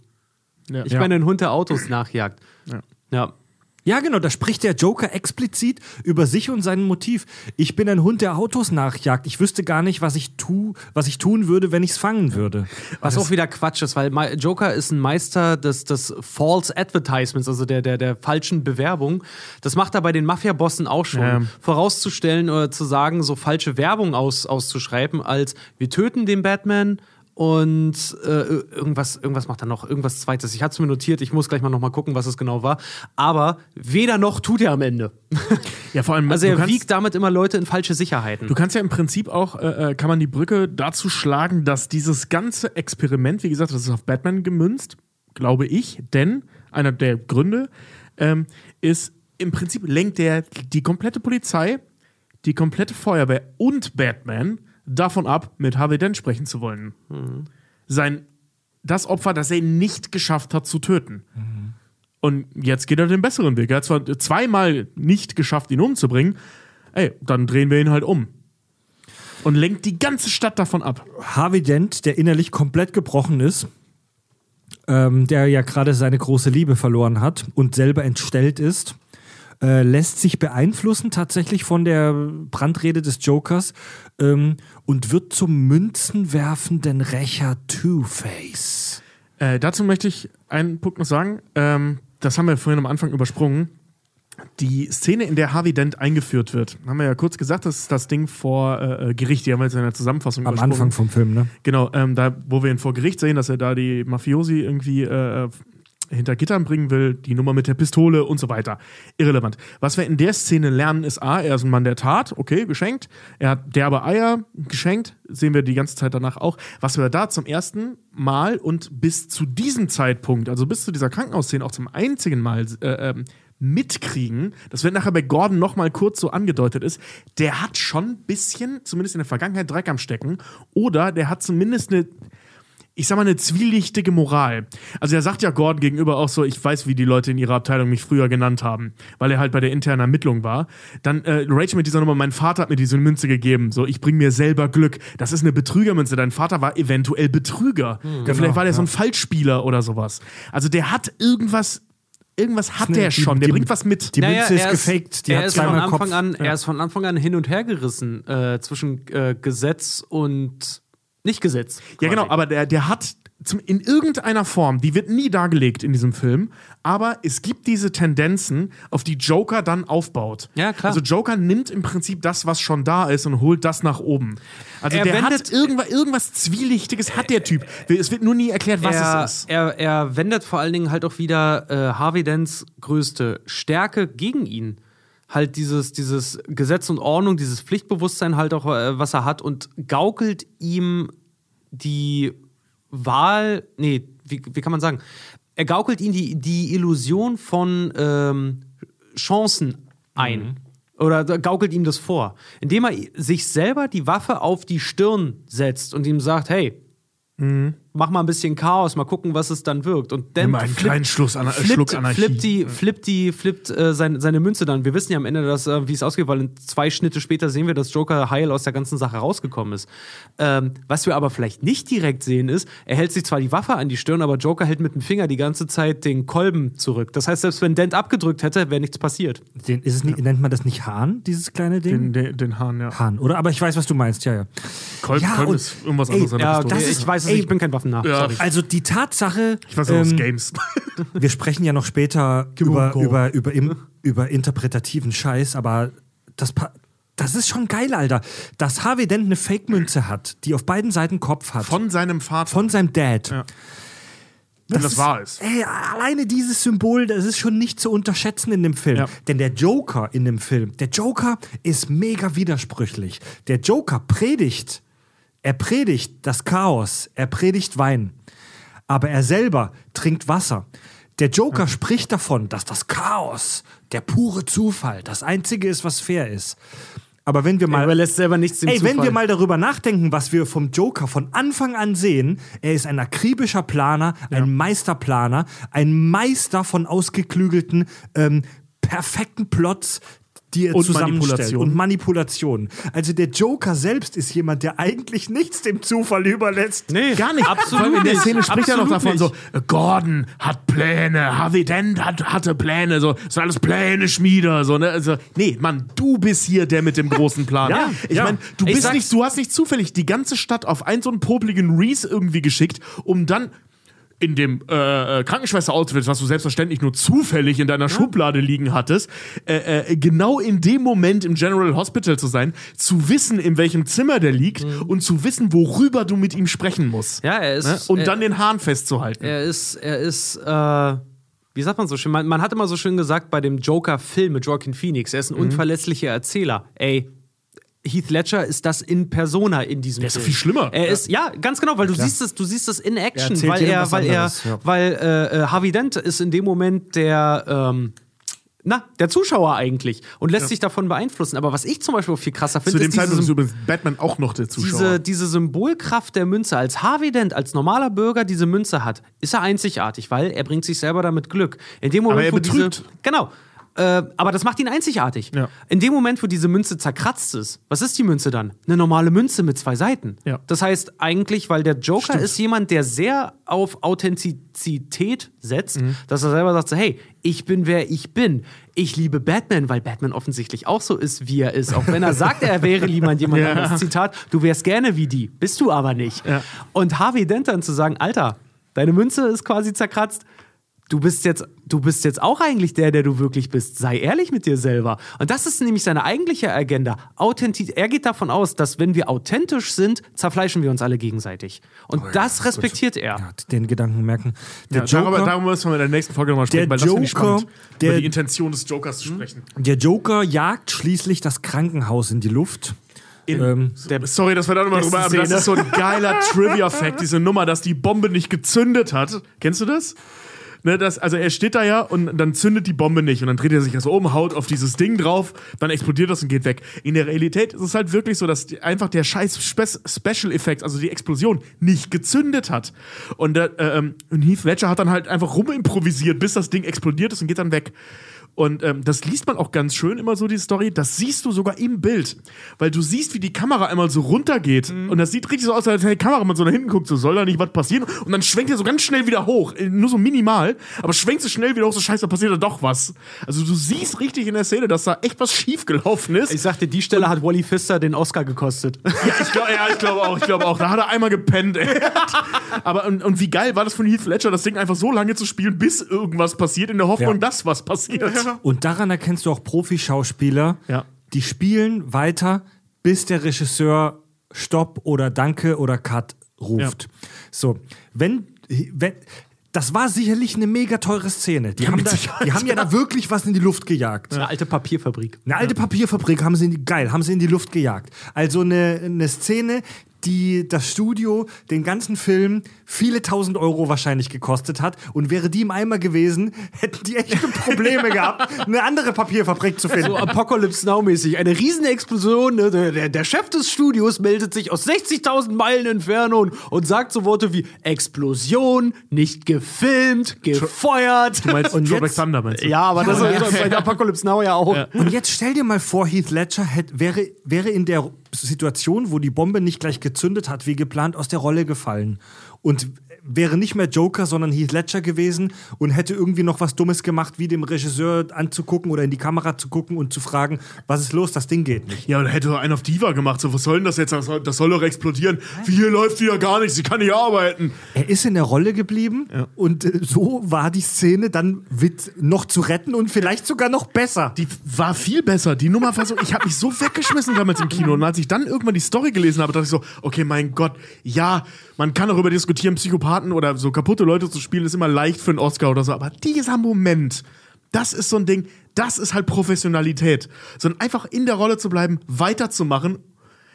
Ja. Ich Ja. meine, ein Hund, der Autos nachjagt. Ja. Ja. Ja, genau, da spricht der Joker explizit über sich und sein Motiv. Ich bin ein Hund, der Autos nachjagt. Ich wüsste gar nicht, was ich tu, was ich tun würde, wenn ich es fangen würde. Was auch wieder Quatsch ist, weil Joker ist ein Meister des, des False Advertisements, also der, der, der falschen Bewerbung. Das macht er bei den Mafia-Bossen auch schon. Ja. Vorauszustellen oder zu sagen, so falsche Werbung aus, auszuschreiben, als wir töten den Batman und äh, irgendwas, irgendwas macht er noch, irgendwas zweites. Ich hatte es mir notiert, ich muss gleich mal nochmal gucken, was es genau war. Aber weder noch tut er am Ende. Ja, vor allem, Also er kannst- wiegt damit immer Leute in falsche Sicherheiten. Du kannst ja im Prinzip auch, äh, äh, kann man die Brücke dazu schlagen, dass dieses ganze Experiment, wie gesagt, das ist auf Batman gemünzt, glaube ich, denn einer der Gründe ähm, ist, im Prinzip lenkt der die komplette Polizei, die komplette Feuerwehr und Batman davon ab, mit Harvey Dent sprechen zu wollen. Sein, das Opfer, das er nicht geschafft hat zu töten. Und jetzt geht er den besseren Weg. Er hat zwar zweimal nicht geschafft, ihn umzubringen. Ey, dann drehen wir ihn halt um. Und lenkt die ganze Stadt davon ab. Harvey Dent, der innerlich komplett gebrochen ist, ähm, der ja gerade seine große Liebe verloren hat und selber entstellt ist, äh, lässt sich beeinflussen tatsächlich von der Brandrede des Jokers ähm, und wird zum münzenwerfenden Rächer Two-Face. Äh, dazu möchte ich einen Punkt noch sagen. Ähm, das haben wir vorhin am Anfang übersprungen. Die Szene, in der Harvey Dent eingeführt wird, haben wir ja kurz gesagt, das ist das Ding vor äh, Gericht. Die haben wir jetzt in der Zusammenfassung Am. Anfang vom Film, ne? Genau, ähm, da, wo wir ihn vor Gericht sehen, dass er da die Mafiosi irgendwie äh, hinter Gittern bringen will, die Nummer mit der Pistole und so weiter. Irrelevant. Was wir in der Szene lernen, ist A, er ist ein Mann der Tat, okay, geschenkt. Er hat derbe Eier geschenkt, sehen wir die ganze Zeit danach auch. Was wir da zum ersten Mal und bis zu diesem Zeitpunkt, also bis zu dieser Krankenhausszene auch zum einzigen Mal äh, ähm, mitkriegen, das wird nachher bei Gordon noch mal kurz so angedeutet ist, der hat schon ein bisschen, zumindest in der Vergangenheit, Dreck am Stecken oder der hat zumindest eine ich sag mal, eine zwielichtige Moral. Also er sagt ja Gordon gegenüber auch so, ich weiß, wie die Leute in ihrer Abteilung mich früher genannt haben, weil er halt bei der internen Ermittlung war. Dann äh, Rachel mit dieser Nummer, mein Vater hat mir diese Münze gegeben, so, ich bring mir selber Glück. Das ist eine Betrügermünze, dein Vater war eventuell Betrüger. ja, vielleicht war der so ein Falschspieler oder sowas. Also der hat irgendwas, irgendwas hat der die- schon, der die- bringt was mit. Die Münze ist er gefaked, die er hat ist von Anfang Kopf. an, Er ist von Anfang an hin und her gerissen äh, zwischen äh, Gesetz und nicht Gesetz. Ja, quasi. genau, aber der, der hat zum, in irgendeiner Form, die wird nie dargelegt in diesem Film, aber es gibt diese Tendenzen, auf die Joker dann aufbaut. Ja, klar. Also Joker nimmt im Prinzip das, was schon da ist und holt das nach oben. Also Er der wendet- hat irgendwas, irgendwas Zwielichtiges hat der Typ. Es wird nur nie erklärt, was er, es ist. Er, er wendet vor allen Dingen halt auch wieder äh, Harvey Dents größte Stärke gegen ihn. Halt dieses, dieses Gesetz und Ordnung, dieses Pflichtbewusstsein halt auch, äh, was er hat und gaukelt ihm die Wahl, nee, wie, wie kann man sagen? Er gaukelt ihm die, die Illusion von ähm, Chancen ein. Oder gaukelt ihm das vor. Indem er sich selber die Waffe auf die Stirn setzt und ihm sagt, hey, mach mal ein bisschen Chaos, mal gucken, was es dann wirkt. Und dann Nimm mal einen kleinen Schluss Ana- äh, Schluck Anarchie. flippt die, flippt die, flippt äh, seine, seine Münze dann. Wir wissen ja am Ende, dass, äh, wie es ausgeht, weil in zwei Schnitte später sehen wir, dass Joker heil aus der ganzen Sache rausgekommen ist. Ähm, was wir aber vielleicht nicht direkt sehen, ist, er hält sich zwar die Waffe an die Stirn, aber Joker hält mit dem Finger die ganze Zeit den Kolben zurück. Das heißt, selbst wenn Dent abgedrückt hätte, wäre nichts passiert. Den, ist es nicht, Nennt man das nicht Hahn, dieses kleine Ding? Den, den, den Hahn, ja. Hahn, oder? Aber ich weiß, was du meinst, ja, ja. Kolben, Ja, Kolben und- ist irgendwas ey, anderes. an der Ja, das ist- ich weiß es, ey, ich bin kein Waffennah. Ja. Sorry. Also die Tatsache, ich weiß auch aus ähm, Games. wir sprechen ja noch später über, über, über, im, über interpretativen Scheiß, aber das, das ist schon geil, Alter. Dass Harvey Dent eine Fake-Münze hat, die auf beiden Seiten Kopf hat. Von seinem Vater. von seinem Dad. Ja. Wenn das, wahr ist. Ey, alleine dieses Symbol, das ist schon nicht zu unterschätzen in dem Film. Ja. Denn der Joker in dem Film, der Joker ist mega widersprüchlich. Der Joker predigt, er predigt das Chaos, er predigt Wein. Aber er selber trinkt Wasser. Der Joker spricht davon, dass das Chaos, der pure Zufall, das Einzige ist, was fair ist. Aber wenn wir Er mal überlässt selber nichts dem Ey, wenn wir mal darüber nachdenken, was wir vom Joker von Anfang an sehen, er ist ein akribischer Planer, ein Meisterplaner, ein Meister von ausgeklügelten, ähm, perfekten Plots, die er Und zusammenstellt. Und Manipulation. Also der Joker selbst ist jemand, der eigentlich nichts dem Zufall überlässt. Nee, Gar nicht. Absolut Vor allem in der. Szene spricht er noch davon nicht. so, äh, Gordon hat Pläne, Harvey Dent hat, hatte Pläne, so, so alles Pläne, Schmieder, so, ne? Also, nee, Mann, du bist hier der mit dem großen Plan. Ja, ich ja. meine, du Ich bist nicht, du hast nicht zufällig die ganze Stadt auf einen so einen popligen Reese irgendwie geschickt, um dann in dem äh, äh, Krankenschwester-Outfit, was du selbstverständlich nur zufällig in deiner Schublade liegen hattest, äh, äh, genau in dem Moment im General Hospital zu sein, zu wissen, in welchem Zimmer der liegt und zu wissen, worüber du mit ihm sprechen musst. Ja, er ist. Ne? Und er, dann den Hahn festzuhalten. Er ist, er ist, äh, wie sagt man so schön? Man, man hat immer so schön gesagt bei dem Joker-Film mit Joaquin Phoenix, er ist ein Mhm. unverlässlicher Erzähler. Ey. Heath Ledger ist das in Persona in diesem Der ist Film. viel schlimmer. Er Ja. ist ja ganz genau, weil du siehst es, du siehst es in Action, erzählt weil er, weil er, anderes, ja. weil äh, äh, Harvey Dent ist in dem Moment der ähm, na, der Zuschauer eigentlich und lässt sich davon beeinflussen. Aber was ich zum Beispiel viel krasser Zu finde, dem ist diese Zeitpunkt ist übrigens Batman auch noch der Zuschauer. diese, diese Symbolkraft der Münze, als Harvey Dent, als normaler Bürger diese Münze hat, ist er einzigartig, weil er bringt sich selber damit Glück. In dem Moment, Aber er wo diese, betrügt. genau. Äh, aber das macht ihn einzigartig. Ja. In dem Moment, wo diese Münze zerkratzt ist, was ist die Münze dann? Eine normale Münze mit zwei Seiten. Ja. Das heißt eigentlich, weil der Joker ist jemand, der sehr auf Authentizität setzt, Mhm. dass er selber sagt, so, hey, ich bin wer ich bin. Ich liebe Batman, weil Batman offensichtlich auch so ist, wie er ist. Auch wenn er sagt, er wäre jemand, jemand Ja. anderes. Zitat, du wärst gerne wie die, bist du aber nicht. Ja. Und Harvey Dent dann zu sagen, Alter, deine Münze ist quasi zerkratzt. Du bist jetzt, du bist jetzt auch eigentlich der, der du wirklich bist. Sei ehrlich mit dir selber. Und das ist nämlich seine eigentliche Agenda. Authentiz er geht davon aus, dass wenn wir authentisch sind, zerfleischen wir uns alle gegenseitig. Und das respektiert er. Ja, den Gedanken merken. Der ja, darüber, Joker, darüber müssen wir in der nächsten Folge nochmal sprechen, Der weil das finde ich Joker, spannend, der- über die Intention des Jokers zu sprechen. der Joker jagt schließlich das Krankenhaus in die Luft. Ähm, Der, sorry, dass wir da nochmal drüber, aber das ist so ein geiler Trivia-Fact, diese Nummer, dass die Bombe nicht gezündet hat. Kennst du das? Ne, das, also er steht da ja und dann zündet die Bombe nicht und dann dreht er sich also um, haut auf dieses Ding drauf, dann explodiert das und geht weg. In der Realität ist es halt wirklich so, dass die, einfach der scheiß Spe Special Effekt, also die Explosion, nicht gezündet hat. Und, äh, ähm, und Heath Ledger hat dann halt einfach rumimprovisiert, bis das Ding explodiert ist und geht dann weg. Und ähm, das liest man auch ganz schön immer so, die Story. Das siehst du sogar im Bild. Weil du siehst, wie die Kamera einmal so runtergeht. Und das sieht richtig so aus, als wenn die Kamera mal so nach hinten guckt. So soll da nicht was passieren. Und dann schwenkt er so ganz schnell wieder hoch. Äh, Nur so minimal. Aber schwenkt so schnell wieder hoch. So scheiße, da passiert da doch was. Also du siehst richtig in der Szene, dass da echt was schief gelaufen ist. Ich sagte, die Stelle hat Wally Pfister den Oscar gekostet. Ja, ich glaube ja, ich glaube auch, ich glaube auch. Da hat er einmal gepennt, ey. Aber und, und wie geil war das von Heath Ledger, das Ding einfach so lange zu spielen, bis irgendwas passiert, in der Hoffnung, Ja. dass was passiert. Und daran erkennst du auch Profischauspieler, Ja. die spielen weiter, bis der Regisseur Stopp oder Danke oder Cut ruft. So, wenn, wenn das war sicherlich eine mega teure Szene. Die, haben, mit da, die haben ja da wirklich was in die Luft gejagt. Eine alte Papierfabrik. Eine alte Papierfabrik haben sie in die, geil, haben sie in die Luft gejagt. Also eine, eine Szene, die das Studio den ganzen Film viele tausend Euro wahrscheinlich gekostet hat. Und wäre die im Eimer gewesen, hätten die echte Probleme gehabt, eine andere Papierfabrik zu finden. So Apocalypse Now-mäßig. Eine Riesenexplosion. Ne? Der, der, der Chef des Studios meldet sich aus 60.000 Meilen Entfernung und sagt so Worte wie Explosion, nicht gefilmt, gefeuert. Du meinst Und jetzt- Thunder, meinst du? ja, aber das ist bei Apocalypse Now ja auch. Und jetzt stell dir mal vor, Heath Ledger hätte, wäre, wäre in der Situation, wo die Bombe nicht gleich gezündet hat, wie geplant, aus der Rolle gefallen. Und wäre nicht mehr Joker, sondern Heath Ledger gewesen und hätte irgendwie noch was Dummes gemacht, wie dem Regisseur anzugucken oder in die Kamera zu gucken und zu fragen, was ist los, das Ding geht nicht. Ja, da hätte einen auf Diva gemacht. So, was soll denn das jetzt? Das soll, das soll doch explodieren. Wie hier läuft wieder gar nichts. Sie kann nicht arbeiten. Er ist in der Rolle geblieben und äh, so war die Szene dann noch zu retten und vielleicht sogar noch besser. Die war viel besser. Die Nummer war so, ich habe mich so weggeschmissen damals im Kino. Und als ich dann irgendwann die Story gelesen habe, dachte ich so, okay, mein Gott, ja, man kann darüber diskutieren, Psychopathen oder so kaputte Leute zu spielen, ist immer leicht für einen Oscar oder so. Aber dieser Moment, das ist so ein Ding, das ist halt Professionalität. Sondern einfach in der Rolle zu bleiben, weiterzumachen.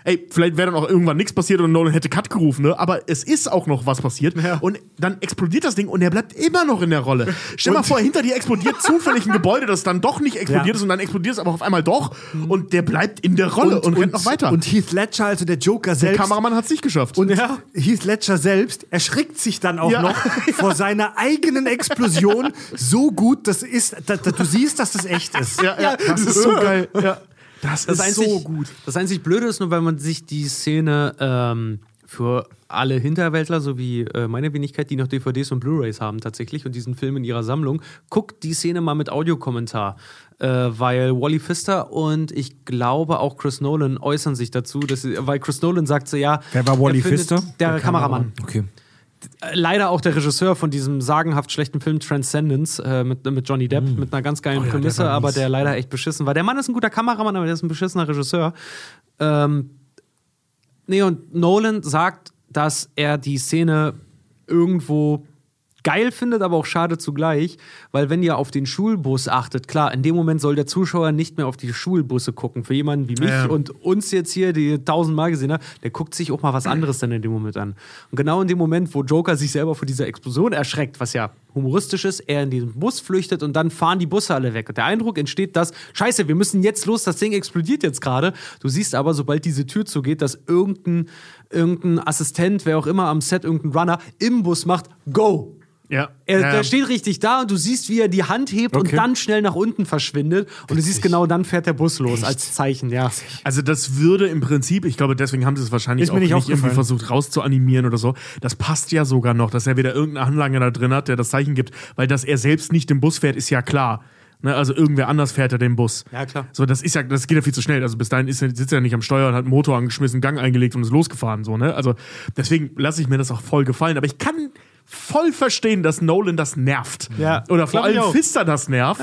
Ey, vielleicht wäre dann auch irgendwann nichts passiert und Nolan hätte Cut gerufen, ne? Aber es ist auch noch was passiert. Und dann explodiert das Ding und er bleibt immer noch in der Rolle. Stell mal vor, hinter dir explodiert zufällig ein Gebäude, das dann doch nicht explodiert Ja. ist und dann explodiert es aber auf einmal doch und der bleibt in der Rolle und, rennt noch weiter. Und Heath Ledger, also der Joker der selbst. Kameramann hat es nicht geschafft. Und Heath Ledger selbst erschrickt sich dann auch Ja. noch vor seiner eigenen Explosion so gut, das ist, da, da, du siehst, dass das echt ist. ja, ja, das ist so geil. Ja. Das, Das ist einzig, so gut. Das einzig Blöde ist nur, wenn man sich die Szene ähm, für alle Hinterwäldler, so wie äh, meine Wenigkeit, die noch DVDs und Blu-Rays haben tatsächlich und diesen Film in ihrer Sammlung, guckt die Szene mal mit Audiokommentar. Äh, weil Wally Pfister und ich glaube auch Chris Nolan äußern sich dazu, dass weil Chris Nolan sagt so, ja. Wer war Wally er Pfister? Der, Kameramann. Okay. Leider auch der Regisseur von diesem sagenhaft schlechten Film Transcendence äh, mit, mit Johnny Depp, mit einer ganz geilen Oh ja, der Prämisse, war aber der leider echt beschissen war. Der Mann ist ein guter Kameramann, aber der ist ein beschissener Regisseur. Ähm, nee, und Nolan sagt, dass er die Szene irgendwo geil findet, aber auch schade zugleich, weil wenn ihr auf den Schulbus achtet, klar, in dem Moment soll der Zuschauer nicht mehr auf die Schulbusse gucken. Für jemanden wie mich Ja. und uns jetzt hier, die tausendmal gesehen haben, der guckt sich auch mal was anderes dann in dem Moment an. Und genau in dem Moment, wo Joker sich selber vor dieser Explosion erschreckt, was ja humoristisch ist, er in den Bus flüchtet und dann fahren die Busse alle weg. Und der Eindruck entsteht, dass, scheiße, wir müssen jetzt los, das Ding explodiert jetzt gerade. Du siehst aber, sobald diese Tür zugeht, dass irgendein, irgendein Assistent, wer auch immer am Set, irgendein Runner im Bus macht, go! Ja. Er, ja. Der steht richtig da und du siehst, wie er die Hand hebt und Okay. dann schnell nach unten verschwindet. Und du siehst genau, dann fährt der Bus los als Zeichen, ja. Also das würde im Prinzip, ich glaube, deswegen haben sie es wahrscheinlich auch mir nicht, irgendwie versucht rauszuanimieren oder so. Das passt ja sogar noch, dass er wieder irgendeine Anlage da drin hat, der das Zeichen gibt, weil dass er selbst nicht im Bus fährt, ist ja klar. Ne, also irgendwer anders fährt er den Bus. Ja, klar. So, das ist ja, das geht ja viel zu schnell. Also bis dahin ist er, sitzt er nicht am Steuer und hat einen Motor angeschmissen, Gang eingelegt und ist losgefahren. So, ne? Also deswegen lasse ich mir das auch voll gefallen. Aber ich kann voll verstehen, dass Nolan das nervt. Ja, Oder vor allem. Pfister das nervt.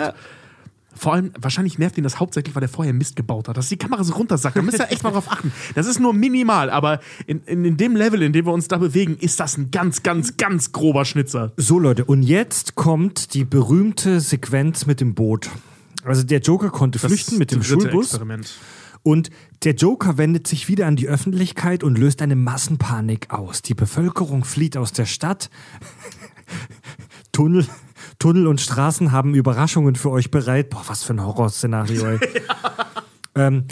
Vor allem, wahrscheinlich nervt ihn das hauptsächlich, weil er vorher Mist gebaut hat. Dass die Kamera so runtersackt. Da müsst ihr echt mal drauf achten. Das ist nur minimal, aber in, in, in dem Level, in dem wir uns da bewegen, ist das ein ganz, ganz, ganz grober Schnitzer. So, Leute, und jetzt kommt die berühmte Sequenz mit dem Boot. Also der Joker konnte flüchten mit dem Schulbus. Experiment. Und der Joker wendet sich wieder an die Öffentlichkeit und löst eine Massenpanik aus. Die Bevölkerung flieht aus der Stadt. Tunnel, Tunnel und Straßen haben Überraschungen für euch bereit. Boah, was für ein Horrorszenario, ey. ähm,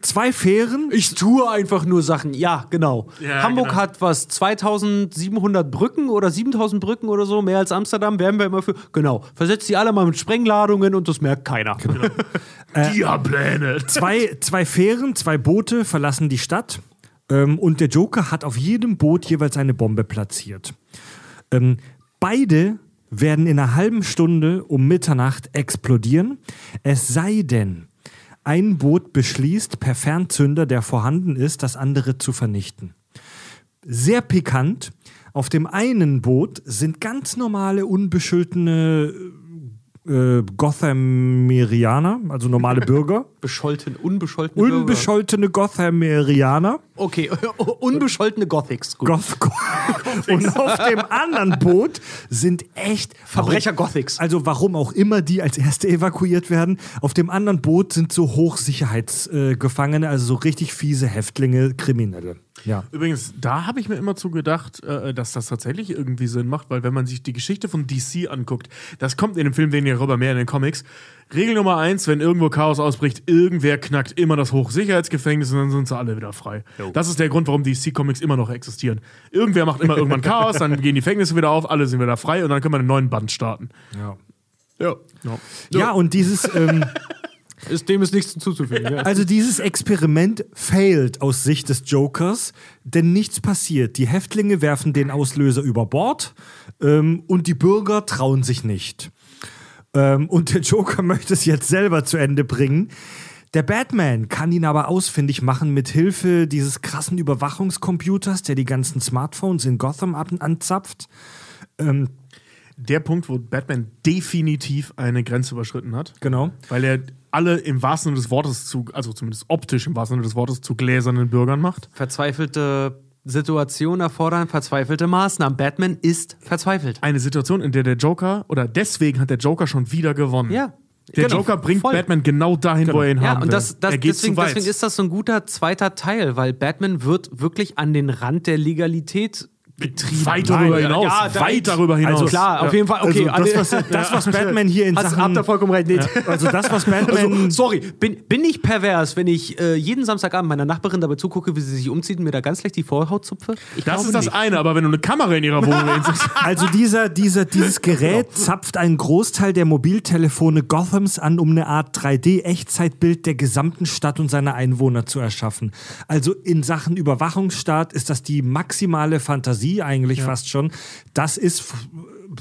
zwei Fähren. Ich tue einfach nur Sachen. Ja, genau. Ja, Hamburg genau. hat was, 2700 Brücken oder 7000 Brücken oder so, mehr als Amsterdam, werden wir immer für. Genau. Versetzt die alle mal mit Sprengladungen und das merkt keiner. Diapläne. Zwei, zwei Fähren, zwei Boote verlassen die Stadt. Ähm, und der Joker hat auf jedem Boot jeweils eine Bombe platziert. Ähm, beide werden in einer halben Stunde um Mitternacht explodieren. Es sei denn, ein Boot beschließt per Fernzünder, der vorhanden ist, das andere zu vernichten. Sehr pikant. Auf dem einen Boot sind ganz normale, unbescholtene äh, Gothamerianer, also normale Bürger. Bescholten, unbescholtene. Unbescholtene Gothamerianer. Okay, unbescholtene Gothics. Gut. Goth Und auf dem anderen Boot sind echt Verbrecher warum- Gothics. Also warum auch immer die als erste evakuiert werden. Auf dem anderen Boot sind so Hochsicherheitsgefangene, äh, also so richtig fiese Häftlinge, Kriminelle. Ja. Übrigens, da habe ich mir immer zu gedacht, äh, dass das tatsächlich irgendwie Sinn macht, weil wenn man sich die Geschichte von DC anguckt, das kommt in dem Film weniger rüber, mehr in den Comics. Regel Nummer eins, wenn irgendwo Chaos ausbricht, irgendwer knackt immer das Hochsicherheitsgefängnis und dann sind sie alle wieder frei. Das ist der Grund, warum DC-Comics immer noch existieren. Irgendwer macht immer irgendwann Chaos, dann gehen die Gefängnisse wieder auf, alle sind wieder frei und dann können wir einen neuen Band starten. Ja, Ja. ja und dieses, ähm, Ist, dem ist nichts hinzuzufügen. Ja. also dieses Experiment failed aus Sicht des Jokers, denn nichts passiert. Die Häftlinge werfen den Auslöser über Bord ähm, und die Bürger trauen sich nicht. Ähm, und der Joker möchte es jetzt selber zu Ende bringen. Der Batman kann ihn aber ausfindig machen mit Hilfe dieses krassen Überwachungscomputers, der die ganzen Smartphones in Gotham anzapft. Der Punkt, wo Batman definitiv eine Grenze überschritten hat. Genau. Weil er alle im wahrsten Sinne des Wortes zu, also zumindest optisch im wahrsten Sinne des Wortes, zu gläsernen Bürgern macht. Verzweifelte Situationen erfordern verzweifelte Maßnahmen. Batman ist verzweifelt. Eine Situation, in der der Joker, oder deswegen hat der Joker schon wieder gewonnen. Ja. Der Genau, Joker bringt voll. Batman genau dahin, wo er ihn Ja, haben und will. das, das, geht deswegen, deswegen ist das so ein guter zweiter Teil, weil Batman wird wirklich an den Rand der Legalität getrieben. weit darüber hinaus. Ja, da- weit darüber hinaus. Also klar, auf jeden Fall. Okay, also das, was, das, was Batman hier in Hast, Sachen... habt ihr vollkommen recht. Nee. Also das, was Batman... Also, sorry, bin, bin ich pervers, wenn ich äh, jeden Samstagabend meiner Nachbarin dabei zugucke, wie sie sich umzieht und mir da ganz leicht die Vorhaut zupfe? Ich das ist das nicht. eine, aber wenn du eine Kamera in ihrer Wohnung hinsetzt. Also dieser, dieser, dieses Gerät zapft einen Großteil der Mobiltelefone Gothams an, um eine Art 3D-Echtzeitbild der gesamten Stadt und seiner Einwohner zu erschaffen. Also in Sachen Überwachungsstaat ist das die maximale Fantasie eigentlich fast schon. Das ist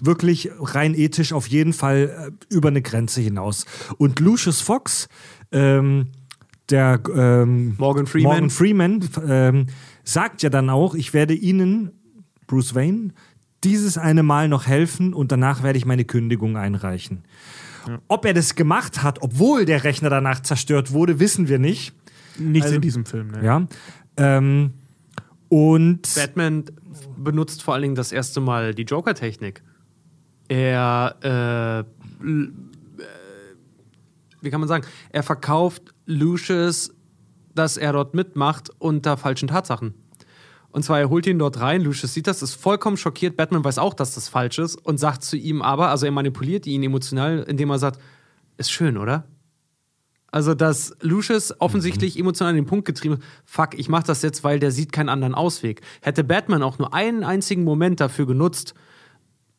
wirklich rein ethisch auf jeden Fall äh, über eine Grenze hinaus. Und Lucius Fox, ähm, der ähm, Morgan Freeman. Morgan Freeman ähm, sagt ja dann auch, ich werde Ihnen, Bruce Wayne, dieses eine Mal noch helfen und danach werde ich meine Kündigung einreichen. Ob er das gemacht hat, obwohl der Rechner danach zerstört wurde, wissen wir nicht. Nichts Also in diesem Film. Ne? Ja. Ähm, und Batman benutzt vor allen Dingen das erste Mal die Joker-Technik. Er, äh, äh, wie kann man sagen, er verkauft Lucius, dass er dort mitmacht unter falschen Tatsachen. Und zwar, er holt ihn dort rein, Lucius sieht das, ist vollkommen schockiert, Batman weiß auch, dass das falsch ist und sagt zu ihm aber, also er manipuliert ihn emotional, indem er sagt, ist schön, oder? Also, dass Lucius offensichtlich emotional an den Punkt getrieben ist, fuck, ich mach das jetzt, weil der sieht keinen anderen Ausweg. Hätte Batman auch nur einen einzigen Moment dafür genutzt,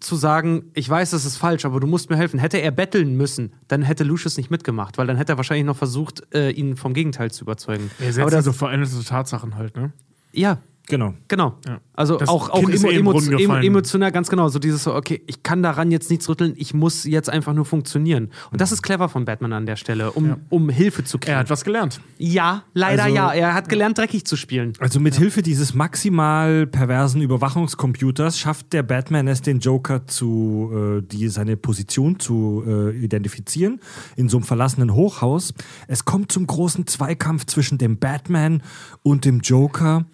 zu sagen, ich weiß, das ist falsch, aber du musst mir helfen. Hätte er betteln müssen, dann hätte Lucius nicht mitgemacht, weil dann hätte er wahrscheinlich noch versucht, äh, ihn vom Gegenteil zu überzeugen. Er setzt aber das, so veränderte Tatsachen halt, ne? ja, genau. Genau. Also Das auch, auch Kind ist emo, eh emo, Brunnen emo, emotional ganz genau. So dieses so, okay, ich kann daran jetzt nichts rütteln, ich muss jetzt einfach nur funktionieren. Und das ist clever von Batman an der Stelle, um, um Hilfe zu kriegen. Er hat was gelernt. ja, leider Also- ja. Er hat gelernt, dreckig zu spielen. Also mit Hilfe dieses maximal perversen Überwachungscomputers schafft der Batman es, den Joker zu, äh, die, seine Position zu äh, identifizieren in so einem verlassenen Hochhaus. Es kommt zum großen Zweikampf zwischen dem Batman und dem Joker.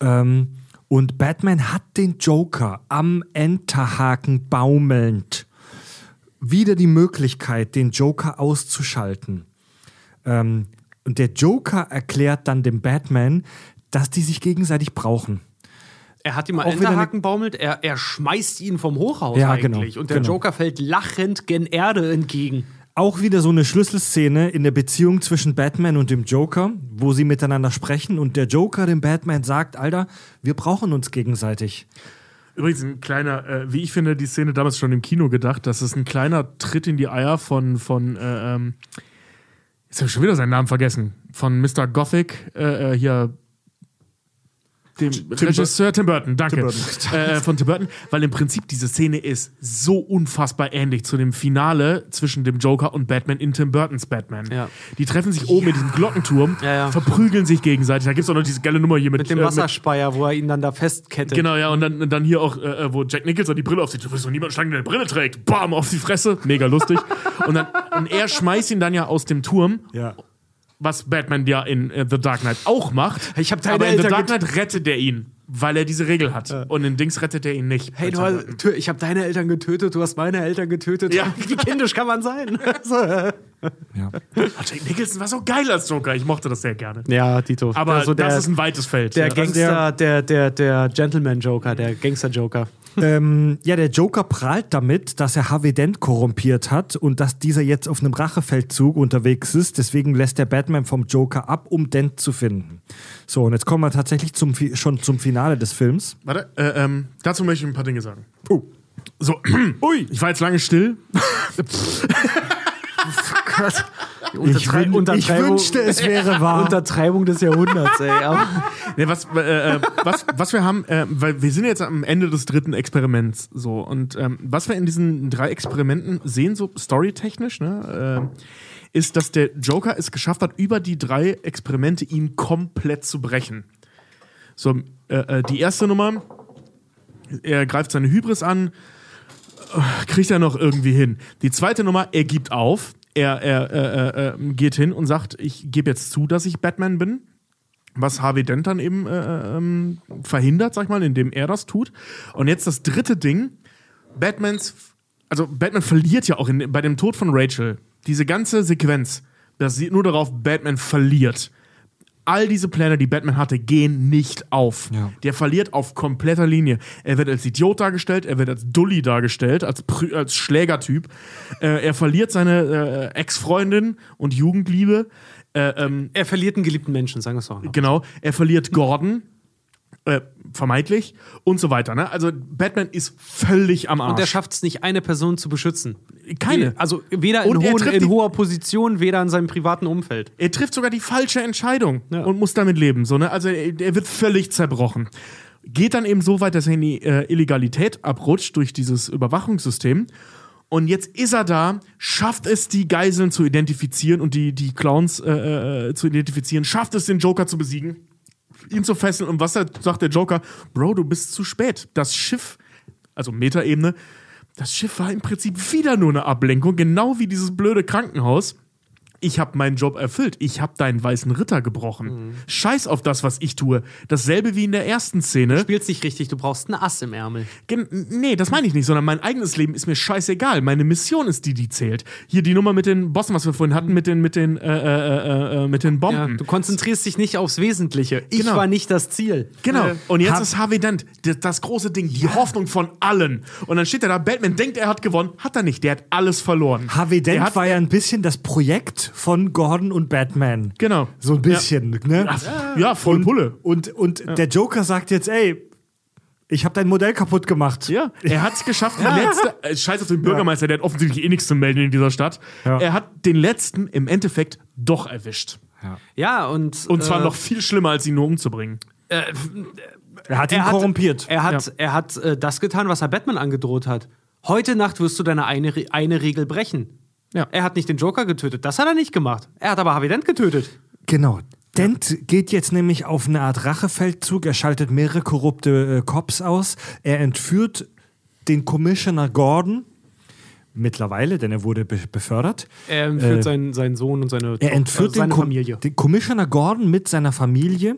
Ähm, und Batman hat den Joker am Enterhaken baumelnd wieder die Möglichkeit, den Joker auszuschalten. Ähm, und der Joker erklärt dann dem Batman, dass die sich gegenseitig brauchen. Er hat ihm mal Enterhaken baumelt, er, er schmeißt ihn vom Hochhaus Ja, eigentlich. genau, Und der genau. Joker fällt lachend gen Erde entgegen. Auch wieder so eine Schlüsselszene in der Beziehung zwischen Batman und dem Joker, wo sie miteinander sprechen und der Joker dem Batman sagt, Alter, wir brauchen uns gegenseitig. Übrigens ein kleiner, äh, wie ich finde, die Szene damals schon im Kino gedacht, das ist ein kleiner Tritt in die Eier von, von äh, ähm, jetzt habe ich schon wieder seinen Namen vergessen, von Mr. Gothic, äh, äh, hier dem Regisseur Tim Burton, danke. Äh, von Tim Burton, weil im Prinzip diese Szene ist so unfassbar ähnlich zu dem Finale zwischen dem Joker und Batman in Tim Burtons Batman. Ja. Die treffen sich oben in diesem Glockenturm, Ja, ja. verprügeln sich gegenseitig. Da gibt es auch noch diese geile Nummer hier mit, Mit dem äh, Wasserspeier, wo er ihn dann da festkettet. Genau, ja, und dann, dann hier auch, äh, wo Jack Nicholson die Brille aufzieht. Du willst doch niemand schlagen, der eine Brille trägt. Bam, auf die Fresse. Mega lustig. und, dann, und er schmeißt ihn dann ja aus dem Turm, Ja. Was Batman ja in äh, The Dark Knight auch macht. Ich hab deine Aber in The Dark Knight rettet er ihn, weil er diese Regel hat. Und in Dings rettet er ihn nicht. Hey, du hast, ich habe deine Eltern getötet, du hast meine Eltern getötet. Ja. Wie kindisch kann man sein? So. Ja. Jack Nicholson war so geil als Joker. Ich mochte das sehr gerne. Ja, Tito. Aber Also der, das ist ein weites Feld. der Ja. Gangster, der, der, der Gentleman-Joker, der Gangster-Joker. Ähm, ja, der Joker prahlt damit, dass er Harvey Dent korrumpiert hat und dass dieser jetzt auf einem Rachefeldzug unterwegs ist. Deswegen lässt der Batman vom Joker ab, um Dent zu finden. So, und jetzt kommen wir tatsächlich zum, schon zum Finale des Films. Warte, äh, ähm, dazu möchte ich ein paar Dinge sagen. Oh. So, ui, ich war jetzt lange still. Ich, Untertrei- wün- ich Untertreibung- wünschte, es wäre wahr. Untertreibung des Jahrhunderts, ey. Ne, was, äh, äh, was, was wir haben, äh, weil wir sind jetzt am Ende des dritten Experiments so und ähm, was wir in diesen drei Experimenten sehen, so storytechnisch, ne, äh, ist, dass der Joker es geschafft hat, über die drei Experimente ihn komplett zu brechen. So, äh, äh, die erste Nummer, er greift seine Hybris an, kriegt er noch irgendwie hin. Die zweite Nummer, er gibt auf. Er, er äh, äh, äh, geht hin und sagt, ich gebe jetzt zu, dass ich Batman bin was Harvey Dent dann eben äh, ähm, verhindert, sag ich mal, indem er das tut. Und jetzt das dritte Ding, Batmans, also Batman verliert ja auch in, bei dem Tod von Rachel, diese ganze Sequenz basiert nur darauf, Batman verliert. All diese Pläne, die Batman hatte, gehen nicht auf. Ja. Der verliert auf kompletter Linie. Er wird als Idiot dargestellt, er wird als Dulli dargestellt, als, Prü- als Schlägertyp. Äh, er verliert seine äh, Ex-Freundin und Jugendliebe. Äh, ähm, Er verliert einen geliebten Menschen, sagen wir es doch noch. Genau, er verliert Gordon, äh, vermeintlich, und so weiter. Ne? Also Batman ist völlig am Arsch. Und er schafft es nicht, eine Person zu beschützen. Keine. Also weder in, hohen, in die- hoher Position, weder in seinem privaten Umfeld. Er trifft sogar die falsche Entscheidung Ja. und muss damit leben. So, ne? Also er, er wird völlig zerbrochen. Geht dann eben so weit, dass er in die äh, Illegalität abrutscht durch dieses Überwachungssystem. Und jetzt ist er da, schafft es, die Geiseln zu identifizieren und die, die Clowns äh, äh, zu identifizieren, schafft es, den Joker zu besiegen, ihn zu fesseln. Und was sagt der Joker? Bro, du bist zu spät. Das Schiff, also Metaebene, das Schiff war im Prinzip wieder nur eine Ablenkung, genau wie dieses blöde Krankenhaus. Ich habe meinen Job erfüllt. Ich habe deinen weißen Ritter gebrochen. Scheiß auf das, was ich tue. Dasselbe wie in der ersten Szene. Du spielst nicht richtig, du brauchst einen Ass im Ärmel. Gen nee, das meine ich nicht, sondern mein eigenes Leben ist mir scheißegal. Meine Mission ist die, die zählt. Hier die Nummer mit den Bossen, was wir vorhin hatten, mit den, mit den, äh, äh, äh, mit den Ja, Bomben. du konzentrierst dich nicht aufs Wesentliche. Ich Genau. war nicht das Ziel. Genau. Äh, Und jetzt Hab- ist Harvey Dent das, das große Ding, die Hoffnung von allen. Und dann steht er da, Batman denkt, er hat gewonnen, hat er nicht. Der hat alles verloren. Harvey Dent war ja ein bisschen das Projekt von Gordon und Batman. Genau. So ein bisschen, ne? Ja, ja voll Pulle. Und, und der Joker sagt jetzt, ey, ich habe dein Modell kaputt gemacht. Ja, er hat es geschafft, den letzten, äh, scheiß auf den Bürgermeister, der hat offensichtlich eh nichts zu melden in dieser Stadt. Ja. Er hat den letzten im Endeffekt doch erwischt. Ja, und. Und zwar äh, noch viel schlimmer, als ihn nur umzubringen. Er hat ihn er hat, korrumpiert. Er hat, er hat äh, das getan, was er Batman angedroht hat. Heute Nacht wirst du deine eine, eine Regel brechen. Ja. Er hat nicht den Joker getötet. Das hat er nicht gemacht. Er hat aber Harvey Dent getötet. Genau. Dent geht jetzt nämlich auf eine Art Rachefeldzug. Er schaltet mehrere korrupte äh, Cops aus. Er entführt den Commissioner Gordon. Mittlerweile, denn er wurde be befördert. Er entführt Äh, seinen, seinen Sohn und seine, Er entführt also seine den, Familie. den Commissioner Gordon mit seiner Familie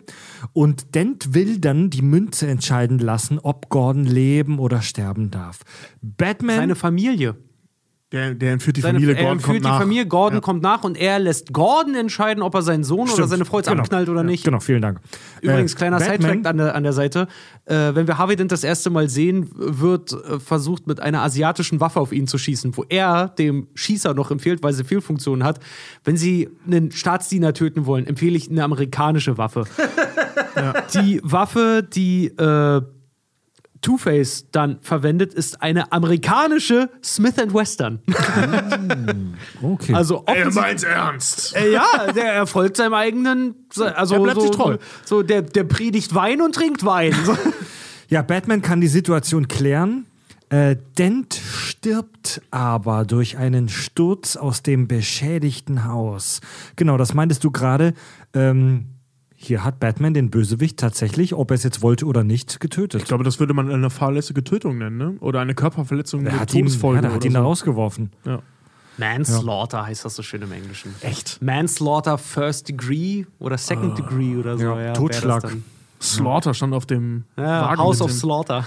und Dent will dann die Münze entscheiden lassen, ob Gordon leben oder sterben darf. Batman. Seine Familie. Der, der entführt die Seine, Familie, er Gordon entführt kommt die nach. Familie, Gordon Ja. kommt nach und er lässt Gordon entscheiden, ob er seinen Sohn oder Stimmt. seine Frau jetzt Genau. abknallt oder Ja, nicht. Genau, vielen Dank. Übrigens, Äh, kleiner Sidetrack an der, an der Seite. Äh, wenn wir Harvey Dent das erste Mal sehen, wird äh, versucht, mit einer asiatischen Waffe auf ihn zu schießen, wo er dem Schießer noch empfiehlt, weil sie Fehlfunktionen hat. Wenn sie einen Staatsdiener töten wollen, empfehle ich eine amerikanische Waffe. Die Waffe, die äh, Two-Face dann verwendet, ist eine amerikanische Smith Western. Okay. Also Er meint's ernst. äh, ja, der erfolgt seinem eigenen. Also Er bleibt so, sich treu. So, der, der predigt Wein und trinkt Wein. Ja, Batman kann die Situation klären. Äh, Dent stirbt aber durch einen Sturz aus dem beschädigten Haus. Genau, das meintest du gerade. Ähm, hier hat Batman den Bösewicht tatsächlich, ob er es jetzt wollte oder nicht, getötet. Ich glaube, das würde man eine fahrlässige Tötung nennen, ne? Oder eine Körperverletzung er mit hat ihn, ja, Todesfolge. der hat oder ihn da so. rausgeworfen. Ja. Manslaughter heißt das so schön im Englischen. Echt? Manslaughter First Degree oder Second Degree oder so. ja, Ja, Totschlag. Slaughter stand auf dem Ja, Wagen House of Slaughter.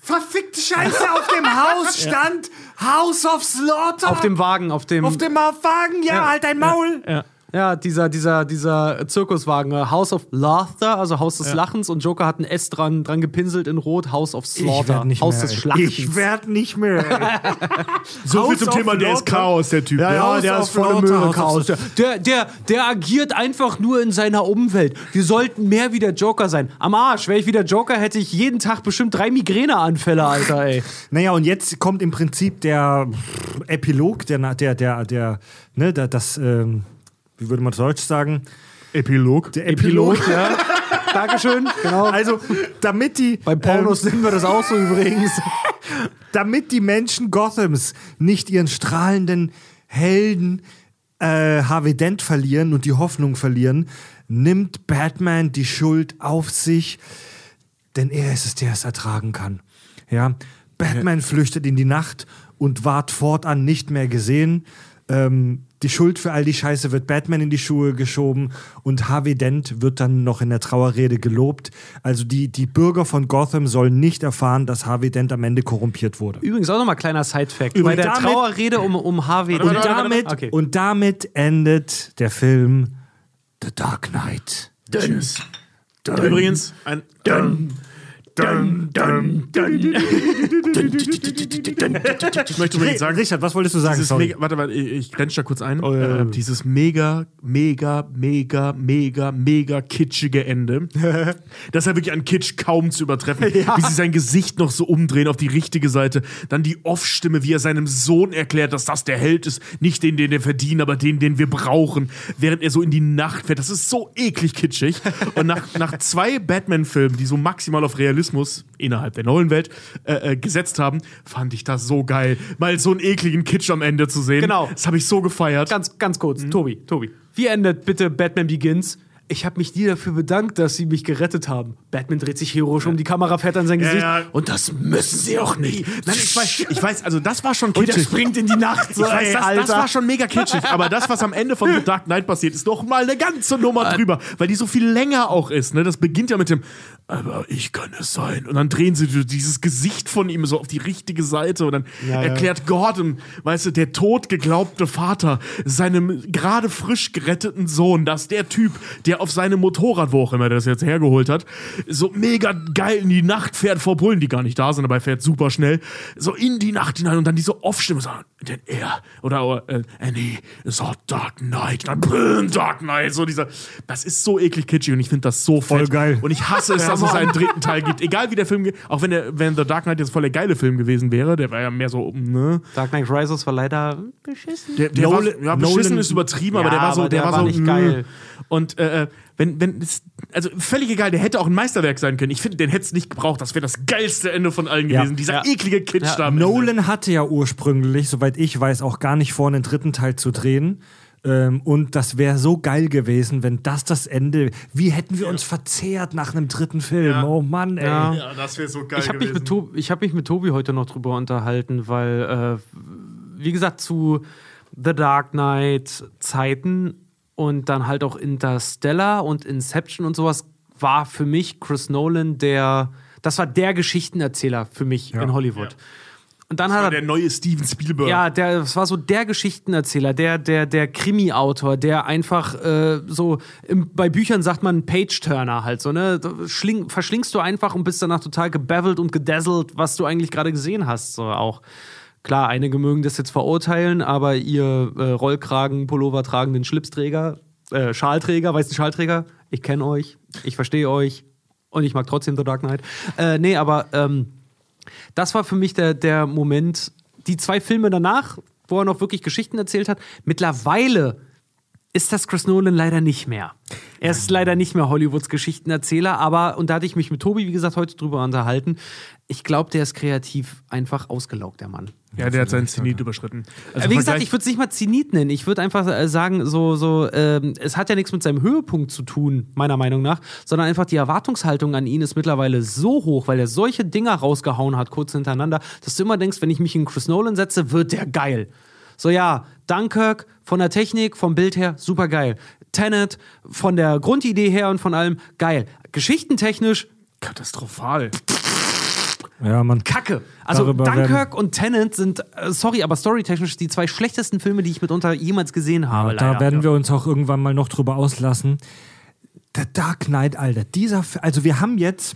Verfickte Scheiße, auf dem Haus stand House of Slaughter. auf dem Wagen, auf dem. auf dem Wagen, ja, halt dein Maul. Ja. Ja, dieser, dieser, dieser Zirkuswagen. äh, House of Laughter, also Haus des Lachens. Und Joker hat ein S dran, dran gepinselt in Rot. House of Slaughter. Haus des. Schlachtens. Ich werd nicht mehr. So viel zum Thema, der ist. Chaos, der Typ. Ja, ja, Ja, der ist voller Möhre Chaos. Der, der, der agiert einfach nur in seiner Umwelt. Wir sollten mehr wie der Joker sein. Am Arsch, wäre ich wie der Joker, hätte ich jeden Tag bestimmt drei Migräneanfälle, Alter, ey. Naja, und jetzt kommt im Prinzip der Epilog, der, der, der, der, ne, der, das, ähm, wie würde man das Deutsch sagen? Epilog. Der Epilog. ja. Dankeschön, genau. Also, damit die, Bei Pornos nennen wir das auch so übrigens. damit die Menschen Gothams nicht ihren strahlenden Helden äh, Harvey Dent verlieren und die Hoffnung verlieren, nimmt Batman die Schuld auf sich, denn er ist es, der es ertragen kann. Ja, Batman flüchtet in die Nacht und ward fortan nicht mehr gesehen. Ähm, die Schuld für all die Scheiße wird Batman in die Schuhe geschoben und Harvey Dent wird dann noch in der Trauerrede gelobt. Also die, die Bürger von Gotham sollen nicht erfahren, dass Harvey Dent am Ende korrumpiert wurde. Übrigens auch nochmal kleiner Side-Fact. Bei der damit- Trauerrede um, um Harvey Und Dent- damit, Okay. und damit endet der Film The Dark Knight. Tschüss. Übrigens, ein. Ich möchte übrigens sagen, Richard, was wolltest du sagen? mega, warte, warte, ich, ich grenze da kurz ein. Oh, ja, ja. Äh, dieses mega, mega, mega, mega, mega kitschige Ende. das ist ja wirklich an Kitsch kaum zu übertreffen. Wie sie sein Gesicht noch so umdrehen auf die richtige Seite. Dann die Off-Stimme, wie er seinem Sohn erklärt, dass das der Held ist. Nicht den, den wir verdienen, aber den, den wir brauchen. Während er so in die Nacht fährt. Das ist so eklig kitschig. Und nach, nach zwei Batman-Filmen, die so maximal auf Realismus innerhalb der Nolan-Welt äh, äh, gesetzt haben, fand ich das so geil. Mal so einen ekligen Kitsch am Ende zu sehen. Genau. Das habe ich so gefeiert. Ganz, ganz Mhm. kurz, Tobi, Tobi. Wie endet bitte Batman Begins? Ich habe mich nie dafür bedankt, dass sie mich gerettet haben. Batman dreht sich heroisch um, die Kamera fährt an sein Gesicht. ja. Und das müssen sie auch nicht. Nein, ich weiß, ich weiß, also das war schon Und er kitschig. springt in die Nacht. So, Ich weiß, das, das war schon mega kitschig, aber das, was am Ende von The Dark Knight passiert, ist noch mal eine ganze Nummer Äh. drüber, weil die so viel länger auch ist. Ne? Das beginnt ja mit dem, aber ich kann es sein. Und dann drehen sie dieses Gesicht von ihm so auf die richtige Seite und dann erklärt Gott, und, weißt du, der tot geglaubte Vater seinem gerade frisch geretteten Sohn, dass der Typ, der auf seinem Motorrad, wo auch immer der das jetzt hergeholt hat, so mega geil in die Nacht fährt vor Bullen, die gar nicht da sind, aber er fährt super schnell, so in die Nacht hinein und dann diese Off-Stimme sagen, denn er, oder, äh, and he is a Dark Knight, dann boom, Dark Knight, so dieser, das ist so eklig kitschig und ich finde das so Voll fett. geil. Und ich hasse es, dass es einen dritten Teil gibt, egal wie der Film, auch wenn der, wenn The Dark Knight jetzt voll der geile Film gewesen wäre, der war ja mehr so, ne, Dark Knight Rises war leider beschissen. der, der Nolan- war, ja, beschissen Nolan- ist übertrieben, aber Ja, der war so, aber der, der war war so nicht mh. geil. Und äh, wenn, wenn es, also völlig egal, der hätte auch ein Meisterwerk sein können. Ich finde, den hätte es nicht gebraucht. Das wäre das geilste Ende von allen Ja. gewesen. Dieser Ja. eklige Kitsch Ja. da. Nolan hatte ja ursprünglich, soweit ich weiß, auch gar nicht vor, einen dritten Teil zu drehen. Ähm, und das wäre so geil gewesen, wenn das das Ende. Wie hätten wir uns verzehrt nach einem dritten Film? Ja. Oh Mann, ey. Ja. Ja, das wäre so geil Ich habe mich, gewesen. mit Tobi- ich hab mich mit Tobi heute noch drüber unterhalten, weil, äh, wie gesagt, zu The Dark Knight Zeiten und dann halt auch Interstellar und Inception und sowas war für mich Chris Nolan der, das war der Geschichtenerzähler für mich in Hollywood. Und dann Das war hat er der neue Steven Spielberg. ja, der, das war so der Geschichtenerzähler, der, der, der Krimi-Autor, der einfach äh, so, im, bei Büchern sagt man Page-Turner halt so, ne? Schling, verschlingst du einfach und bist danach total gebevelt und gedazzelt, was du eigentlich gerade gesehen hast, so auch. Klar, einige mögen das jetzt verurteilen, aber ihr äh, Rollkragen, Pullover tragenden Schlipsträger, äh, Schalträger, weißen Schalträger, ich kenne euch, ich verstehe euch und ich mag trotzdem The Dark Knight. Äh, nee, aber ähm, das war für mich der, der Moment, die zwei Filme danach, wo er noch wirklich Geschichten erzählt hat. Mittlerweile ist das Chris Nolan leider nicht mehr. Er ist leider nicht mehr Hollywoods Geschichtenerzähler, aber, und da hatte ich mich mit Tobi, wie gesagt, heute drüber unterhalten, ich glaube, der ist kreativ einfach ausgelaugt, der Mann. Ja, der hat seinen Zenit überschritten. Also Wie gesagt, ich würde es nicht mal Zenit nennen. Ich würde einfach äh, sagen, so, so, ähm, es hat ja nichts mit seinem Höhepunkt zu tun, meiner Meinung nach, sondern einfach die Erwartungshaltung an ihn ist mittlerweile so hoch, weil er solche Dinger rausgehauen hat, kurz hintereinander, dass du immer denkst, wenn ich mich in Chris Nolan setze, wird der geil. So, ja, Dunkirk von der Technik, vom Bild her, super geil. Tenet von der Grundidee her und von allem, geil. Geschichtentechnisch, katastrophal. Ja, Mann. Kacke. Also Darüber Dunkirk und Tenet sind, äh, sorry, aber storytechnisch die zwei schlechtesten Filme, die ich mitunter jemals gesehen habe. Da leider. werden wir uns auch irgendwann mal noch drüber auslassen. Der Dark Knight, Alter, dieser, also wir haben jetzt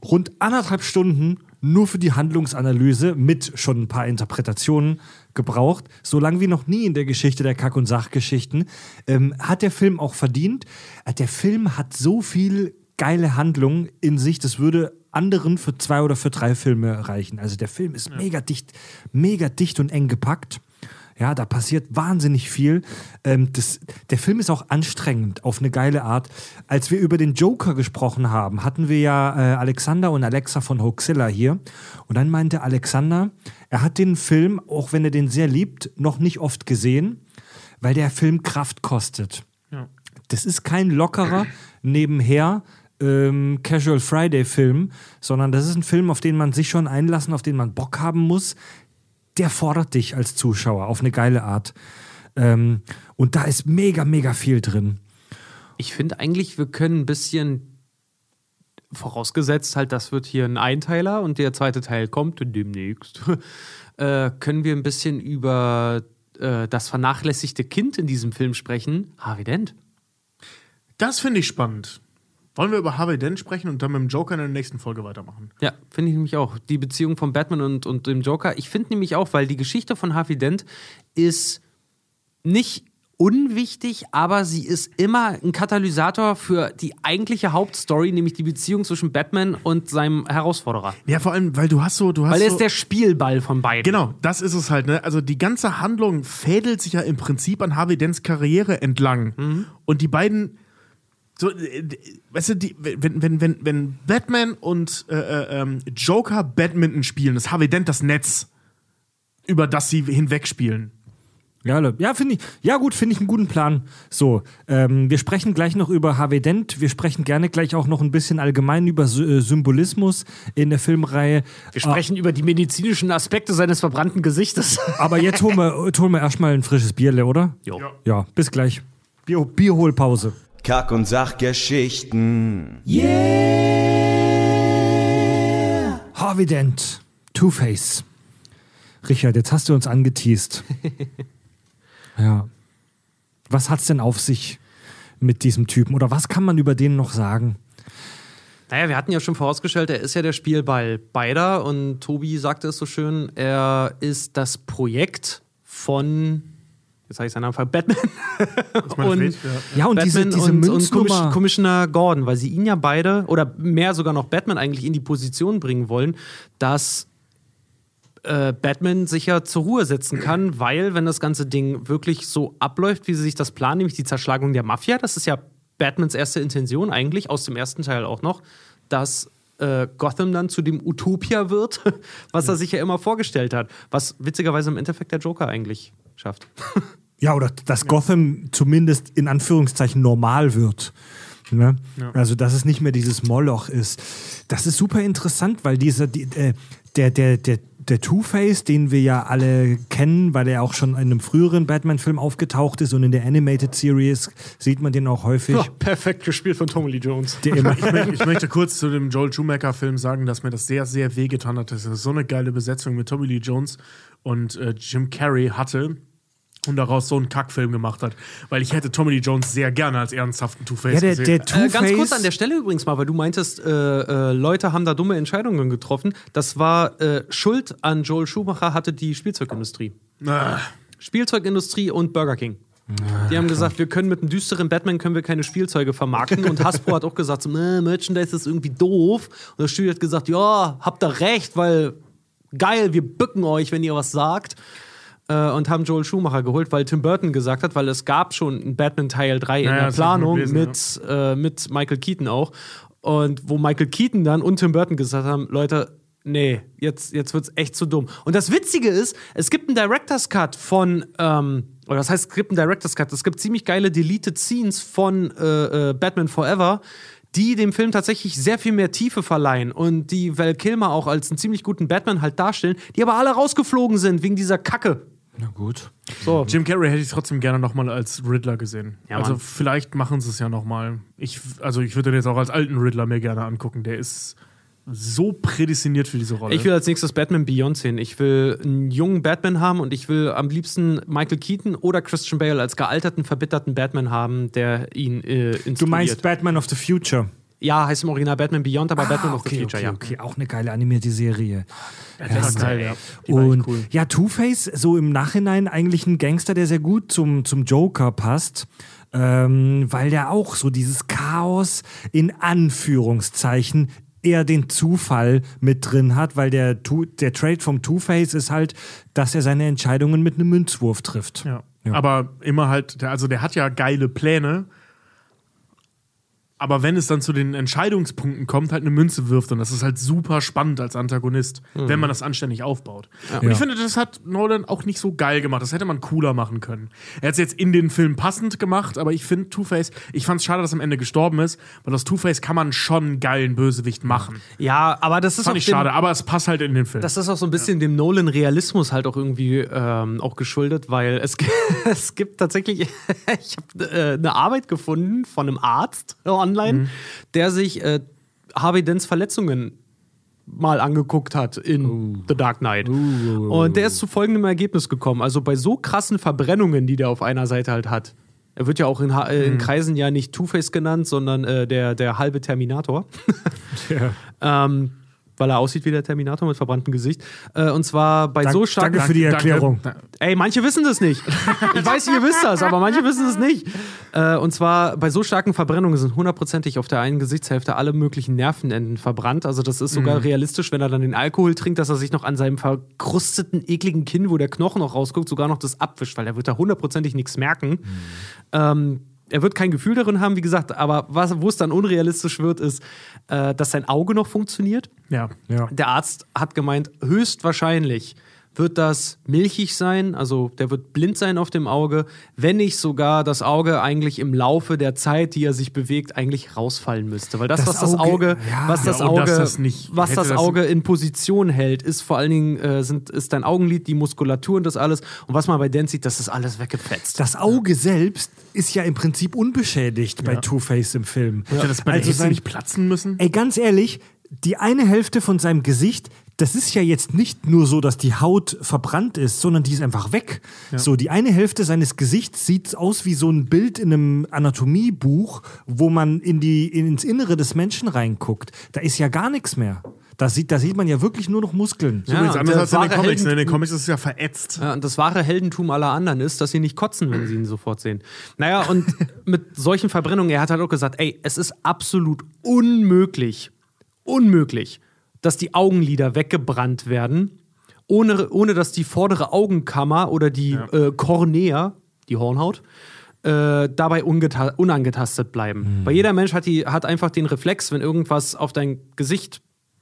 rund anderthalb Stunden nur für die Handlungsanalyse mit schon ein paar Interpretationen gebraucht. So lang wie noch nie in der Geschichte der Kack- und Sachgeschichten. Ähm, hat der Film auch verdient. Äh, Der Film hat so viel geile Handlung in sich, das würde anderen für zwei oder für drei Filme reichen. Also der Film ist mega dicht, mega dicht und eng gepackt. Ja, da passiert wahnsinnig viel. Ähm, das, der Film ist auch anstrengend auf eine geile Art. Als wir über den Joker gesprochen haben, hatten wir ja äh, Alexander und Alexa von Hoaxilla hier. Und dann meinte Alexander, er hat den Film, auch wenn er den sehr liebt, noch nicht oft gesehen, weil der Film Kraft kostet. Das ist kein lockerer, nebenher ähm, Casual Friday-Film, sondern das ist ein Film, auf den man sich schon einlassen, auf den man Bock haben muss. Der fordert dich als Zuschauer auf eine geile Art. Ähm, und da ist mega, mega viel drin. Ich finde eigentlich, wir können ein bisschen, vorausgesetzt halt, das wird hier ein Einteiler und der zweite Teil kommt demnächst, äh, können wir ein bisschen über äh, das vernachlässigte Kind in diesem Film sprechen. Harvey Dent. Das finde ich spannend. Wollen wir über Harvey Dent sprechen und dann mit dem Joker in der nächsten Folge weitermachen? Ja, finde ich nämlich auch. Die Beziehung von Batman und, und dem Joker. Ich finde nämlich auch, weil die Geschichte von Harvey Dent ist nicht unwichtig, aber sie ist immer ein Katalysator für die eigentliche Hauptstory, nämlich die Beziehung zwischen Batman und seinem Herausforderer. Ja, vor allem, weil du hast so, du hast Weil er so ist der Spielball von beiden. Genau, das ist es halt. Ne? Also die ganze Handlung fädelt sich ja im Prinzip an Harvey Dents Karriere entlang. Und die beiden, so, äh, weißt du, die, wenn, wenn, wenn, wenn Batman und äh, äh, ähm, Joker Badminton spielen, ist Harvey Dent das Netz, über das sie hinweg spielen. Ja, ja finde ich. Ja, gut, finde ich einen guten Plan. So, ähm, wir sprechen gleich noch über Harvey Dent. Wir sprechen gerne gleich auch noch ein bisschen allgemein über Sy äh, Symbolismus in der Filmreihe. Wir sprechen über die medizinischen Aspekte seines verbrannten Gesichtes. Aber jetzt holen wir, holen wir erstmal ein frisches Bierle, oder? Jo. Ja, bis gleich. Bier, Bierholpause. Kack- und Sachgeschichten. Harvey Dent, Two-Face. Richard, jetzt hast du uns angeteased. ja. Was hat's denn auf sich mit diesem Typen? Oder was kann man über den noch sagen? Naja, wir hatten ja schon vorausgestellt, er ist ja der Spielball beider und Tobi sagte es so schön, er ist das Projekt von, jetzt habe ich seinen Namen Batman und, Fred, Ja, und diese, Batman diese und, und. Commiss- Commissioner Gordon, weil sie ihn ja beide oder mehr sogar noch Batman eigentlich in die Position bringen wollen, dass äh, Batman sich ja zur Ruhe setzen kann, weil wenn das ganze Ding wirklich so abläuft, wie sie sich das planen, nämlich die Zerschlagung der Mafia, das ist ja Batmans erste Intention eigentlich, aus dem ersten Teil auch noch, dass äh, Gotham dann zu dem Utopia wird, was er sich ja immer vorgestellt hat, was witzigerweise im Endeffekt der Joker eigentlich schafft. Ja, oder dass Gotham zumindest in Anführungszeichen normal wird. Ne? Also, dass es nicht mehr dieses Moloch ist. Das ist super interessant, weil dieser, die, äh, der, der, der, der Two-Face, den wir ja alle kennen, weil er auch schon in einem früheren Batman-Film aufgetaucht ist und in der Animated Series sieht man den auch häufig. perfekt gespielt von Tommy Lee Jones. Ich, möchte, ich möchte kurz zu dem Joel Schumacher-Film sagen, dass mir das sehr, sehr wehgetan hat, dass er so eine geile Besetzung mit Tommy Lee Jones und äh, Jim Carrey hatte und daraus so einen Kackfilm gemacht hat. Weil ich hätte Tommy Lee Jones sehr gerne als ernsthaften Two-Face ja, der, gesehen. der Äh, Two-Face. ganz kurz an der Stelle übrigens mal, weil du meintest, äh, äh, Leute haben da dumme Entscheidungen getroffen. Das war äh, Schuld an Joel Schumacher hatte die Spielzeugindustrie. Ah, Spielzeugindustrie und Burger King. Die haben gesagt, wir können mit einem düsteren Batman können wir keine Spielzeuge vermarkten. Und Hasbro hat auch gesagt, so, "Äh, Merchandise ist irgendwie doof. Und das Studio hat gesagt, ja, habt ihr recht, weil geil, wir bücken euch, wenn ihr was sagt. Äh, und haben Joel Schumacher geholt, weil Tim Burton gesagt hat, weil es gab schon einen Batman Teil 3 in Ja, ja, der Planung gelesen, mit, äh, mit Michael Keaton auch. Und wo Michael Keaton dann und Tim Burton gesagt haben, Leute, nee, jetzt, jetzt wird's echt zu dumm. Und das Witzige ist, es gibt einen Director's Cut von, ähm, oder das heißt, es gibt einen Director's Cut, es gibt ziemlich geile Deleted Scenes von äh, äh, Batman Forever, die dem Film tatsächlich sehr viel mehr Tiefe verleihen und die Val Kilmer auch als einen ziemlich guten Batman halt darstellen, die aber alle rausgeflogen sind wegen dieser Kacke. Na gut. So. Jim Carrey hätte ich trotzdem gerne nochmal als Riddler gesehen. Ja, also vielleicht machen sie es ja nochmal. Ich, also ich würde den jetzt auch als alten Riddler mir gerne angucken. Der ist so prädestiniert für diese Rolle. Ich will als nächstes Batman Beyond sehen. Ich will einen jungen Batman haben und ich will am liebsten Michael Keaton oder Christian Bale als gealterten, verbitterten Batman haben, der ihn äh, inspiriert. Du meinst Batman of the Future? Ja, heißt im Original Batman Beyond, aber Batman Ah, of the okay, Future, okay, ja. okay. Auch eine geile animierte Serie. der war geil, ja. Die Und cool. ja, Two-Face, so im Nachhinein eigentlich ein Gangster, der sehr gut zum, zum Joker passt. Ähm, weil der auch so dieses Chaos in Anführungszeichen eher den Zufall mit drin hat, weil der, Tu- der Trade vom Two-Face ist halt, dass er seine Entscheidungen mit einem Münzwurf trifft. Ja. Ja. Aber immer halt, der, also der hat ja geile Pläne. Aber wenn es dann zu den Entscheidungspunkten kommt, halt eine Münze wirft. Und das ist halt super spannend als Antagonist, wenn man das anständig aufbaut. Und Ja. ich finde, das hat Nolan auch nicht so geil gemacht. Das hätte man cooler machen können. Er hat es jetzt in den Film passend gemacht, aber ich finde Two-Face, ich fand es schade, dass er am Ende gestorben ist, weil aus Two-Face kann man schon einen geilen Bösewicht machen. Ja, aber das ist Fand auch ich dem- schade, aber es passt halt in den Film. Das ist auch so ein bisschen dem Nolan-Realismus halt auch irgendwie ähm, auch geschuldet, weil es, es gibt tatsächlich, ich habe äh, eine Arbeit gefunden von einem Arzt online, der sich äh, Harvey Dents Verletzungen mal angeguckt hat in The Dark Knight. Und der ist zu folgendem Ergebnis gekommen. Also bei so krassen Verbrennungen, die der auf einer Seite halt hat. Er wird ja auch in, äh, in Kreisen ja nicht Two-Face genannt, sondern äh, der, der halbe Terminator. ähm, weil er aussieht wie der Terminator mit verbranntem Gesicht. Äh, und zwar bei Dank- so starken. danke für die Erklärung. Ey, manche wissen das nicht. Ich weiß, ihr wisst das, aber manche wissen es nicht. Äh, und zwar bei so starken Verbrennungen sind hundertprozentig auf der einen Gesichtshälfte alle möglichen Nervenenden verbrannt. Also das ist sogar realistisch, wenn er dann den Alkohol trinkt, dass er sich noch an seinem verkrusteten, ekligen Kinn, wo der Knochen noch rausguckt, sogar noch das abwischt, weil er wird da hundertprozentig nichts merken. Ähm, er wird kein Gefühl darin haben, wie gesagt, aber was, wo es dann unrealistisch wird, ist, äh, dass sein Auge noch funktioniert. ja. Ja. Der Arzt hat gemeint, höchstwahrscheinlich wird das milchig sein, also der wird blind sein auf dem Auge, wenn nicht sogar das Auge eigentlich im Laufe der Zeit, die er sich bewegt, eigentlich rausfallen müsste. Weil das, Das was das Auge- Auge, ja. was das Ja, Auge, das nicht- was das das- Auge in Position hält, ist vor allen Dingen äh, sind, ist dein Augenlid, die Muskulatur und das alles. Und was man bei Dan sieht, das ist alles weggefetzt. Das Auge selbst ist ja im Prinzip unbeschädigt bei Two-Face im Film. Hätte das bei der Also sein- nicht platzen müssen? Ey, ganz ehrlich, die eine Hälfte von seinem Gesicht, das ist ja jetzt nicht nur so, dass die Haut verbrannt ist, sondern die ist einfach weg. So, die eine Hälfte seines Gesichts sieht aus wie so ein Bild in einem Anatomiebuch, wo man in die, ins Innere des Menschen reinguckt. Da ist ja gar nichts mehr. Da sieht, da sieht man ja wirklich nur noch Muskeln. Ja, Übrigens und anders der als in den wahre Comics. Helden- In den Comics ist es ja verätzt. Ja, und das wahre Heldentum aller anderen ist, dass sie nicht kotzen, wenn sie ihn sofort sehen. Naja, und mit solchen Verbrennungen, er hat halt auch gesagt, ey, es ist absolut unmöglich, unmöglich, dass die Augenlider weggebrannt werden, ohne, ohne dass die vordere Augenkammer oder die äh, Kornea, die Hornhaut, äh, dabei unangetastet bleiben. Weil jeder Mensch hat, die, hat einfach den Reflex, wenn irgendwas auf dein Gesicht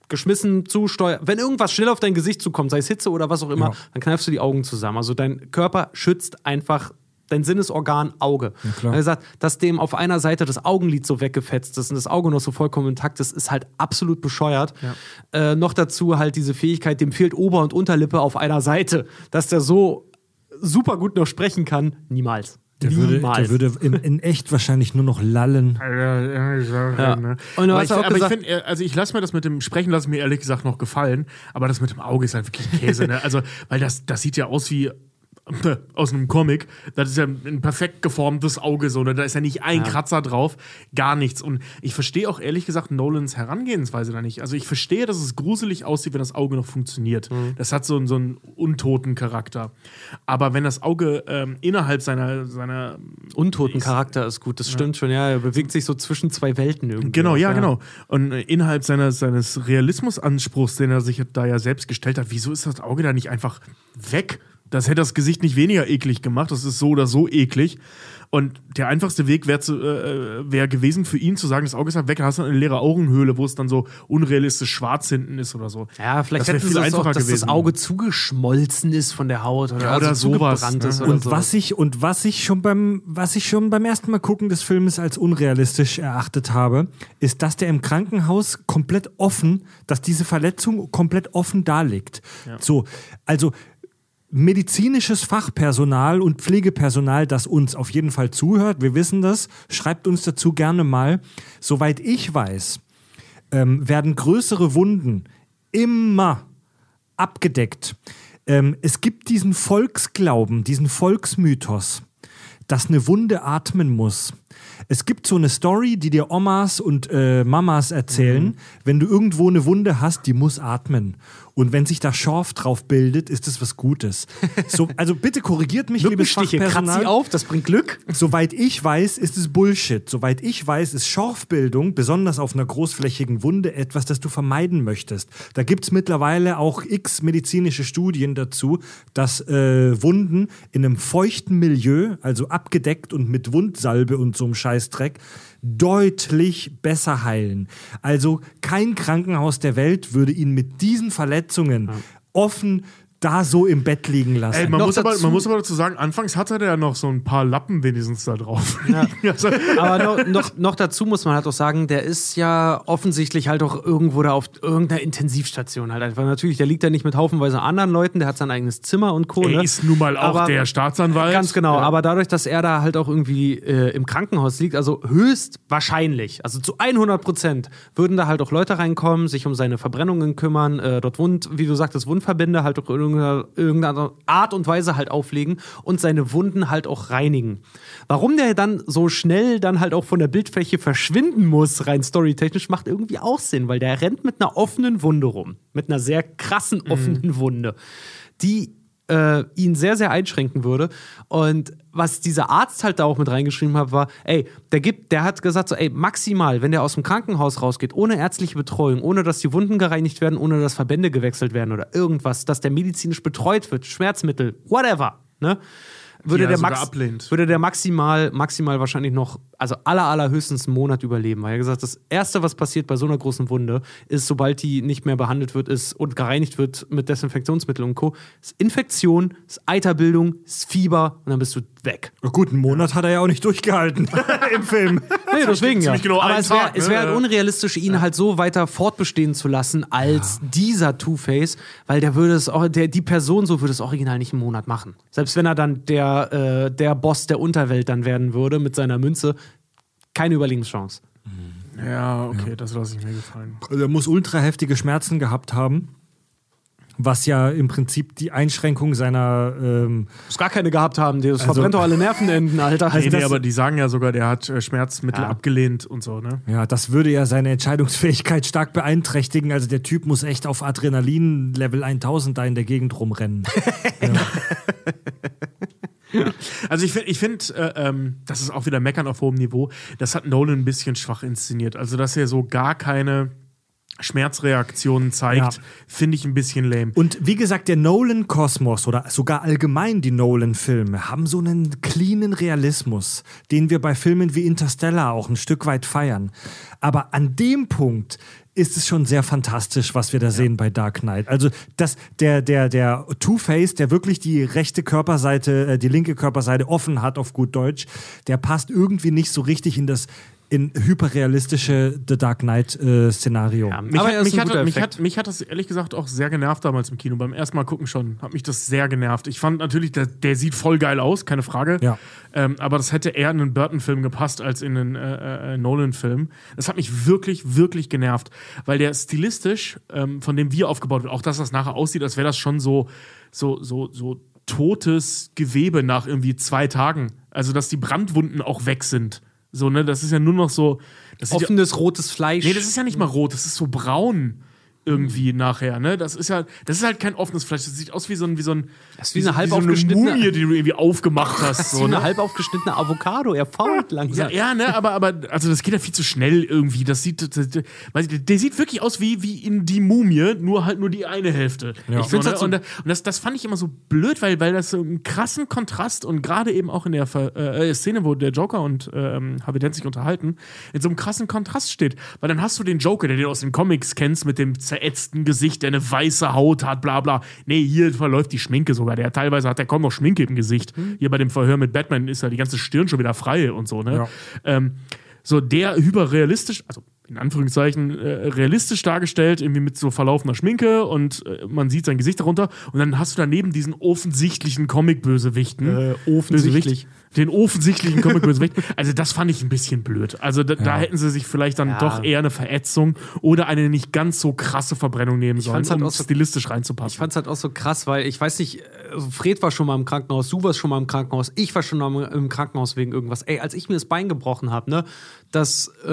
geschmissen zusteuert, wenn irgendwas schnell auf dein Gesicht zukommt, sei es Hitze oder was auch immer, Ja. dann kneifst du die Augen zusammen. Also dein Körper schützt einfach dein Sinnesorgan Auge. klar. Er gesagt, dass dem auf einer Seite das Augenlid so weggefetzt ist und das Auge noch so vollkommen intakt ist, ist halt absolut bescheuert. Äh, noch dazu halt diese Fähigkeit, dem fehlt Ober- und Unterlippe auf einer Seite, dass der so super gut noch sprechen kann. Niemals. Der würde, Niemals. der würde in, in echt wahrscheinlich nur noch lallen. Ja, ja, ich sag, Ja. ne. Und du aber hast ich, auch aber ich finde, also ich lasse mir das mit dem Sprechen, lasse mir ehrlich gesagt noch gefallen, aber das mit dem Auge ist halt wirklich Käse, ne? Also, weil das, das sieht ja aus wie aus einem Comic. Das ist ja ein perfekt geformtes Auge, so, ne? Da ist ja nicht ein Kratzer drauf, gar nichts. Und ich verstehe auch ehrlich gesagt Nolans Herangehensweise da nicht. Also ich verstehe, dass es gruselig aussieht, wenn das Auge noch funktioniert. Mhm. Das hat so, einen- so einen untoten Charakter. Aber wenn das Auge ähm, innerhalb seiner, seiner Untoten Charakter ist gut, das stimmt schon. Ja, er bewegt sich so zwischen zwei Welten irgendwie. Genau, ja, genau. Und äh, innerhalb seiner, seines Realismusanspruchs, den er sich da ja selbst gestellt hat, wieso ist das Auge da nicht einfach weg? Das hätte das Gesicht nicht weniger eklig gemacht. Das ist so oder so eklig. Und der einfachste Weg wäre äh, wär gewesen für ihn zu sagen, das Auge ist halt weg, hast du eine leere Augenhöhle, wo es dann so unrealistisch schwach hinten ist oder so. Ja, vielleicht Das hätten viel sie das einfacher auch, dass gewesen. das Auge zugeschmolzen ist von der Haut oder, Ja, oder also sowas, ne? ist oder Und so. was ich und was ich schon beim was ich schon beim ersten Mal gucken des Filmes als unrealistisch erachtet habe, ist, dass der im Krankenhaus komplett offen, dass diese Verletzung komplett offen da liegt. So, also medizinisches Fachpersonal und Pflegepersonal, das uns auf jeden Fall zuhört, wir wissen das, schreibt uns dazu gerne mal. Soweit ich weiß, ähm, werden größere Wunden immer abgedeckt. Ähm, es gibt diesen Volksglauben, diesen Volksmythos, dass eine Wunde atmen muss. Es gibt so eine Story, die dir Omas und äh, Mamas erzählen, wenn du irgendwo eine Wunde hast, die muss atmen. Und wenn sich da Schorf drauf bildet, ist das was Gutes. So, also bitte korrigiert mich, liebes kratz Fachpersonal. sie auf, das bringt Glück. Soweit ich weiß, ist es Bullshit. Soweit ich weiß, ist Schorfbildung, besonders auf einer großflächigen Wunde, etwas, das du vermeiden möchtest. Da gibt es mittlerweile auch x medizinische Studien dazu, dass äh, Wunden in einem feuchten Milieu, also abgedeckt und mit Wundsalbe und so einem Scheißdreck, deutlich besser heilen. Also kein Krankenhaus der Welt würde ihn mit diesen Verletzungen offen da so im Bett liegen lassen. Ey, man, Noch muss aber, dazu- man muss aber dazu sagen, anfangs hatte der ja noch so ein paar Lappen wenigstens da drauf. also, Aber noch, noch, noch dazu muss man halt auch sagen, der ist ja offensichtlich halt auch irgendwo da auf irgendeiner Intensivstation halt einfach. Natürlich, der liegt da nicht mit haufenweise anderen Leuten, der hat sein eigenes Zimmer und Co. er ne? ist nun mal auch Aber- der Staatsanwalt. Ganz genau, Ja. aber dadurch, dass er da halt auch irgendwie äh, im Krankenhaus liegt, also höchst wahrscheinlich, also zu 100 Prozent, würden da halt auch Leute reinkommen, sich um seine Verbrennungen kümmern, äh, dort Wund, wie du sagtest, Wundverbände halt auch in irgendeiner, irgendeiner Art und Weise halt auflegen und seine Wunden halt auch reinigen. Warum der dann so schnell dann halt auch von der Bildfläche verschwinden muss, rein storytechnisch, macht irgendwie auch Sinn, weil der rennt mit einer offenen Wunde rum, mit einer sehr krassen offenen Wunde, die äh, ihn sehr, sehr einschränken würde. Und was dieser Arzt halt da auch mit reingeschrieben hat, war, ey, der gibt, der hat gesagt, so, ey, maximal, wenn der aus dem Krankenhaus rausgeht, ohne ärztliche Betreuung, ohne dass die Wunden gereinigt werden, ohne dass Verbände gewechselt werden oder irgendwas, dass der medizinisch betreut wird, Schmerzmittel, whatever, ne? Würde er der, Max, würde der maximal, maximal wahrscheinlich noch, also aller, allerhöchstens einen Monat überleben. Weil er gesagt, das Erste, was passiert bei so einer großen Wunde, ist, sobald die nicht mehr behandelt wird ist und gereinigt wird mit Desinfektionsmitteln und Co., ist Infektion, ist Eiterbildung, ist Fieber und dann bist du weg. Gut, einen Monat hat er ja auch nicht durchgehalten im Film. Nee, deswegen ja. genau Aber einen es wäre ne? wär halt Ja. unrealistisch, ihn halt so weiter fortbestehen zu lassen als dieser Two-Face, weil der würde es auch, der, die Person so würde es original nicht im Monat machen. Selbst wenn er dann der, äh, der Boss der Unterwelt dann werden würde mit seiner Münze, keine Überlebenschance. Ja, okay, das lasse ich mir gefallen. Also er muss ultra heftige Schmerzen gehabt haben, was ja im Prinzip die Einschränkung seiner ähm, Muss gar keine gehabt haben, das Also- verbrennt doch alle Nervenenden, Alter. Nee, nee, das- aber die sagen ja sogar, der hat äh, Schmerzmittel Ja. abgelehnt und so, ne? Ja, das würde ja seine Entscheidungsfähigkeit stark beeinträchtigen. Also der Typ muss echt auf Adrenalin Level 1000 da in der Gegend rumrennen. Also ich finde, ich find, äh, ähm, das ist auch wieder Meckern auf hohem Niveau. Das hat Nolan ein bisschen schwach inszeniert. Also dass er so gar keine Schmerzreaktionen zeigt, Ja. finde ich ein bisschen lame. Und wie gesagt, der Nolan-Kosmos oder sogar allgemein die Nolan-Filme haben so einen cleanen Realismus, den wir bei Filmen wie Interstellar auch ein Stück weit feiern. Aber an dem Punkt ist es schon sehr fantastisch, was wir da sehen bei Dark Knight. Also das, der, der, der Two-Face, der wirklich die rechte Körperseite, äh, die linke Körperseite offen hat, auf gut Deutsch, der passt irgendwie nicht so richtig in das in hyperrealistische The Dark Knight äh, Szenario. Ja, Mich, aber hat, er ist mich, ein hat, guter mich, Effekt. hat, mich hat das ehrlich gesagt auch sehr genervt damals im Kino. Beim ersten Mal gucken schon, hat mich das sehr genervt. Ich fand natürlich, der, der sieht voll geil aus, keine Frage. Ja. Ähm, aber das hätte eher in einen Burton-Film gepasst als in einen äh, äh, Nolan-Film. Das hat mich wirklich, wirklich genervt. Weil der stilistisch, ähm, von dem wir aufgebaut wird, auch dass das nachher aussieht, als wäre das schon so, so, so, so totes Gewebe nach irgendwie zwei Tagen. Also, dass die Brandwunden auch weg sind. So, ne, das ist ja nur noch so. Das sieht ja- Offenes rotes Fleisch. Nee, das ist ja nicht mal rot, das ist so braun irgendwie nachher, ne? Das ist ja, das ist halt kein offenes Fleisch. Das sieht aus wie so ein, wie so ein, Das ist wie eine halb so eine aufgeschnittene- Mumie, die du irgendwie aufgemacht hast. Das ist So, wie eine ne? halb aufgeschnittene Avocado. Er fault Ja, langsam. ja, ne, aber, aber also das geht ja viel zu schnell irgendwie. Das sieht, das, das, weiß ich, der sieht wirklich aus wie, wie in die Mumie, nur halt nur die eine Hälfte. Ich find's finde halt so- und, und das, das fand ich immer so blöd, weil, weil das so einen krassen Kontrast und gerade eben auch in der Ver- äh, Szene, wo der Joker und ähm, Harvey Dent sich unterhalten, in so einem krassen Kontrast steht. Weil dann hast du den Joker, der den aus den Comics kennst, mit dem zerätzten Gesicht, der eine weiße Haut hat, bla bla. Nee, hier verläuft die Schminke sogar. Der teilweise hat der kaum noch Schminke im Gesicht. Hier bei dem Verhör mit Batman ist ja die ganze Stirn schon wieder frei und so, ne? Ja. Ähm, so der hyperrealistisch, also in Anführungszeichen äh, realistisch dargestellt, irgendwie mit so verlaufener Schminke und äh, man sieht sein Gesicht darunter und dann hast du daneben diesen offensichtlichen Comic-Bösewichten. Äh, offensichtlich. Bösewicht. Den offensichtlichen Comic-Bösewicht. Also das fand ich ein bisschen blöd. Also da, da hätten sie sich vielleicht dann Ja. doch eher eine Verätzung oder eine nicht ganz so krasse Verbrennung nehmen sollen, fand's halt um auch so- stilistisch Ich reinzupassen. fand es halt auch so krass, weil ich weiß nicht, also Fred war schon mal im Krankenhaus, du warst schon mal im Krankenhaus, ich war schon mal im Krankenhaus wegen irgendwas. Ey, als ich mir das Bein gebrochen habe, ne, dass äh,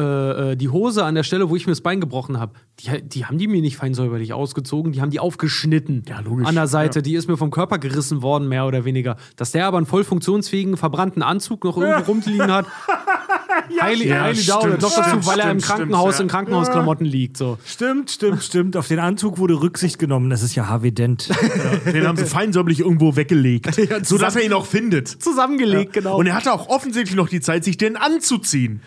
äh, die Hose an der Stelle, wo ich mir das Bein gebrochen habe, die, die haben die mir nicht fein säuberlich ausgezogen, die haben die aufgeschnitten. Ja, logisch. An der Seite, Ja. die ist mir vom Körper gerissen worden, mehr oder weniger. Dass der aber einen voll funktionsfähigen, verbrannten Anzug noch irgendwo rumliegen hat. Hailey, Ja, Hailey Dowd, stimmt, Dr. stimmt, weil er im Krankenhaus stimmt, in Krankenhausklamotten liegt. So. Stimmt, stimmt, stimmt. Auf den Anzug wurde Rücksicht genommen. Das ist ja Harvey Dent. Den haben sie feinsäuberlich irgendwo weggelegt, sodass er ihn auch findet. Zusammengelegt, genau. Und er hatte auch offensichtlich noch die Zeit, sich den anzuziehen.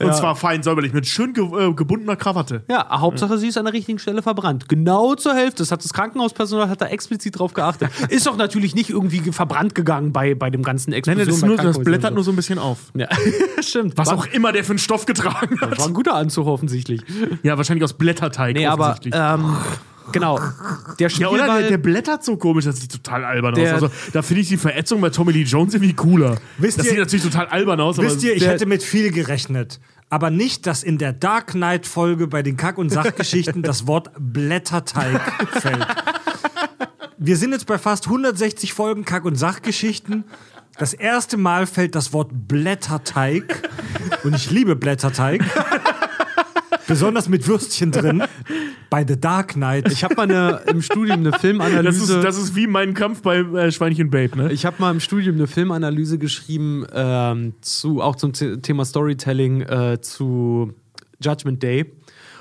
Und zwar fein säuberlich mit schön ge äh, gebundener Krawatte. Ja, Hauptsache, sie ist an der richtigen Stelle verbrannt. Genau zur Hälfte. Das hat das Krankenhauspersonal hat da explizit drauf geachtet. Ist doch natürlich nicht irgendwie verbrannt gegangen bei, bei dem ganzen Explosion. nein, das, ist nur, das blättert und nur so ein bisschen auf. so. Ja, stimmt. Was war, auch immer der für einen Stoff getragen hat. war ein guter Anzug offensichtlich. Ja, wahrscheinlich aus Blätterteig. Nee, aber offensichtlich. ähm, genau. Der ja, oder? Spielball, Der, der blättert so komisch, das sieht total albern Der- aus. Also, da finde ich die Verätzung bei Tommy Lee Jones irgendwie cooler. Wisst das ihr- sieht natürlich total albern aus. Wisst ihr, ich der- hätte mit viel gerechnet. Aber nicht, dass in der Dark Knight-Folge bei den Kack- und Sachgeschichten das Wort Blätterteig fällt. Wir sind jetzt bei fast 160 Folgen Kack- und Sachgeschichten. Das erste Mal fällt das Wort Blätterteig. Und ich liebe Blätterteig. Besonders mit Würstchen drin. Bei The Dark Knight. ich habe mal eine, im Studium eine das, Filmanalyse. ist, das ist wie mein Kampf bei äh, Schweinchen Babe, ne? Ich habe mal im Studium eine Filmanalyse geschrieben, ähm, zu, auch zum The Thema Storytelling äh, zu Judgment Day,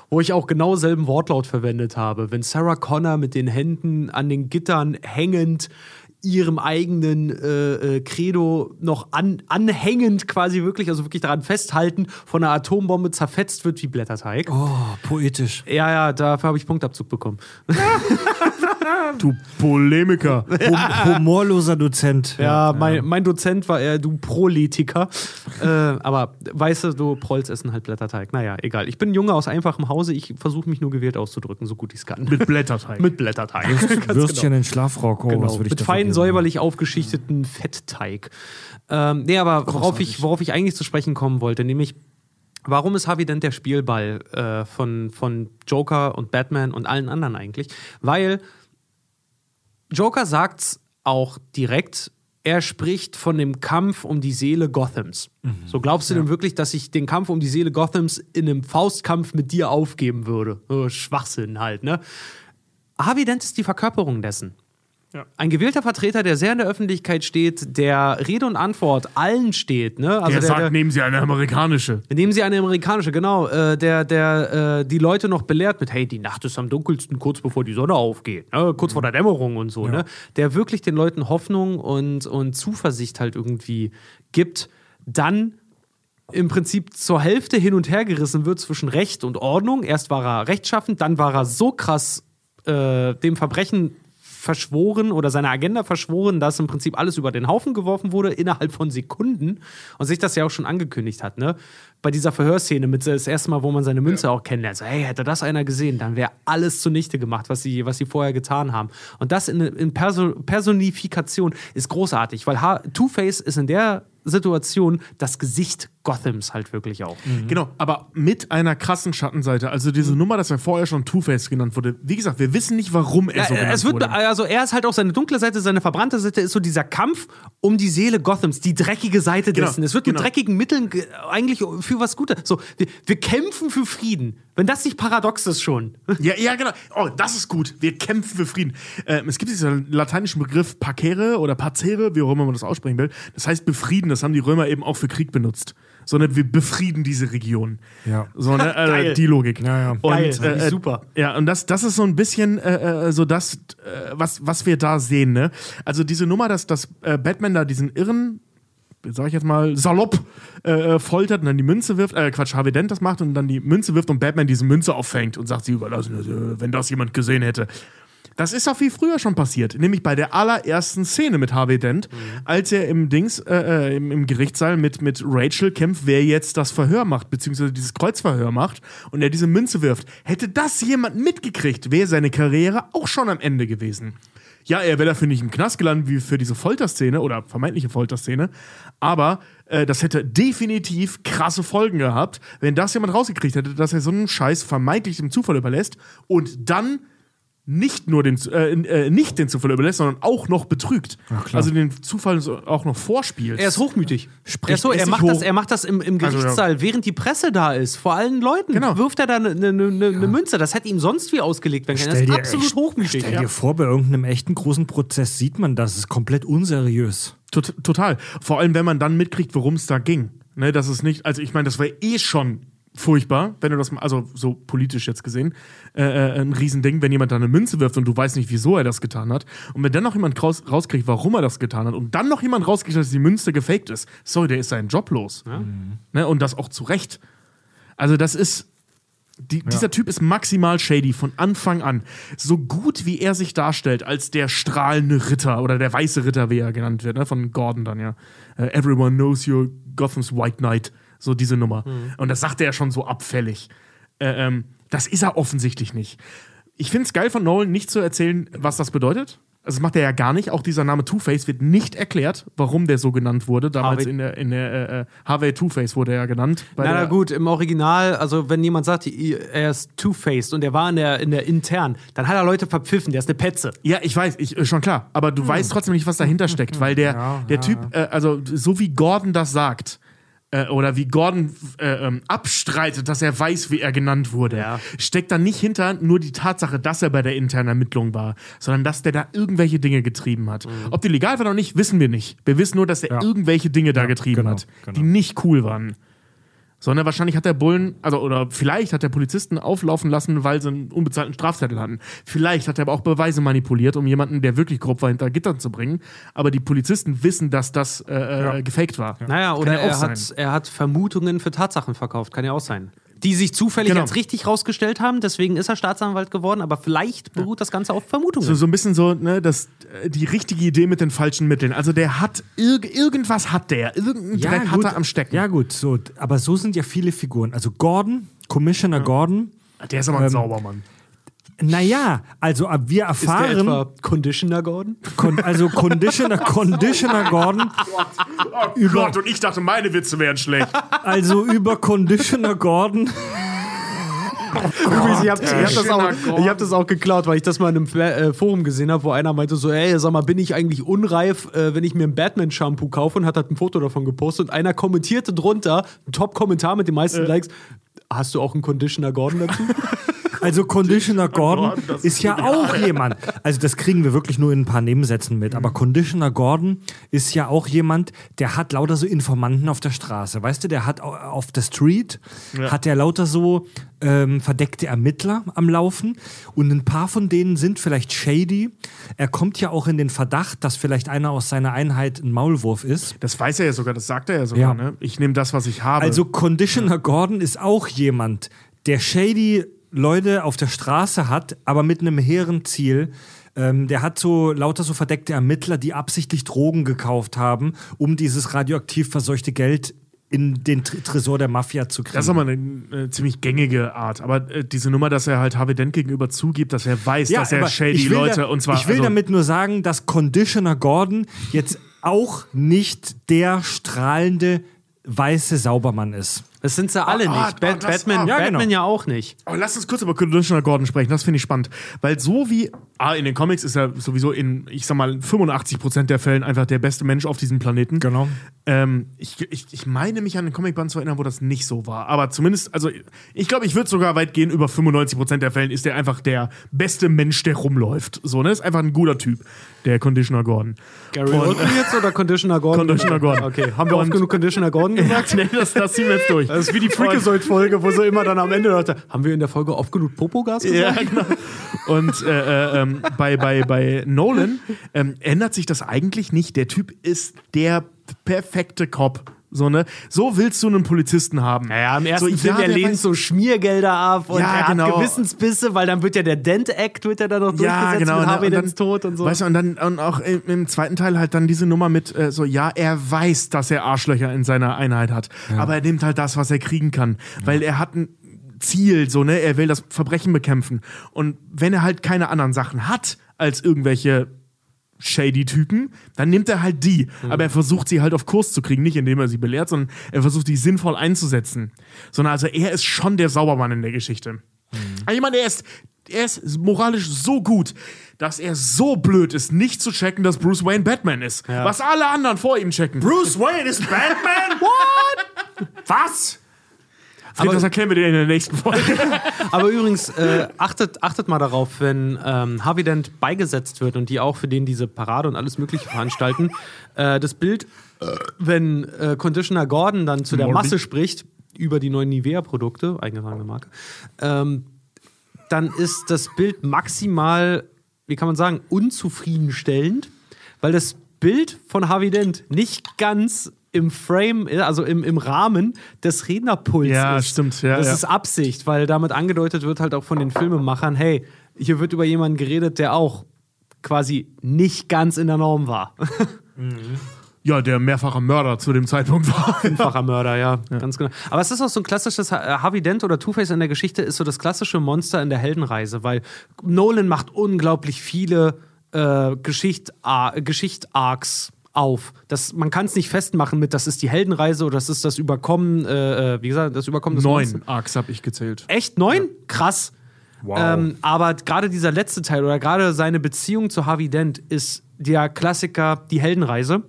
wo ich auch genau selben Wortlaut verwendet habe. Wenn Sarah Connor mit den Händen an den Gittern hängend ihrem eigenen äh, äh, Credo noch an, anhängend quasi wirklich, also wirklich daran festhalten, von einer Atombombe zerfetzt wird wie Blätterteig. Oh, poetisch. Ja, ja, dafür habe ich Punktabzug bekommen. Du Polemiker. Hum humorloser Dozent. Ja, mein, mein Dozent war eher du Proletiker. äh, aber weißt du, du Prolls essen halt Blätterteig. Naja, egal. Ich bin ein Junge aus einfachem Hause. Ich versuche mich nur gewählt auszudrücken, so gut ich es kann. Mit Blätterteig. Mit Blätterteig. Würstchen in Schlafrock. Oh, Genau. was würde ich Mit fein säuberlich aufgeschichteten Fettteig. Ähm, nee, aber worauf ich, worauf ich eigentlich zu sprechen kommen wollte, nämlich, warum ist Harvey Dent der Spielball äh, von, von Joker und Batman und allen anderen eigentlich? Weil Joker sagt's auch direkt. Er spricht von dem Kampf um die Seele Gothams. So glaubst du denn wirklich, dass ich den Kampf um die Seele Gothams in einem Faustkampf mit dir aufgeben würde? Oh, Schwachsinn halt, ne? Harvey Dent ist die Verkörperung dessen. Ein gewählter Vertreter, der sehr in der Öffentlichkeit steht, der Rede und Antwort allen steht. Ne? Also Der der, sagt, der, nehmen Sie eine amerikanische. Nehmen Sie eine amerikanische, genau, äh, der, der äh, die Leute noch belehrt mit, hey, die Nacht ist am dunkelsten, kurz bevor die Sonne aufgeht, ne? kurz vor der Dämmerung und so, ne? Der wirklich den Leuten Hoffnung und, und Zuversicht halt irgendwie gibt, dann im Prinzip zur Hälfte hin und her gerissen wird zwischen Recht und Ordnung. Erst war er rechtschaffend, dann war er so krass äh, dem Verbrechen verschworen oder seiner Agenda verschworen, dass im Prinzip alles über den Haufen geworfen wurde innerhalb von Sekunden und sich das ja auch schon angekündigt hat, ne? Bei dieser Verhörszene mit das erste Mal, wo man seine Münze auch kennenlernt, so, hey, hätte das einer gesehen, dann wäre alles zunichte gemacht, was sie, was sie vorher getan haben. Und das in, in Perso Personifikation ist großartig, weil Two-Face ist in der Situation das Gesicht Gothams halt wirklich auch. Genau, aber mit einer krassen Schattenseite. Also diese Mhm. Nummer, dass er vorher schon Two-Face genannt wurde. Wie gesagt, wir wissen nicht, warum er so Ja, genannt es wird, wurde. also er ist halt auch seine dunkle Seite, seine verbrannte Seite ist so dieser Kampf um die Seele Gothams, die dreckige Seite Genau, dessen. Es wird genau. mit dreckigen Mitteln ge- eigentlich für was Gutes. So, wir, wir kämpfen für Frieden. Wenn das nicht paradox ist schon. Ja, ja, genau. Oh, das ist gut. Wir kämpfen für Frieden. Ähm, es gibt diesen lateinischen Begriff Pacere oder Pacere, wie auch immer man das aussprechen will. Das heißt befrieden. Das haben die Römer eben auch für Krieg benutzt. Sondern wir befrieden diese Region. Ja. So, ne, Geil. äh, die Logik. Ja, ja. Und, Geil, ich äh, super. Ja, und das, das ist so ein bisschen äh, äh, so das, äh, was, was wir da sehen. Ne? Also diese Nummer, dass, dass äh, Batman da diesen irren sag ich jetzt mal, salopp äh, foltert und dann die Münze wirft, äh, Quatsch, Harvey Dent das macht und dann die Münze wirft und Batman diese Münze auffängt und sagt, sie überlassen, äh, wenn das jemand gesehen hätte. Das ist auch wie früher schon passiert, nämlich bei der allerersten Szene mit Harvey Dent, als er im Dings, äh, äh, im, im Gerichtssaal mit, mit Rachel kämpft, wer jetzt das Verhör macht, beziehungsweise dieses Kreuzverhör macht und er diese Münze wirft. Hätte das jemand mitgekriegt, wäre seine Karriere auch schon am Ende gewesen. Ja, er wäre dafür nicht im Knast gelandet wie für diese Folterszene oder vermeintliche Folterszene, aber äh, das hätte definitiv krasse Folgen gehabt, wenn das jemand rausgekriegt hätte, dass er so einen Scheiß vermeintlich dem Zufall überlässt und dann nicht nur den, äh, äh, nicht den Zufall überlässt, sondern auch noch betrügt. klar. Also den Zufall so auch noch vorspielt. Er ist hochmütig. er, ist so, er macht nicht das, hoch. er macht das im, im Also, ja. Gerichtssaal, während die Presse da ist, vor allen Leuten. Genau. Wirft er da eine ne, ne, ne, ne Münze. Das hätte ihm sonst wie ausgelegt werden können. Er ist absolut hochmütig. Stell dir vor, bei irgendeinem echten großen Prozess sieht man das. Es ist komplett unseriös. Tot, total. Vor allem, wenn man dann mitkriegt, worum es da ging. Ne, das ist nicht, also ich meine, das wäre eh schon furchtbar, wenn du das mal, also so politisch jetzt gesehen, äh, äh, ein Riesending, wenn jemand da eine Münze wirft und du weißt nicht, wieso er das getan hat. Und wenn dann noch jemand raus, rauskriegt, warum er das getan hat und dann noch jemand rauskriegt, dass die Münze gefaked ist, sorry, der ist seinen Job los. Ne, und das auch zu Recht. Also das ist, die, Dieser Typ ist maximal shady von Anfang an. So gut wie er sich darstellt als der strahlende Ritter oder der weiße Ritter, wie er genannt wird, ne? von Gordon dann ja. Äh, everyone knows you're Gotham's White Knight. So diese Nummer. Und das sagt er ja schon so abfällig. Äh, ähm, das ist er offensichtlich nicht. Ich finde es geil von Nolan, nicht zu erzählen, was das bedeutet. Also das macht er ja gar nicht. Auch dieser Name Two-Face wird nicht erklärt, warum der so genannt wurde. Damals Harvey- in der, in der äh, äh, Harvey Two-Face wurde er ja genannt. Na, na gut, im Original, also wenn jemand sagt, er ist Two-Faced und er war in der, in der intern, dann hat er Leute verpfiffen, der ist eine Petze. Ja, ich weiß, ich, äh, schon klar. Aber du weißt trotzdem nicht, was dahinter steckt, weil der, der Typ, äh, also so wie Gordon das sagt, äh, oder wie Gordon äh, ähm, abstreitet, dass er weiß, wie er genannt wurde, Ja. steckt da nicht hinter nur die Tatsache, dass er bei der internen Ermittlung war, sondern dass der da irgendwelche Dinge getrieben hat. Ob die legal waren oder nicht, wissen wir nicht. Wir wissen nur, dass er Ja. irgendwelche Dinge da getrieben genau, hat, genau. die nicht cool waren. Sondern wahrscheinlich hat der Bullen, also oder vielleicht hat der Polizisten auflaufen lassen, weil sie einen unbezahlten Strafzettel hatten. Vielleicht hat er aber auch Beweise manipuliert, um jemanden, der wirklich grob war, hinter Gittern zu bringen. Aber die Polizisten wissen, dass das äh, äh, gefaked war. Naja, oder ja er, hat, er hat Vermutungen für Tatsachen verkauft, kann ja auch sein. Die sich zufällig Genau. als richtig rausgestellt haben, deswegen ist er Staatsanwalt geworden, aber vielleicht beruht das Ganze auf Vermutungen. So, so ein bisschen so, ne, das, äh, die richtige Idee mit den falschen Mitteln. Also der hat, irg irgendwas hat der. Irgendeinen Dreck hat er am Stecken. Ja, gut, so, aber so sind ja viele Figuren. Also Gordon, Commissioner Gordon. Der ist aber ein Ähm, Saubermann. Naja, also ab wir ist der erfahren, etwa Conditioner Gordon? kon, also Conditioner, Conditioner Gordon, Oh Gott, und ich dachte, meine Witze wären schlecht. also über Conditioner Gordon. Übrigens, ich habe hab das, hab das auch geklaut, weil ich das mal in einem Fla- äh, Forum gesehen habe, wo einer meinte so, ey, sag mal, bin ich eigentlich unreif, äh, wenn ich mir ein Batman-Shampoo kaufe und hat halt ein Foto davon gepostet und einer kommentierte drunter, ein Top-Kommentar mit den meisten Likes, hast du auch einen Conditioner Gordon dazu? Also Conditioner Gordon Gordon, ist ja auch jemand. Also das kriegen wir wirklich nur in ein paar Nebensätzen mit. Aber Conditioner Gordon ist ja auch jemand, der hat lauter so Informanten auf der Straße. Weißt du, der hat au- auf der Street hat er lauter so ähm, verdeckte Ermittler am Laufen und ein paar von denen sind vielleicht shady. Er kommt ja auch in den Verdacht, dass vielleicht einer aus seiner Einheit ein Maulwurf ist. Das weiß er ja sogar, das sagt er ja sogar. Ja. Ne? Ich nehme das, was ich habe. Also Conditioner Gordon ist auch jemand, der shady Leute auf der Straße hat, aber mit einem hehren Ziel. Ähm, der hat so lauter so verdeckte Ermittler, die absichtlich Drogen gekauft haben, um dieses radioaktiv verseuchte Geld in den Tr Tresor der Mafia zu kriegen. Das ist aber eine, äh, ziemlich gängige Art. Aber äh, diese Nummer, dass er halt Harvey Dent gegenüber zugibt, dass er weiß, dass er shady Leute da, und zwar. Ich will also, damit nur sagen, dass Conditioner Gordon jetzt auch nicht der strahlende weiße Saubermann ist. Das sind sie alle Ah, nicht. ah, Bat das- Batman, ja, Batman genau. ja auch nicht. Aber lass uns kurz über Conditioner Gordon sprechen, das finde ich spannend. Weil so wie, ah, in den Comics ist er sowieso in, ich sag mal, 85% der Fällen einfach der beste Mensch auf diesem Planeten. Genau. Ähm, ich, ich, ich meine mich an den Comicband zu erinnern, wo das nicht so war. Aber zumindest, also ich glaube, ich würde sogar weit gehen, über 95% der Fällen ist der einfach der beste Mensch, der rumläuft. So, ne? Ist einfach ein guter Typ, der Conditioner Gordon. Gary Und- Oldman jetzt oder Conditioner Gordon? Conditioner Gordon. Okay, haben wir oft genug Conditioner Gordon gesagt? nee, das, das ziehen wir jetzt durch. Das ist wie die Freakazoid-Folge, wo sie immer dann am Ende dachte, haben wir in der Folge oft genug Popogas Ja, gesagt? genau. Und äh, äh, ähm, bei, bei, bei Nolan ähm, ändert sich das eigentlich nicht. Der Typ ist der perfekte Cop. So, ne? so willst du einen Polizisten haben. Ja, im ersten so, Film, ja, er der lehnt so Schmiergelder ab und Ja, er genau. hat Gewissensbisse, weil dann wird ja der Dent-Act wird ja dann noch Ja, durchgesetzt genau. mit und Harvey dann- Dents Tod und so. Weißt du, und dann und auch im, im zweiten Teil halt dann diese Nummer mit äh, so, ja, er weiß, dass er Arschlöcher in seiner Einheit hat, aber er nimmt halt das, was er kriegen kann, weil er hat ein Ziel, so, ne, er will das Verbrechen bekämpfen. Und wenn er halt keine anderen Sachen hat als irgendwelche shady Typen, dann nimmt er halt die. Aber er versucht sie halt auf Kurs zu kriegen, nicht indem er sie belehrt, sondern er versucht die sinnvoll einzusetzen. Sondern also er ist schon der Saubermann in der Geschichte. Aber Ich meine, er ist, er ist moralisch so gut, dass er so blöd ist, nicht zu checken, dass Bruce Wayne Batman ist. Was alle anderen vor ihm checken. Bruce Wayne ist Batman? What? Was? Aber das erklären wir dir in der nächsten Folge. Aber übrigens, äh, achtet, achtet mal darauf, wenn ähm, Harvey Dent beigesetzt wird und die auch für den diese Parade und alles Mögliche veranstalten, äh, das Bild, wenn äh, Conditioner Gordon dann zu der Morbi. Masse spricht, über die neuen Nivea-Produkte, eingetragene Marke, ähm, dann ist das Bild maximal, wie kann man sagen, unzufriedenstellend, weil das Bild von Harvey Dent nicht ganz im Frame, also im, im Rahmen des Rednerpuls Ja, ist. stimmt, ja, das ja. ist Absicht, weil damit angedeutet wird halt auch von den Filmemachern, hey, hier wird über jemanden geredet, der auch quasi nicht ganz in der Norm war. Ja, der mehrfache Mörder zu dem Zeitpunkt war. Einfacher Mörder, ja, ganz genau. Aber es ist auch so ein klassisches, äh, Harvey Dent oder Two-Face in der Geschichte ist so das klassische Monster in der Heldenreise, weil Nolan macht unglaublich viele äh, Geschicht, äh, Geschicht-Arcs auf. Das, man kann es nicht festmachen mit, das ist die Heldenreise oder das ist das Überkommen, äh, äh, wie gesagt, das Überkommen des. Neun Arcs habe ich gezählt. Echt? Neun? Krass. Wow. Ähm, aber gerade dieser letzte Teil oder gerade seine Beziehung zu Harvey Dent ist der Klassiker Die Heldenreise.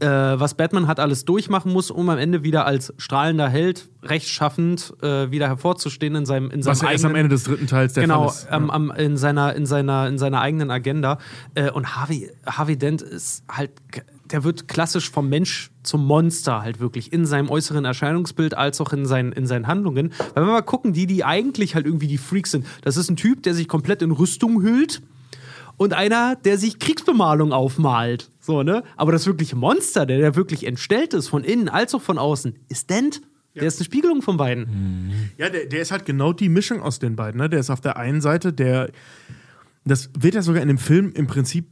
Äh, was Batman hat alles durchmachen muss, um am Ende wieder als strahlender Held rechtschaffend äh, wieder hervorzustehen in seinem, in seinem Was ja erst am eigenen Ende des dritten Teils der genau, Fall ist. ähm, am, in, seiner, in, seiner, in seiner eigenen Agenda. Äh, und Harvey, Harvey Dent ist halt, der wird klassisch vom Mensch zum Monster halt wirklich in seinem äußeren Erscheinungsbild als auch in seinen, in seinen Handlungen. Weil wenn wir mal gucken, die, die eigentlich halt irgendwie die Freaks sind, das ist ein Typ, der sich komplett in Rüstung hüllt und einer, der sich Kriegsbemalung aufmalt. So, ne? Aber das wirkliche Monster, der, der wirklich entstellt ist, von innen als auch von außen, ist Dent. Der ist eine Spiegelung von beiden. Ja, der, der ist halt genau die Mischung aus den beiden. Ne? Der ist auf der einen Seite der, das wird ja sogar in dem Film im Prinzip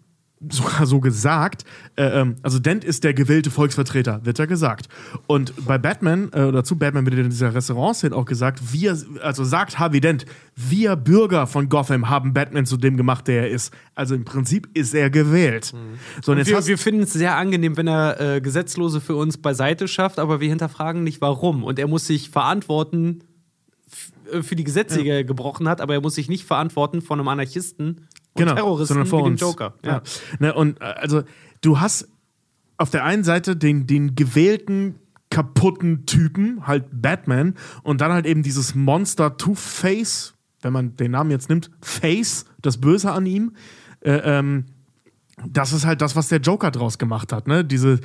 sogar so gesagt. Äh, ähm, also Dent ist der gewählte Volksvertreter, wird ja gesagt. Und bei Batman, äh, oder zu Batman wird in dieser Restaurantszene auch gesagt, wir, also sagt Harvey Dent, wir Bürger von Gotham haben Batman zu dem gemacht, der er ist. Also im Prinzip ist er gewählt. So, und Wir, wir finden es sehr angenehm, wenn er äh, Gesetzlose für uns beiseite schafft, aber wir hinterfragen nicht warum. Und er muss sich verantworten äh, für die Gesetze, die er gebrochen hat, aber er muss sich nicht verantworten von einem Anarchisten und Terroristen sondern vor wie uns. Joker. Ja. Ne, und äh, also du hast auf der einen Seite den, den gewählten kaputten Typen, halt Batman, und dann halt eben dieses Monster Two-Face, wenn man den Namen jetzt nimmt, Face, das Böse an ihm. Äh, ähm, das ist halt das, was der Joker draus gemacht hat, ne? Diese,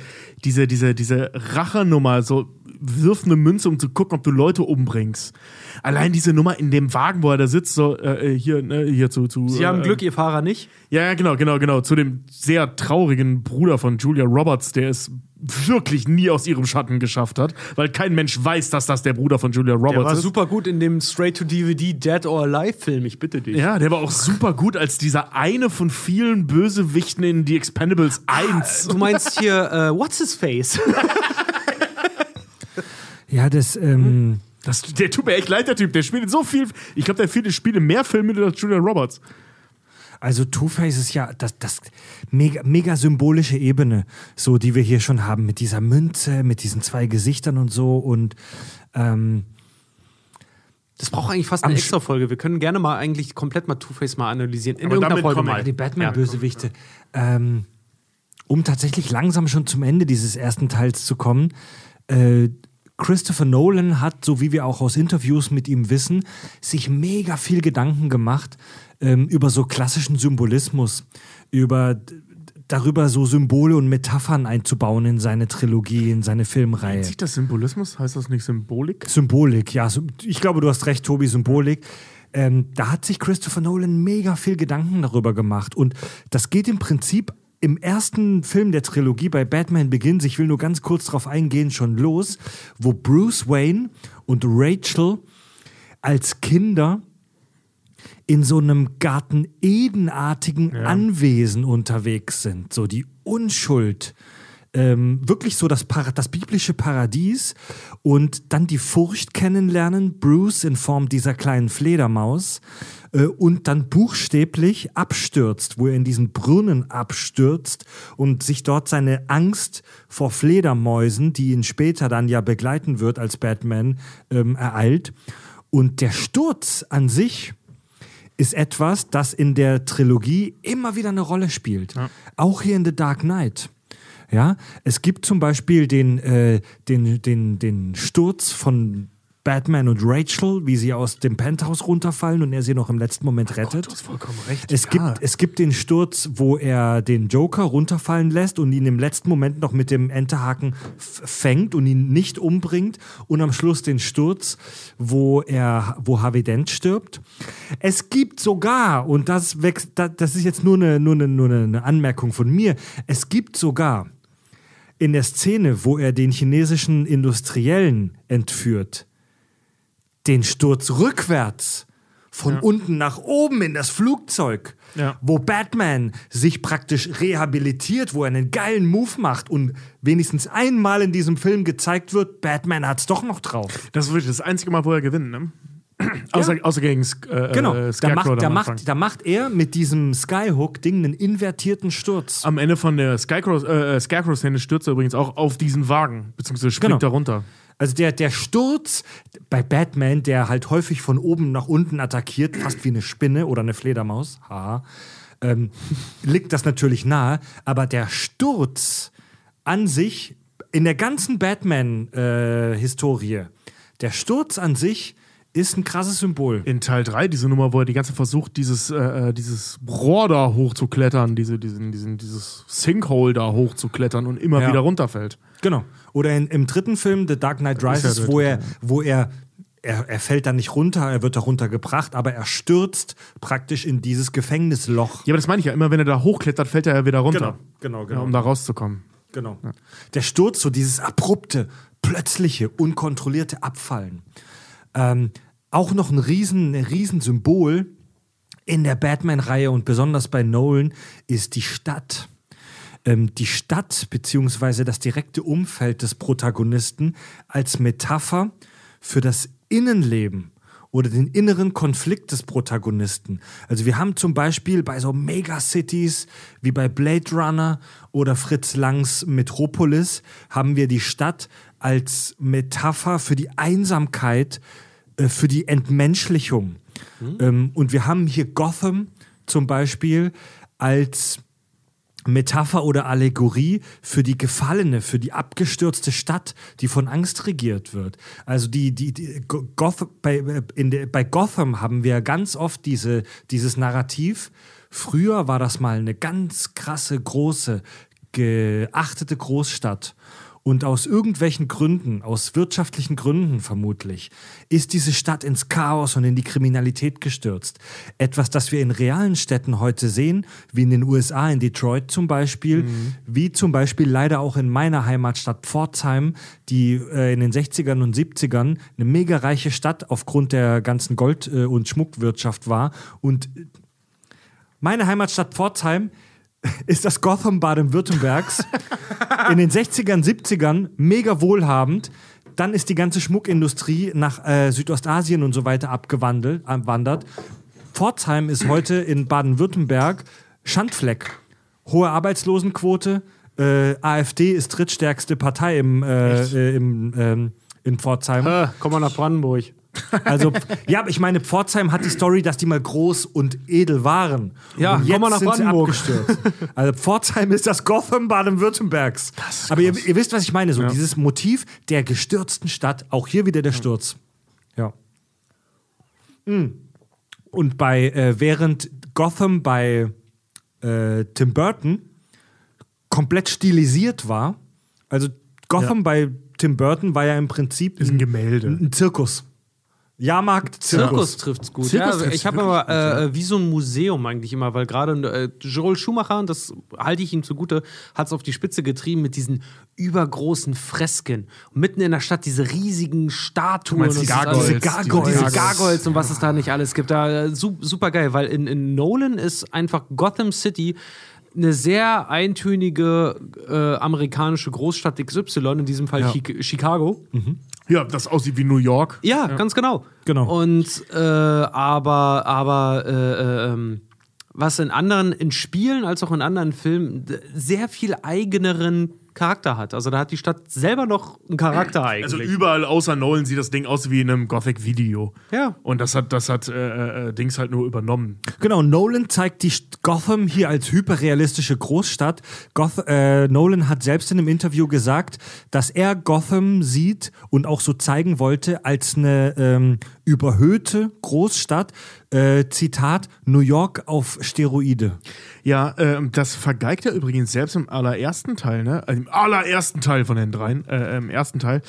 diese, diese, diese Rachernummer, so wirf eine Münze, um zu gucken, ob du Leute umbringst. Allein diese Nummer in dem Wagen, wo er da sitzt, so äh, hier, ne, hier zu, zu. Sie haben äh, Glück, ihr Fahrer nicht. ja, ja, genau, genau, genau. Zu dem sehr traurigen Bruder von Julia Roberts, der es wirklich nie aus ihrem Schatten geschafft hat, weil kein Mensch weiß, dass das der Bruder von Julia Der Roberts war ist. super gut in dem Straight-to-DVD Dead or Alive-Film, ich bitte dich. Ja, der war auch super gut als dieser eine von vielen Bösewichten in The Expendables 1. Du meinst hier, äh, what's his face? Ja, das, ähm, Das, der tut mir echt leid, der Typ. Der spielt in so viel. Ich glaube, der viele Spiele mehr Filme als Julia Roberts. also Two-Face ist ja das, das mega, mega symbolische Ebene, so die wir hier schon haben, mit dieser Münze, mit diesen zwei Gesichtern und so und ähm, Das braucht eigentlich fast eine extra Folge. Wir können gerne mal eigentlich komplett mal Two-Face mal analysieren. In Aber irgendeiner damit Folge kommen mal. die Batman-Bösewichte. Ähm, um tatsächlich langsam schon zum Ende dieses ersten Teils zu kommen, äh, Christopher Nolan hat, so wie wir auch aus Interviews mit ihm wissen, sich mega viel Gedanken gemacht ähm, über so klassischen Symbolismus, über darüber so Symbole und Metaphern einzubauen in seine Trilogie, in seine Filmreihe. Nennt sich das Symbolismus? Heißt das nicht Symbolik? Symbolik, ja. Ich glaube, du hast recht, Tobi, Symbolik. Ähm, da hat sich Christopher Nolan mega viel Gedanken darüber gemacht. Und das geht im Prinzip im ersten Film der Trilogie bei Batman Begins, ich will nur ganz kurz drauf eingehen, schon los, wo Bruce Wayne und Rachel als Kinder in so einem Garten Edenartigen Anwesen unterwegs sind. So die Unschuld. Ähm, wirklich so das, das biblische Paradies und dann die Furcht kennenlernen, Bruce in Form dieser kleinen Fledermaus äh, und dann buchstäblich abstürzt, wo er in diesen Brunnen abstürzt und sich dort seine Angst vor Fledermäusen, die ihn später dann ja begleiten wird als Batman, ähm, ereilt. Und der Sturz an sich ist etwas, das in der Trilogie immer wieder eine Rolle spielt. Auch hier in The Dark Knight. Ja, es gibt zum Beispiel den, äh, den, den, den Sturz von Batman und Rachel, wie sie aus dem Penthouse runterfallen und er sie noch im letzten Moment rettet. Du hast vollkommen recht. Es, ja. gibt, es gibt den Sturz, wo er den Joker runterfallen lässt und ihn im letzten Moment noch mit dem Enterhaken fängt und ihn nicht umbringt. Und am Schluss den Sturz, wo er, wo Harvey Dent stirbt. Es gibt sogar, und das, wächst, da- das ist jetzt nur eine, nur, eine, nur eine Anmerkung von mir, es gibt sogar in der Szene, wo er den chinesischen Industriellen entführt, den Sturz rückwärts von unten nach oben in das Flugzeug, Ja. wo Batman sich praktisch rehabilitiert, wo er einen geilen Move macht und wenigstens einmal in diesem Film gezeigt wird, Batman hat's doch noch drauf. Das ist wirklich das einzige Mal, wo er gewinnt, ne? Außer, außer gegen Sk äh, Genau, äh, da Scarecrow macht, da, macht, da macht er mit diesem Skyhook-Ding einen invertierten Sturz. Am Ende von der Scarecrow- äh, äh, Scarecrow-Szene stürzt er übrigens auch auf diesen Wagen, beziehungsweise springt Genau. da runter. Also der, der Sturz bei Batman, der halt häufig von oben nach unten attackiert, fast wie eine Spinne oder eine Fledermaus, haha, ähm, liegt das natürlich nahe. Aber der Sturz an sich, in der ganzen Batman-Historie, der Sturz an sich ist ein krasses Symbol. In Teil 3, diese Nummer, wo er die ganze Zeit versucht, dieses, äh, äh, dieses Rohr da hochzuklettern, diese, diesen, diesen, dieses Sinkhole da hochzuklettern und immer Ja. wieder runterfällt. Genau. Oder in, im dritten Film, The Dark Knight ja Rises, wo er, wo er, er, er fällt da nicht runter, er wird da runtergebracht, aber er stürzt praktisch in dieses Gefängnisloch. Ja, aber das meine ich ja. Immer wenn er da hochklettert, fällt er ja wieder runter. genau, Ja, um da rauszukommen. Genau. Der Sturz, so dieses abrupte, plötzliche, unkontrollierte Abfallen. Ähm, auch noch ein riesen, riesen Symbol in der Batman-Reihe und besonders bei Nolan ist die Stadt. Ähm, die Stadt beziehungsweise das direkte Umfeld des Protagonisten als Metapher für das Innenleben oder den inneren Konflikt des Protagonisten. Also wir haben zum Beispiel bei so Megacities wie bei Blade Runner oder Fritz Langs Metropolis haben wir die Stadt als Metapher für die Einsamkeit, äh, für die Entmenschlichung. Ähm, und wir haben hier Gotham zum Beispiel als Metapher oder Allegorie für die gefallene, für die abgestürzte Stadt, die von Angst regiert wird. Also die, die, die Go- Goth bei, äh, der, bei Gotham haben wir ganz oft diese, dieses Narrativ. Früher war das mal eine ganz krasse, große, geachtete Großstadt. Und aus irgendwelchen Gründen, aus wirtschaftlichen Gründen vermutlich, ist diese Stadt ins Chaos und in die Kriminalität gestürzt. Etwas, das wir in realen Städten heute sehen, wie in den USA, in Detroit zum Beispiel, wie zum Beispiel leider auch in meiner Heimatstadt Pforzheim, die äh, in den 60ern und 70ern eine mega reiche Stadt aufgrund der ganzen Gold- äh, und Schmuckwirtschaft war. Und meine Heimatstadt Pforzheim ist das Gotham Baden-Württembergs. In den 60ern, 70ern mega wohlhabend. Dann ist die ganze Schmuckindustrie nach äh, Südostasien und so weiter abgewandelt, abwandert. Pforzheim ist heute in Baden-Württemberg Schandfleck. Hohe Arbeitslosenquote. Äh, AfD ist drittstärkste Partei im, äh, äh, im, ähm, in Pforzheim. Äh, komm mal nach Brandenburg. Also, ja, aber ich meine, Pforzheim hat die Story, dass die mal groß und edel waren. Ja, und komm jetzt mal nach sind sie Brandenburg. abgestürzt. Also, Pforzheim ist das Gotham Baden-Württembergs. Aber ihr, ihr wisst, was ich meine. So dieses Motiv der gestürzten Stadt. Auch hier wieder der Sturz. Ja. Mm. Und bei, äh, während Gotham bei äh, Tim Burton komplett stilisiert war, also Gotham Ja. bei Tim Burton war ja im Prinzip Ist ein Gemälde. ein Zirkus. Jahrmarkt, Zirkus Zirkus. trifft's gut. Zirkus ja, trifft's ich habe aber äh, wie so ein Museum eigentlich immer, weil gerade äh, Joel Schumacher, und das halte ich ihm zugute, hat es auf die Spitze getrieben mit diesen übergroßen Fresken. Und mitten in der Stadt diese riesigen Statuen. meinst und Gargoyles, alles- die Gargoyles. Diese Gargoyles. Und was es da nicht alles gibt. Da, äh, su super geil, weil in, in Nolan ist einfach Gotham City eine sehr eintönige äh, amerikanische Großstadt XY, in diesem Fall Ja. Chi Chicago. Ja, das aussieht wie New York. Ja, ganz genau. Genau. Und äh, aber, aber äh, äh, ähm, was in anderen, in Spielen als auch in anderen Filmen sehr viel eigeneren Charakter hat. Also da hat die Stadt selber noch einen Charakter Also eigentlich. überall außer Nolan sieht das Ding aus wie in einem Gothic-Video. Ja. Und das hat, das hat äh, äh, Dings halt nur übernommen. Genau, Nolan zeigt die Gotham hier als hyperrealistische Großstadt. Goth äh, Nolan hat selbst in einem Interview gesagt, dass er Gotham sieht und auch so zeigen wollte als eine ähm, überhöhte Großstadt. Äh, Zitat, New York auf Steroide. Ja, ähm, das vergeigt er übrigens selbst im allerersten Teil, ne? Also Im allerersten Teil von den dreien, äh, im ersten Teil.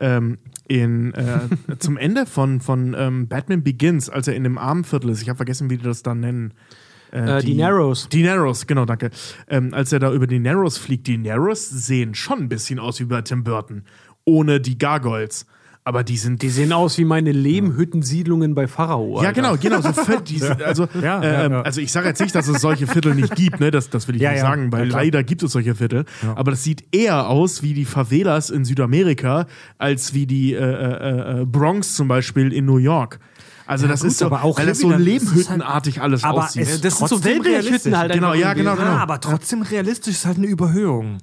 Ähm, in, äh, zum Ende von, von ähm, Batman Begins, als er in dem Armenviertel ist, ich habe vergessen, wie die das dann nennen. Äh, die Narrows. Die Narrows, genau, danke. Ähm, als er da über die Narrows fliegt, die Narrows sehen schon ein bisschen aus wie bei Tim Burton. Ohne die Gargoyles. Aber die sind. Die sehen aus wie meine Lehmhüttensiedlungen bei Pharao. ja, Alter. genau, genau. So die, sind- also, Ja, ja, ähm, ja. also ich sage jetzt nicht, dass es solche Viertel nicht gibt, ne? das, das will ich Ja, nicht ja. sagen, weil Ja, leider gibt es solche Viertel. Aber das sieht eher aus wie die Favelas in Südamerika, als wie die äh, äh, äh, Bronx zum Beispiel in New York. Also das gut, ist so, aber auch weil das so ist lehmhüttenartig alles aber aussieht. es- Das sind so Trotzdem Wellblechhütten halt. Genau, einfach ja, genau, genau. Ja, aber trotzdem realistisch ist halt eine Überhöhung.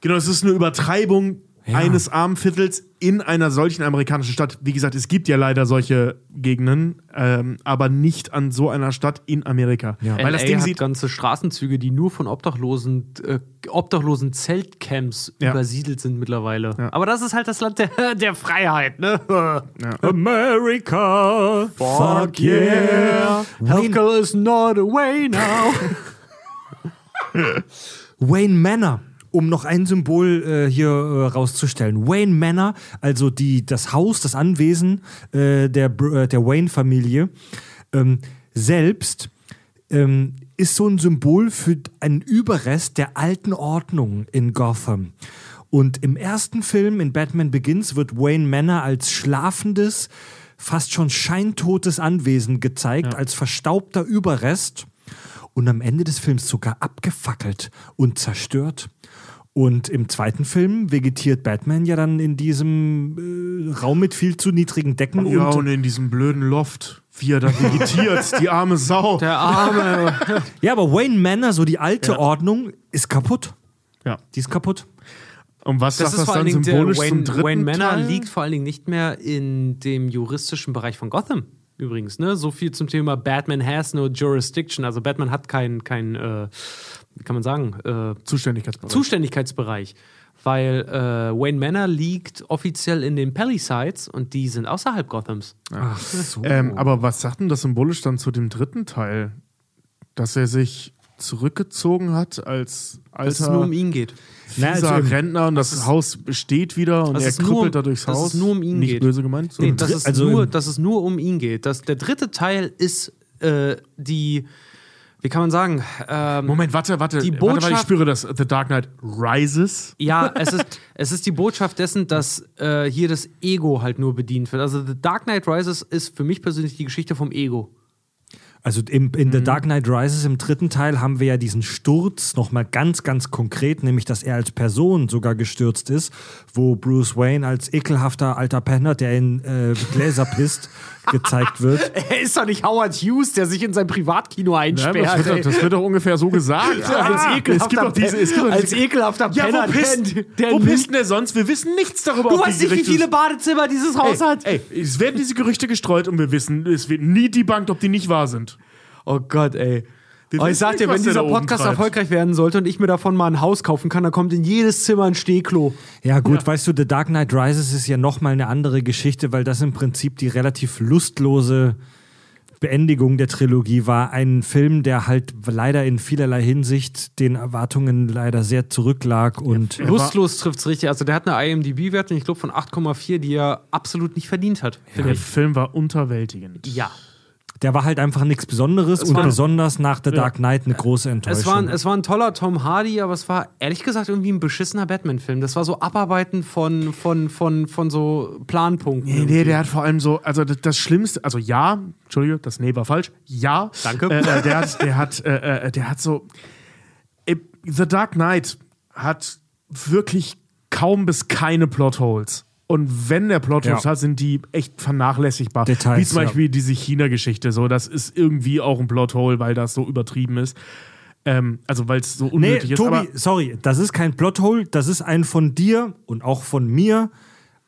Genau, es ist eine Übertreibung Ja. eines armen Viertels in einer solchen amerikanischen Stadt. Wie gesagt, es gibt ja leider solche Gegenden, ähm, aber nicht an so einer Stadt in Amerika. Ja. Weil das LA Ding hat sieht. ganze Straßenzüge, die nur von Obdachlosen, äh, obdachlosen Zeltcamps Ja. übersiedelt sind mittlerweile. Ja. Aber das ist halt das Land der, der Freiheit, ne? America, fuck yeah. Healthcare is not a way now. Wayne Manor, um noch ein Symbol äh, hier äh, rauszustellen. Wayne Manor, also die, das Haus, das Anwesen äh, der, äh, der Wayne-Familie, ähm, selbst ähm, ist so ein Symbol für einen Überrest der alten Ordnung in Gotham. Und im ersten Film, in Batman Begins, wird Wayne Manor als schlafendes, fast schon scheintotes Anwesen gezeigt, als verstaubter Überrest und am Ende des Films sogar abgefackelt und zerstört. Und im zweiten Film vegetiert Batman ja dann in diesem äh, Raum mit viel zu niedrigen Decken Ja, und und in diesem blöden Loft, wie er da vegetiert, die arme Sau. Der Arme. ja, aber Wayne Manor, so die alte Ja. Ordnung, ist kaputt. Ja. Die ist kaputt. Und was Das sagt ist das dann Dingen der symbolisch zum Wayne, dritten Wayne Manor Teil? liegt vor allen Dingen nicht mehr in dem juristischen Bereich von Gotham. Übrigens, ne? So viel zum Thema Batman has no jurisdiction. Also Batman hat keinen, kein, äh, wie kann man sagen, äh, Zuständigkeitsbereich. Zuständigkeitsbereich. Weil äh, Wayne Manor liegt offiziell in den Palisades und die sind außerhalb Gothams. Ach so. Ähm, aber was sagt denn das symbolisch dann zu dem dritten Teil? Dass er sich zurückgezogen hat als Dass es alter nur um ihn geht. Na, fieser also im- Rentner und das Haus besteht wieder und er krüppelt um- da durchs dass es Haus. nur um ihn Nicht geht. böse gemeint. Nee, sondern- dass es, also nur, dass es nur um ihn geht. Das, der dritte Teil ist äh, die, wie kann man sagen? Ähm, Moment, warte, warte. Die warte, warte, ich Botschaft- spüre das. The Dark Knight Rises. Ja, es ist, es ist die Botschaft dessen, dass äh, hier das Ego halt nur bedient wird. Also The Dark Knight Rises ist für mich persönlich die Geschichte vom Ego. Also im, in Mhm. The Dark Knight Rises im dritten Teil haben wir ja diesen Sturz nochmal ganz, ganz konkret, nämlich dass er als Person sogar gestürzt ist, wo Bruce Wayne als ekelhafter alter Penner, der in äh, Gläser pisst, gezeigt wird. Er ist doch nicht Howard Hughes, der sich in sein Privatkino Ja, einsperrt. das, wird, doch- das wird doch ungefähr so gesagt. als ekelhafter, es gibt doch diese, es gibt doch als diese, ekelhafter ja, Penner, wo pisst, der, der wo pisst denn der sonst? Wir wissen nichts darüber. Du weißt nicht, wie viele Badezimmer dieses Haus hat. Ey, ey, es werden diese Gerüchte gestreut und wir wissen, es wird nie debunked, ob die nicht wahr sind. Oh Gott, ey. Aber ich sag dir, wenn dieser Podcast erfolgreich werden sollte und ich mir davon mal ein Haus kaufen kann, dann kommt in jedes Zimmer ein Stehklo. Ja gut, weißt du, The Dark Knight Rises ist ja nochmal eine andere Geschichte, weil das im Prinzip die relativ lustlose Beendigung der Trilogie war. Ein Film, der halt leider in vielerlei Hinsicht den Erwartungen leider sehr zurücklag und Er Lustlos trifft's richtig. Also der hat eine IMDb-Wertung, ich glaube, von 8,4, die er absolut nicht verdient hat. finde Der. Film war unterwältigend. Ja. Der war halt einfach nichts Besonderes und war- besonders nach The Dark Knight eine große Enttäuschung. Es war, ein, es war ein toller Tom Hardy, aber es war ehrlich gesagt irgendwie ein beschissener Batman-Film. Das war so Abarbeiten von, von, von, von so Planpunkten. Nee, nee, der hat vor allem so, also das, das Schlimmste, also ja, Entschuldige, das Nee war falsch, ja. Danke. Äh, äh, der hat, der hat, äh, äh, der hat so, The Dark Knight hat wirklich kaum bis keine Plotholes. Und wenn der Plotholes Ja. hat, sind die echt vernachlässigbar. Details, Wie zum ja. Beispiel diese China-Geschichte. So, das ist irgendwie auch ein Plothole, weil das so übertrieben ist. Ähm, also, weil es so Nee, unnötig ist. Tobi, sorry, das ist kein Plothole, das ist ein von dir und auch von mir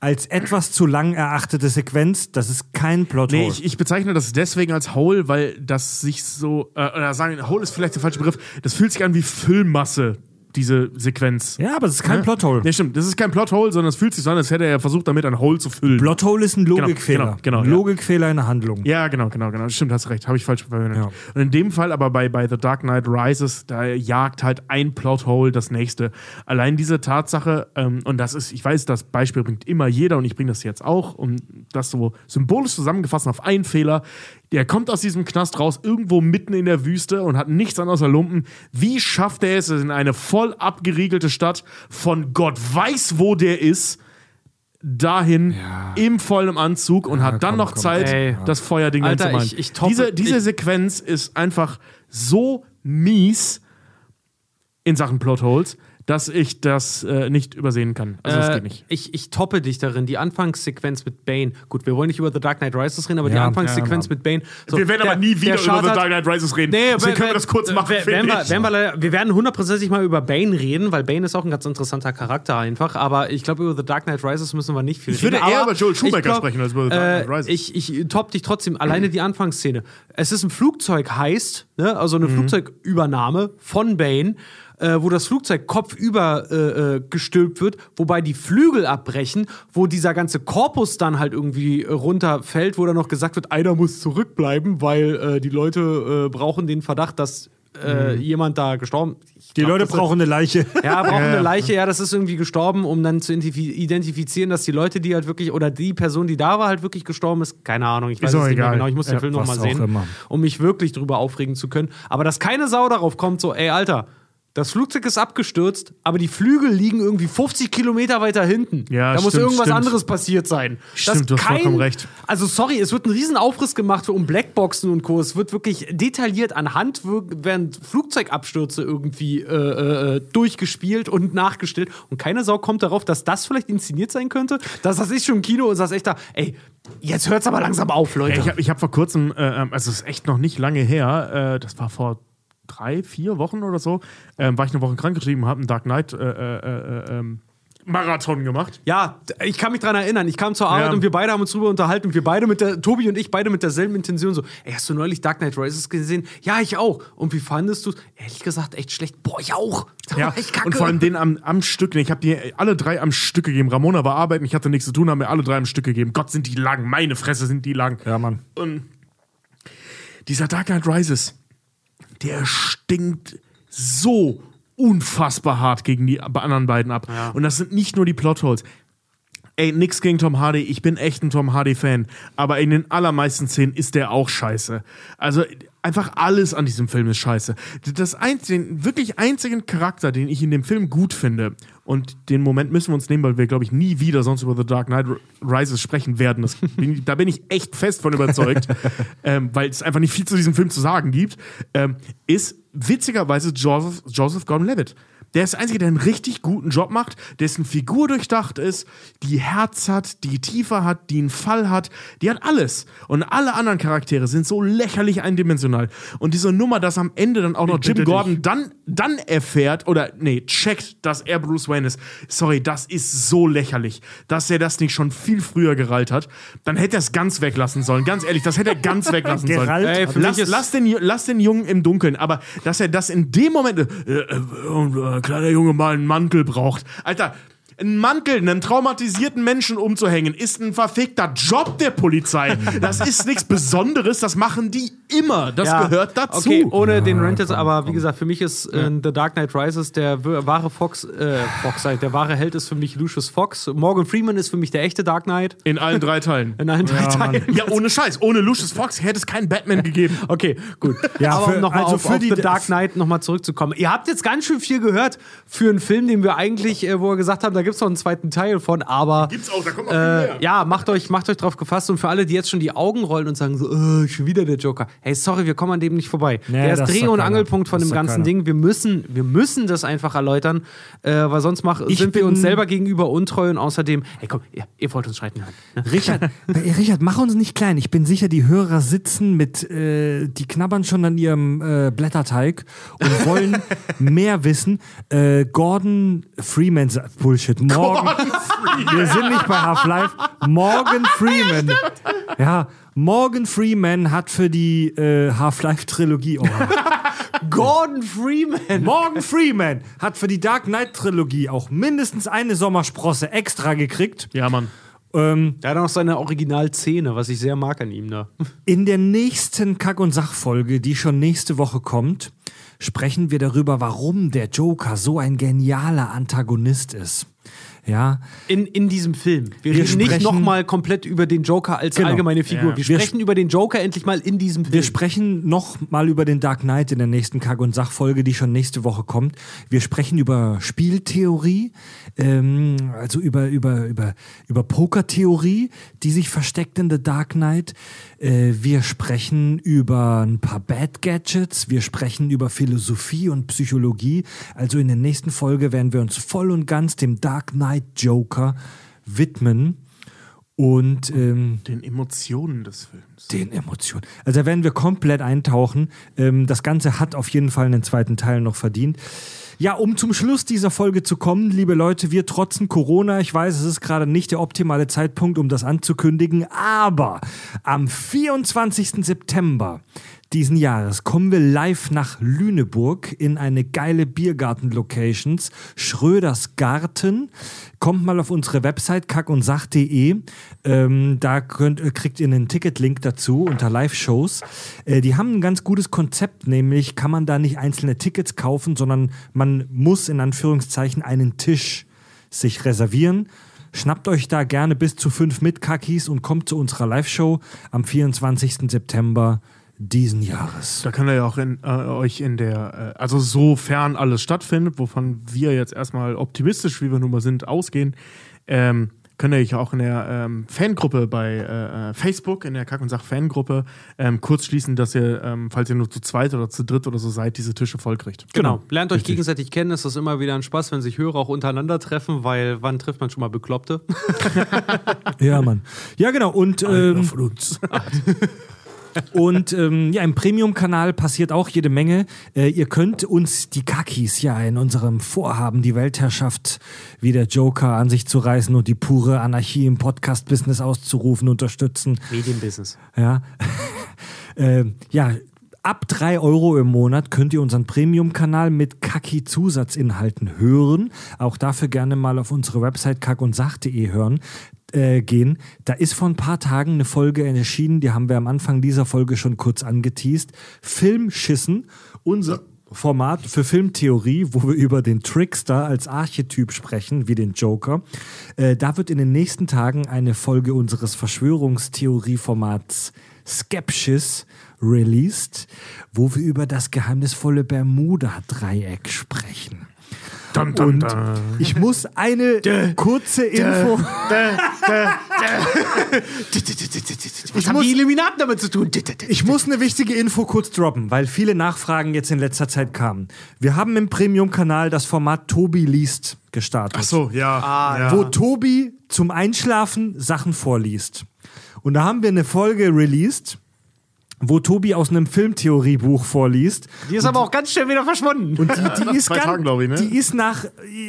als etwas zu lang erachtete Sequenz. Das ist kein Plothole. Nee, ich, ich bezeichne das deswegen als Hole, weil das sich so, äh, oder sagen, Hole ist vielleicht der falsche Begriff, das fühlt sich an wie Füllmasse, diese Sequenz. ja, aber es ist kein Plothole. Nee, stimmt, das ist kein Plothole, sondern es fühlt sich so an, als hätte er versucht, damit ein Hole zu füllen. Plothole ist ein Logikfehler. genau, genau, Ein ja. Logikfehler in der Handlung. Ja, genau, genau, genau. Stimmt, hast recht. Habe ich falsch verwendet. Ja. Und in dem Fall aber bei, bei The Dark Knight Rises, da jagt halt ein Plothole das nächste. Allein diese Tatsache, ähm, und das ist, ich weiß, das Beispiel bringt immer jeder und ich bringe das jetzt auch, um das so symbolisch zusammengefasst auf einen Fehler. Der kommt aus diesem Knast raus, irgendwo mitten in der Wüste und hat nichts an außer Lumpen. Wie schafft er es in eine voll abgeriegelte Stadt von Gott weiß, wo der ist, dahin im vollen Anzug und hat dann komm, noch komm. Zeit, Ey. das Feuerding Alter, ich- ich toppe- diese diese ich- Sequenz ist einfach so mies in Sachen Plotholes, dass ich das äh, nicht übersehen kann. Also das Äh, geht nicht. Ich, ich toppe dich darin. Die Anfangssequenz mit Bane. Gut, wir wollen nicht über The Dark Knight Rises reden, aber die Ja, Anfangssequenz ja, mit Bane. So, wir werden der- aber nie wieder der über The Dark Knight Rises reden. Nee, Deswegen wir- können wir das kurz wir- machen. wir- werden finde wir, ich. werden wir, wir werden hundertprozentig mal über Bane reden, weil Bane ist auch ein ganz interessanter Charakter einfach. Aber ich glaube, über The Dark Knight Rises müssen wir nicht viel Ich würde reden. eher Aber über Joel Schumacher ich glaub, sprechen als über The Dark Knight Rises. Ich, ich top dich trotzdem. Alleine die Anfangsszene. Es ist ein Flugzeug heißt, ne? also Mhm. eine Flugzeugübernahme von Bane. Äh, wo das Flugzeug kopfüber äh, äh, gestülpt wird, wobei die Flügel abbrechen, wo dieser ganze Korpus dann halt irgendwie runterfällt, wo dann noch gesagt wird, einer muss zurückbleiben, weil äh, die Leute äh, brauchen den Verdacht, dass äh, jemand da gestorben ich Die glaub, Leute ist- brauchen eine Leiche. ja, brauchen eine Leiche, ja, das ist irgendwie gestorben, um dann zu identifi- identifizieren, dass die Leute, die halt wirklich, oder die Person, die da war, halt wirklich gestorben ist. Keine Ahnung, ich weiß Ist es nicht mehr genau. Ich muss den Ja, Film noch was mal sehen, immer. um mich wirklich drüber aufregen zu können. Aber dass keine Sau darauf kommt, so, ey, Alter, das Flugzeug ist abgestürzt, aber die Flügel liegen irgendwie 50 Kilometer weiter hinten. Ja, da muss stimmt, irgendwas stimmt. anderes passiert sein. Stimmt, Dass du hast vollkommen recht. Also sorry, es wird ein riesen Aufriss gemacht um Blackboxen und Co. Es wird wirklich detailliert anhand während Flugzeugabstürze irgendwie äh, äh, durchgespielt und nachgestellt. Und keine Sau kommt darauf, dass das vielleicht inszeniert sein könnte. Das saß ich schon im Kino und saß echt da, ey, jetzt hört's aber langsam auf, Leute. Ey, ich habe hab vor kurzem, äh, ähm, also es ist echt noch nicht lange her, äh, das war vor drei, vier Wochen oder so, ähm, war ich eine Woche krankgeschrieben, habe einen Dark Knight äh, äh, äh, ähm, Marathon gemacht. Ja, ich kann mich dran erinnern. Ich kam zur Arbeit Ja. und wir beide haben uns drüber unterhalten und wir beide mit der, Tobi und ich beide mit derselben Intention so, ey, hast du neulich Dark Knight Rises gesehen? Ja, ich auch. Und wie fandest du Ehrlich gesagt, echt schlecht. Boah, ich auch. Ja, war echt kacke. und vor allem den am, am Stück. Ich habe die alle drei am Stück gegeben. Ramona war arbeiten, ich hatte nichts zu tun, haben mir alle drei am Stück gegeben. Gott, sind die lang. Meine Fresse sind die lang. Ja, Mann. Und dieser Dark Knight Rises, der stinkt so unfassbar hart gegen die anderen beiden ab. Und das sind nicht nur die Plotholes. Ey, nix gegen Tom Hardy. Ich bin echt ein Tom Hardy-Fan. Aber in den allermeisten Szenen ist der auch scheiße. Also einfach alles an diesem Film ist scheiße. Das einzige, den wirklich einzigen Charakter, den ich in dem Film gut finde, und den Moment müssen wir uns nehmen, weil wir, glaube ich, nie wieder sonst über The Dark Knight Rises sprechen werden. Das da bin ich echt fest von überzeugt, ähm, weil es einfach nicht viel zu diesem Film zu sagen gibt, ähm, ist witzigerweise Joseph, Joseph Gordon-Levitt. Der ist der Einzige, der einen richtig guten Job macht, dessen Figur durchdacht ist, die Herz hat, die Tiefe hat, die einen Fall hat, die hat alles. Und alle anderen Charaktere sind so lächerlich eindimensional. Und diese Nummer, dass am Ende dann auch noch Jim Gordon dann, dann erfährt, oder nee, checkt, dass er Bruce Wayne ist. Sorry, das ist so lächerlich, dass er das nicht schon viel früher gerallt hat. Dann hätte er es ganz weglassen sollen. Ganz ehrlich, das hätte er ganz weglassen sollen. Ey, lass, lass, den, lass den Jungen im Dunkeln, aber dass er das in dem Moment, äh, äh, äh, kleiner Junge mal einen Mantel braucht. Alter, einen Mantel einem traumatisierten Menschen umzuhängen, ist ein verfickter Job der Polizei. Das ist nichts Besonderes, das machen die immer. Das Ja. gehört dazu. Okay, ohne den Rant jetzt, aber wie gesagt, für mich ist äh, The Dark Knight Rises der wahre Fox, äh, Fox, ich, der wahre Held ist für mich Lucius Fox. Morgan Freeman ist für mich der echte Dark Knight. In allen drei Teilen. In allen drei Teilen. Ja, ohne Scheiß. Ohne Lucius Fox hätte es keinen Batman gegeben. Okay, gut. Ja, aber für- um nochmal also auf, für auf The Dark Knight nochmal zurückzukommen. Ihr habt jetzt ganz schön viel gehört für einen Film, den wir eigentlich, äh, wo wir gesagt haben, da gibt es noch einen zweiten Teil von, aber. Gibt's auch, da kommt noch viel Äh, mehr. ja, macht euch, macht euch drauf gefasst und für alle, die jetzt schon die Augen rollen und sagen so, äh, schon wieder der Joker. Hey, sorry, wir kommen an dem nicht vorbei. Nee, der ist Dreh- und keiner. Angelpunkt von Das dem ganzen keiner. Ding. Wir müssen, wir müssen das einfach erläutern, äh, weil sonst mach, Ich sind wir bin- uns selber gegenüber untreu und außerdem, hey komm, ihr, ihr wollt uns streiten hören. Ne? Richard, Richard, mach uns nicht klein. Ich bin sicher, die Hörer sitzen mit, äh, die knabbern schon an ihrem äh, Blätterteig und wollen mehr wissen. Äh, Gordon Freeman, sagt- Bullshit, Morgan, wir sind nicht bei Half-Life. Morgan Freeman, ja, Morgan Freeman hat für die äh, Half-Life-Trilogie, oh, Gordon Freeman! Morgan Freeman hat für die Dark Knight-Trilogie auch mindestens eine Sommersprosse extra gekriegt. Ja, Mann. Ähm, Der hat noch seine Originalszene, was ich sehr mag an ihm da. In der nächsten Kack- und Sachfolge, die schon nächste Woche kommt, sprechen wir darüber, warum der Joker so ein genialer Antagonist ist. Ja, In, in diesem Film. Wir, Wir reden nicht nochmal komplett über den Joker als Genau. allgemeine Figur. Ja. Wir Wir sprechen über den Joker endlich mal in diesem Film. wir sprechen noch mal über den Dark Knight in der nächsten Kack- und Sachfolge, die schon nächste Woche kommt. Wir sprechen über Spieltheorie, ähm, also über, über, über, über Pokertheorie, die sich versteckt in The Dark Knight. Äh, wir sprechen über ein paar Bad Gadgets. Wir sprechen über Philosophie und Psychologie. Also in der nächsten Folge werden wir uns voll und ganz dem Dark Knight Joker widmen. Und ähm, Den Emotionen des Films. den Emotionen. Also da werden wir komplett eintauchen. Ähm, das Ganze hat auf jeden Fall einen zweiten Teil noch verdient. Ja, um zum Schluss dieser Folge zu kommen, liebe Leute, wir trotzen Corona. Ich weiß, es ist gerade nicht der optimale Zeitpunkt, um das anzukündigen, aber am 24. September diesen Jahres kommen wir live nach Lüneburg in eine geile Biergarten-Locations, Schröders Garten. Kommt mal auf unsere Website kackundsach.de. Ähm, da könnt, äh, kriegt ihr einen Ticketlink dazu unter Live-Shows. Äh, die haben ein ganz gutes Konzept, nämlich kann man da nicht einzelne Tickets kaufen, sondern man muss in Anführungszeichen einen Tisch sich reservieren. Schnappt euch da gerne bis zu fünf Mitkakis und kommt zu unserer Live-Show am 24. September diesen Jahres. Da könnt ihr ja auch in, äh, euch in der, äh, also sofern alles stattfindet, wovon wir jetzt erstmal optimistisch, wie wir nun mal sind, ausgehen, ähm, könnt ihr euch auch in der ähm, Fangruppe bei äh, äh, Facebook, in der Kack- und Sach-Fangruppe, ähm, kurz schließen, dass ihr, ähm, falls ihr nur zu zweit oder zu dritt oder so seid, diese Tische voll kriegt. Genau. Lernt euch gegenseitig kennen. Es ist immer wieder ein Spaß, wenn sich Hörer auch untereinander treffen, weil wann trifft man schon mal Bekloppte? Ja, Mann. Ja, genau. Und, ähm, von uns. und ähm, ja, im Premium-Kanal passiert auch jede Menge. Äh, ihr könnt uns die Kakis ja in unserem Vorhaben, die Weltherrschaft wie der Joker an sich zu reißen und die pure Anarchie im Podcast-Business auszurufen, unterstützen. Medienbusiness. Ja. ähm, ja, ab 3 Euro im Monat könnt ihr unseren Premium-Kanal mit Kaki-Zusatzinhalten hören. Auch dafür gerne mal auf unsere Website kackundsach.de hören. Äh, gehen. Da ist vor ein paar Tagen eine Folge erschienen, die haben wir am Anfang dieser Folge schon kurz angeteased. Filmschissen, unser Format für Filmtheorie, wo wir über den Trickster als Archetyp sprechen, wie den Joker. Äh, da wird in den nächsten Tagen eine Folge unseres Verschwörungstheorie-Formats Skepsis released, wo wir über das geheimnisvolle Bermuda-Dreieck sprechen. Dun, dun, Und dun. ich muss eine kurze Info. Was haben die Illuminaten damit zu tun? Ich muss eine wichtige Info kurz droppen, weil viele Nachfragen jetzt in letzter Zeit kamen. Wir haben im Premium-Kanal das Format Tobi liest gestartet. Ach so, ja. ja. Wo Tobi zum Einschlafen Sachen vorliest. Und da haben wir eine Folge released, wo Tobi aus einem Filmtheoriebuch vorliest. Die ist aber auch ganz schnell wieder verschwunden. Und die, die ist zwei ganz, Tagen, ich, ne? Die ist nach,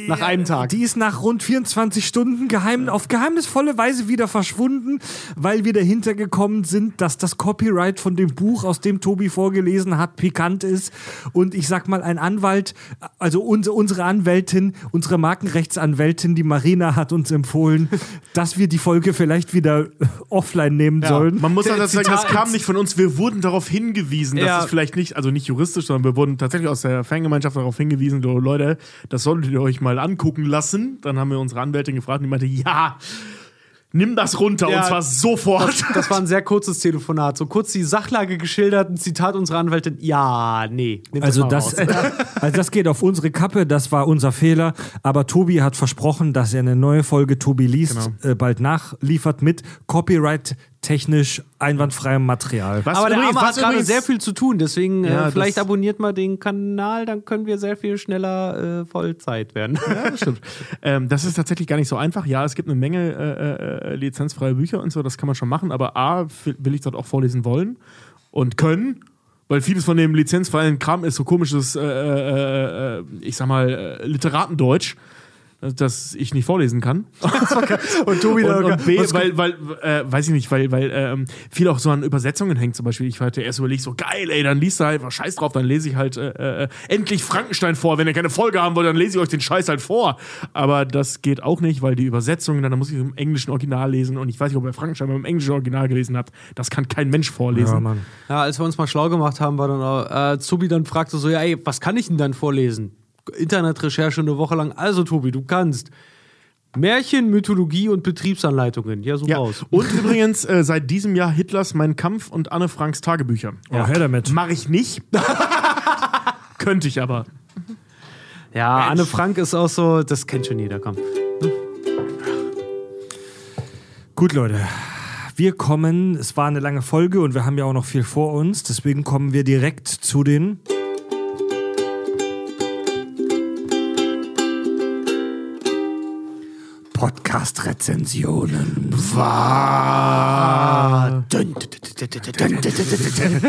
Nach einem Tag. Die ist nach rund 24 Stunden geheim, auf geheimnisvolle Weise wieder verschwunden, weil wir dahinter gekommen sind, dass das Copyright von dem Buch, aus dem Tobi vorgelesen hat, pikant ist. Und ich sag mal, ein Anwalt, also unsere, unsere Anwältin, unsere Markenrechtsanwältin, die Marina, hat uns empfohlen, dass wir die Folge vielleicht wieder offline nehmen sollen. Man muss dazu sagen, das kam nicht von uns. Wir wurden darauf hingewiesen, dass Ja. es vielleicht nicht, also nicht juristisch, sondern wir wurden tatsächlich aus der Fangemeinschaft darauf hingewiesen, Leute, das solltet ihr euch mal angucken lassen. Dann haben wir unsere Anwältin gefragt und die meinte, ja, nimm das runter Ja, und zwar sofort. Das, das war ein sehr kurzes Telefonat. So kurz die Sachlage geschildert, ein Zitat unserer Anwältin. Ja, nee. nimm Also mal das, raus. also das geht auf unsere Kappe, das war unser Fehler. Aber Tobi hat versprochen, dass er eine neue Folge Tobi liest Genau. äh, bald nachliefert mit Copyright-technisch einwandfreiem Material. Was Aber der übrigens- Arme was hat gerade sehr viel zu tun, deswegen Ja, äh, vielleicht abonniert mal den Kanal, dann können wir sehr viel schneller äh, Vollzeit werden. Ja, das stimmt. ähm, das ist tatsächlich gar nicht so einfach. Ja, es gibt eine Menge äh, äh, lizenzfreie Bücher und so, das kann man schon machen, aber A, will ich dort auch vorlesen wollen und können, weil vieles von dem lizenzfreien Kram ist so komisches, äh, äh, äh, ich sag mal, äh, Literatendeutsch, äh, das ich nicht vorlesen kann. Und Tobi Und, und B, weil, weil äh, weiß ich nicht, weil, weil ähm, viel auch so an Übersetzungen hängt. Zum Beispiel, ich hatte erst überlegt, so geil, ey, dann liest du halt, scheiß drauf, dann lese ich halt äh, äh, endlich Frankenstein vor. Wenn ihr keine Folge haben wollt, dann lese ich euch den Scheiß halt vor. Aber das geht auch nicht, weil die Übersetzungen, dann muss ich im englischen Original lesen. Und ich weiß nicht, ob ihr Frankenstein beim englischen Original gelesen habt. Das kann kein Mensch vorlesen. Ja, Mann. Ja, als wir uns mal schlau gemacht haben, war dann auch, äh, Tobi dann fragte so, ja, ey, was kann ich denn dann vorlesen? Internetrecherche eine Woche lang. Also, Tobi, du kannst Märchen, Mythologie und Betriebsanleitungen. Ja, so Ja. raus. Und übrigens äh, seit diesem Jahr Hitlers Mein Kampf und Anne Franks Tagebücher. Oh, her damit. Mache ich nicht. Könnte ich aber. Ja, Anne Frank ist auch so, das kennt schon jeder, komm. Gut, Leute. Wir kommen, es war eine lange Folge und wir haben ja auch noch viel vor uns, deswegen kommen wir direkt zu den Podcast-Rezensionen. Ich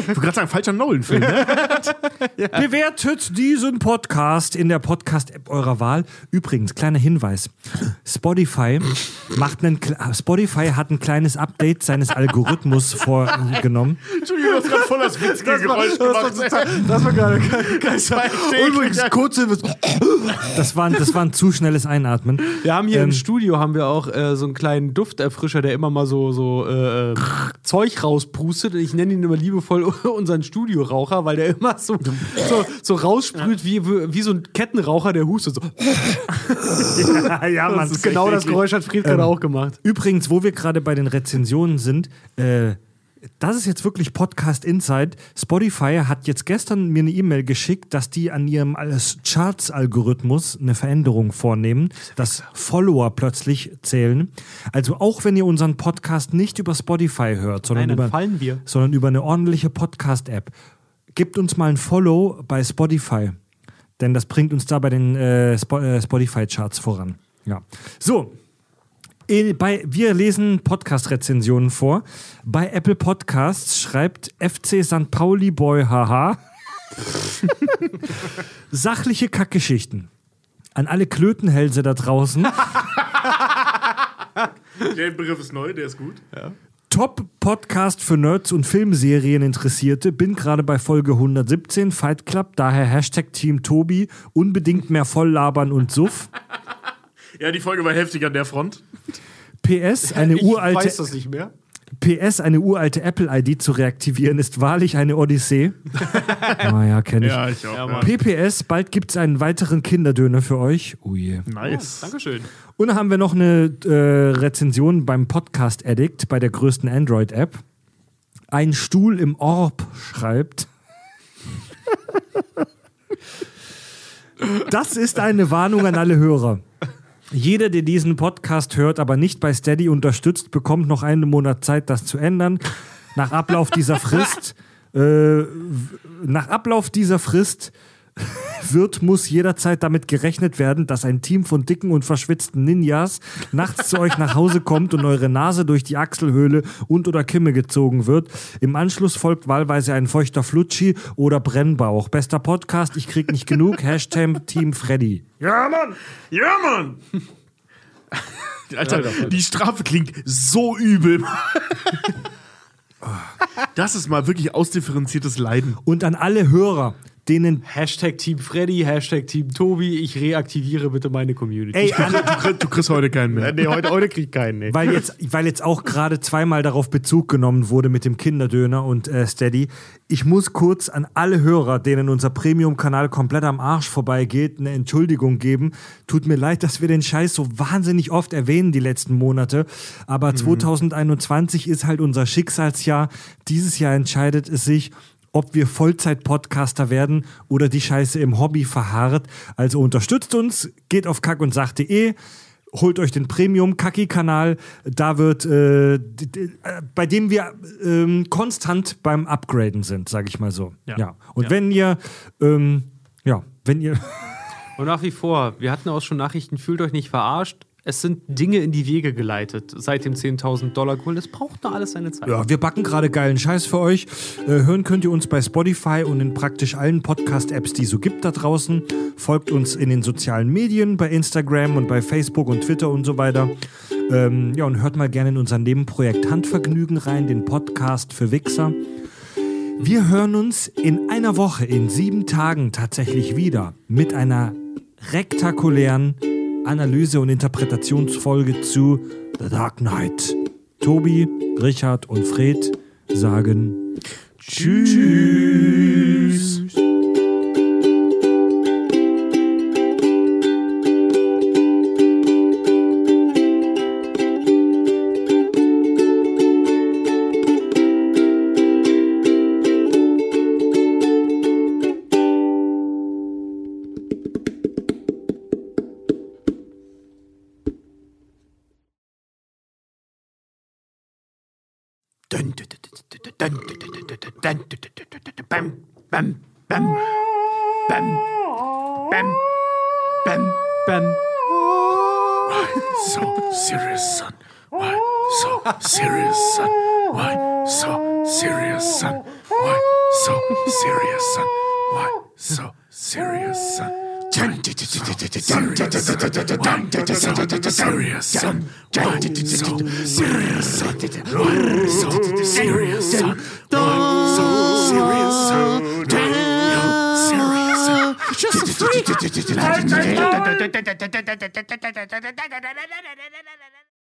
wollte gerade sagen, falscher Nolan-Film. Ne? Bewertet diesen Podcast in der Podcast-App eurer Wahl. Übrigens, kleiner Hinweis: Spotify macht einen, Spotify hat ein kleines Update seines Algorithmus vorgenommen. Entschuldigung, du hast voll das witzige Geräusch gemacht. Das war gerade Übrigens, kurze. Das war, ein- das war ein zu schnelles Einatmen. Wir haben hier Ähm, im Studio haben wir auch äh, so einen kleinen Dufterfrischer, der immer mal so, so äh, äh, Zeug rauspustet. Ich nenne ihn immer liebevoll unseren Studioraucher, weil der immer so, so, so raussprüht wie, wie so ein Kettenraucher, der hustet. So. ja, Mann. Das genau das Geräusch hat Fried gerade auch gemacht. Übrigens, wo wir gerade bei den Rezensionen sind, äh, das ist jetzt wirklich Podcast Insight. Spotify hat jetzt gestern mir eine E-Mail geschickt, dass die an ihrem Charts-Algorithmus eine Veränderung vornehmen, dass Follower plötzlich zählen. Also auch wenn ihr unseren Podcast nicht über Spotify hört, sondern, Nein, über, sondern über eine ordentliche Podcast-App, gebt uns mal ein Follow bei Spotify. Denn das bringt uns da bei den äh, äh, Spotify-Charts voran. Ja. So, bei, wir lesen Podcast-Rezensionen vor. Bei Apple Podcasts schreibt FC St. Pauli Boy haha. Sachliche Kackgeschichten. An alle Klötenhälse da draußen. Der Begriff ist neu, der ist gut. Top-Podcast für Nerds und Filmserieninteressierte. Bin gerade bei Folge 117, Fight Club. Daher Hashtag Team Tobi. Unbedingt mehr Volllabern und Suff. Ja, die Folge war heftig an der Front. PS, eine ich uralte weiß das nicht mehr. PS, eine uralte Apple-ID zu reaktivieren, ist wahrlich eine Odyssee. ah ja, kenne ich. Ja, ich auch. Ja, PPS, bald gibt es einen weiteren Kinderdöner für euch. Oh je. nice. Dankeschön. Und dann haben wir noch eine äh, Rezension beim Podcast Addict bei der größten Android-App. Ein Stuhl im Orb schreibt. Das ist eine Warnung an alle Hörer. Jeder, der diesen Podcast hört, aber nicht bei Steady unterstützt, bekommt noch einen Monat Zeit, das zu ändern. Nach Ablauf dieser Frist, äh, nach Ablauf dieser Frist wird, muss jederzeit damit gerechnet werden, dass ein Team von dicken und verschwitzten Ninjas nachts zu euch nach Hause kommt und eure Nase durch die Achselhöhle und oder Kimme gezogen wird. Im Anschluss folgt wahlweise ein feuchter Flutschi oder Brennbauch. Bester Podcast, ich krieg nicht genug. Hashtag Team Freddy. Ja, Mann! Ja, Mann! Alter, die Strafe klingt so übel. Das ist mal wirklich ausdifferenziertes Leiden. Und an alle Hörer, denen Hashtag Team Freddy, Hashtag Team Tobi, ich reaktiviere bitte meine Community. Ey, an, Du, krieg- du kriegst heute keinen mehr. nee, heute, heute krieg ich keinen, nee. weil jetzt, weil jetzt auch gerade zweimal darauf Bezug genommen wurde mit dem Kinderdöner und äh, Steady. Ich muss kurz an alle Hörer, denen unser Premium-Kanal komplett am Arsch vorbeigeht, eine Entschuldigung geben. Tut mir leid, dass wir den Scheiß so wahnsinnig oft erwähnen die letzten Monate. Aber 2021 ist halt unser Schicksalsjahr. Dieses Jahr entscheidet es sich, ob wir Vollzeit-Podcaster werden oder die Scheiße im Hobby verharrt. Also unterstützt uns, geht auf kack und sach.de, holt euch den Premium-Kacki-Kanal. Da wird, äh, äh, bei dem wir ähm, konstant beim Upgraden sind, sage ich mal so. Ja. Und wenn ihr, ähm, ja, wenn ihr. Und nach wie vor, wir hatten auch schon Nachrichten, fühlt euch nicht verarscht. Es sind Dinge in die Wege geleitet seit dem 10.000 Dollar Goal. Das braucht nur alles seine Zeit. Ja, wir backen gerade geilen Scheiß für euch. Äh, hören könnt ihr uns bei Spotify und in praktisch allen Podcast-Apps, die es so gibt da draußen. Folgt uns in den sozialen Medien, bei Instagram und bei Facebook und Twitter und so weiter. Ähm, ja, und hört mal gerne in unser Nebenprojekt Handvergnügen rein, den Podcast für Wichser. Wir hören uns in einer Woche, in sieben Tagen tatsächlich wieder mit einer rektakulären Analyse- und Interpretationsfolge zu The Dark Knight. Tobi, Richard und Fred sagen Tschüss. Bam, Serious, son. So serious, son? So serious, son? So serious, son? Yo, serious, son. Just a freak.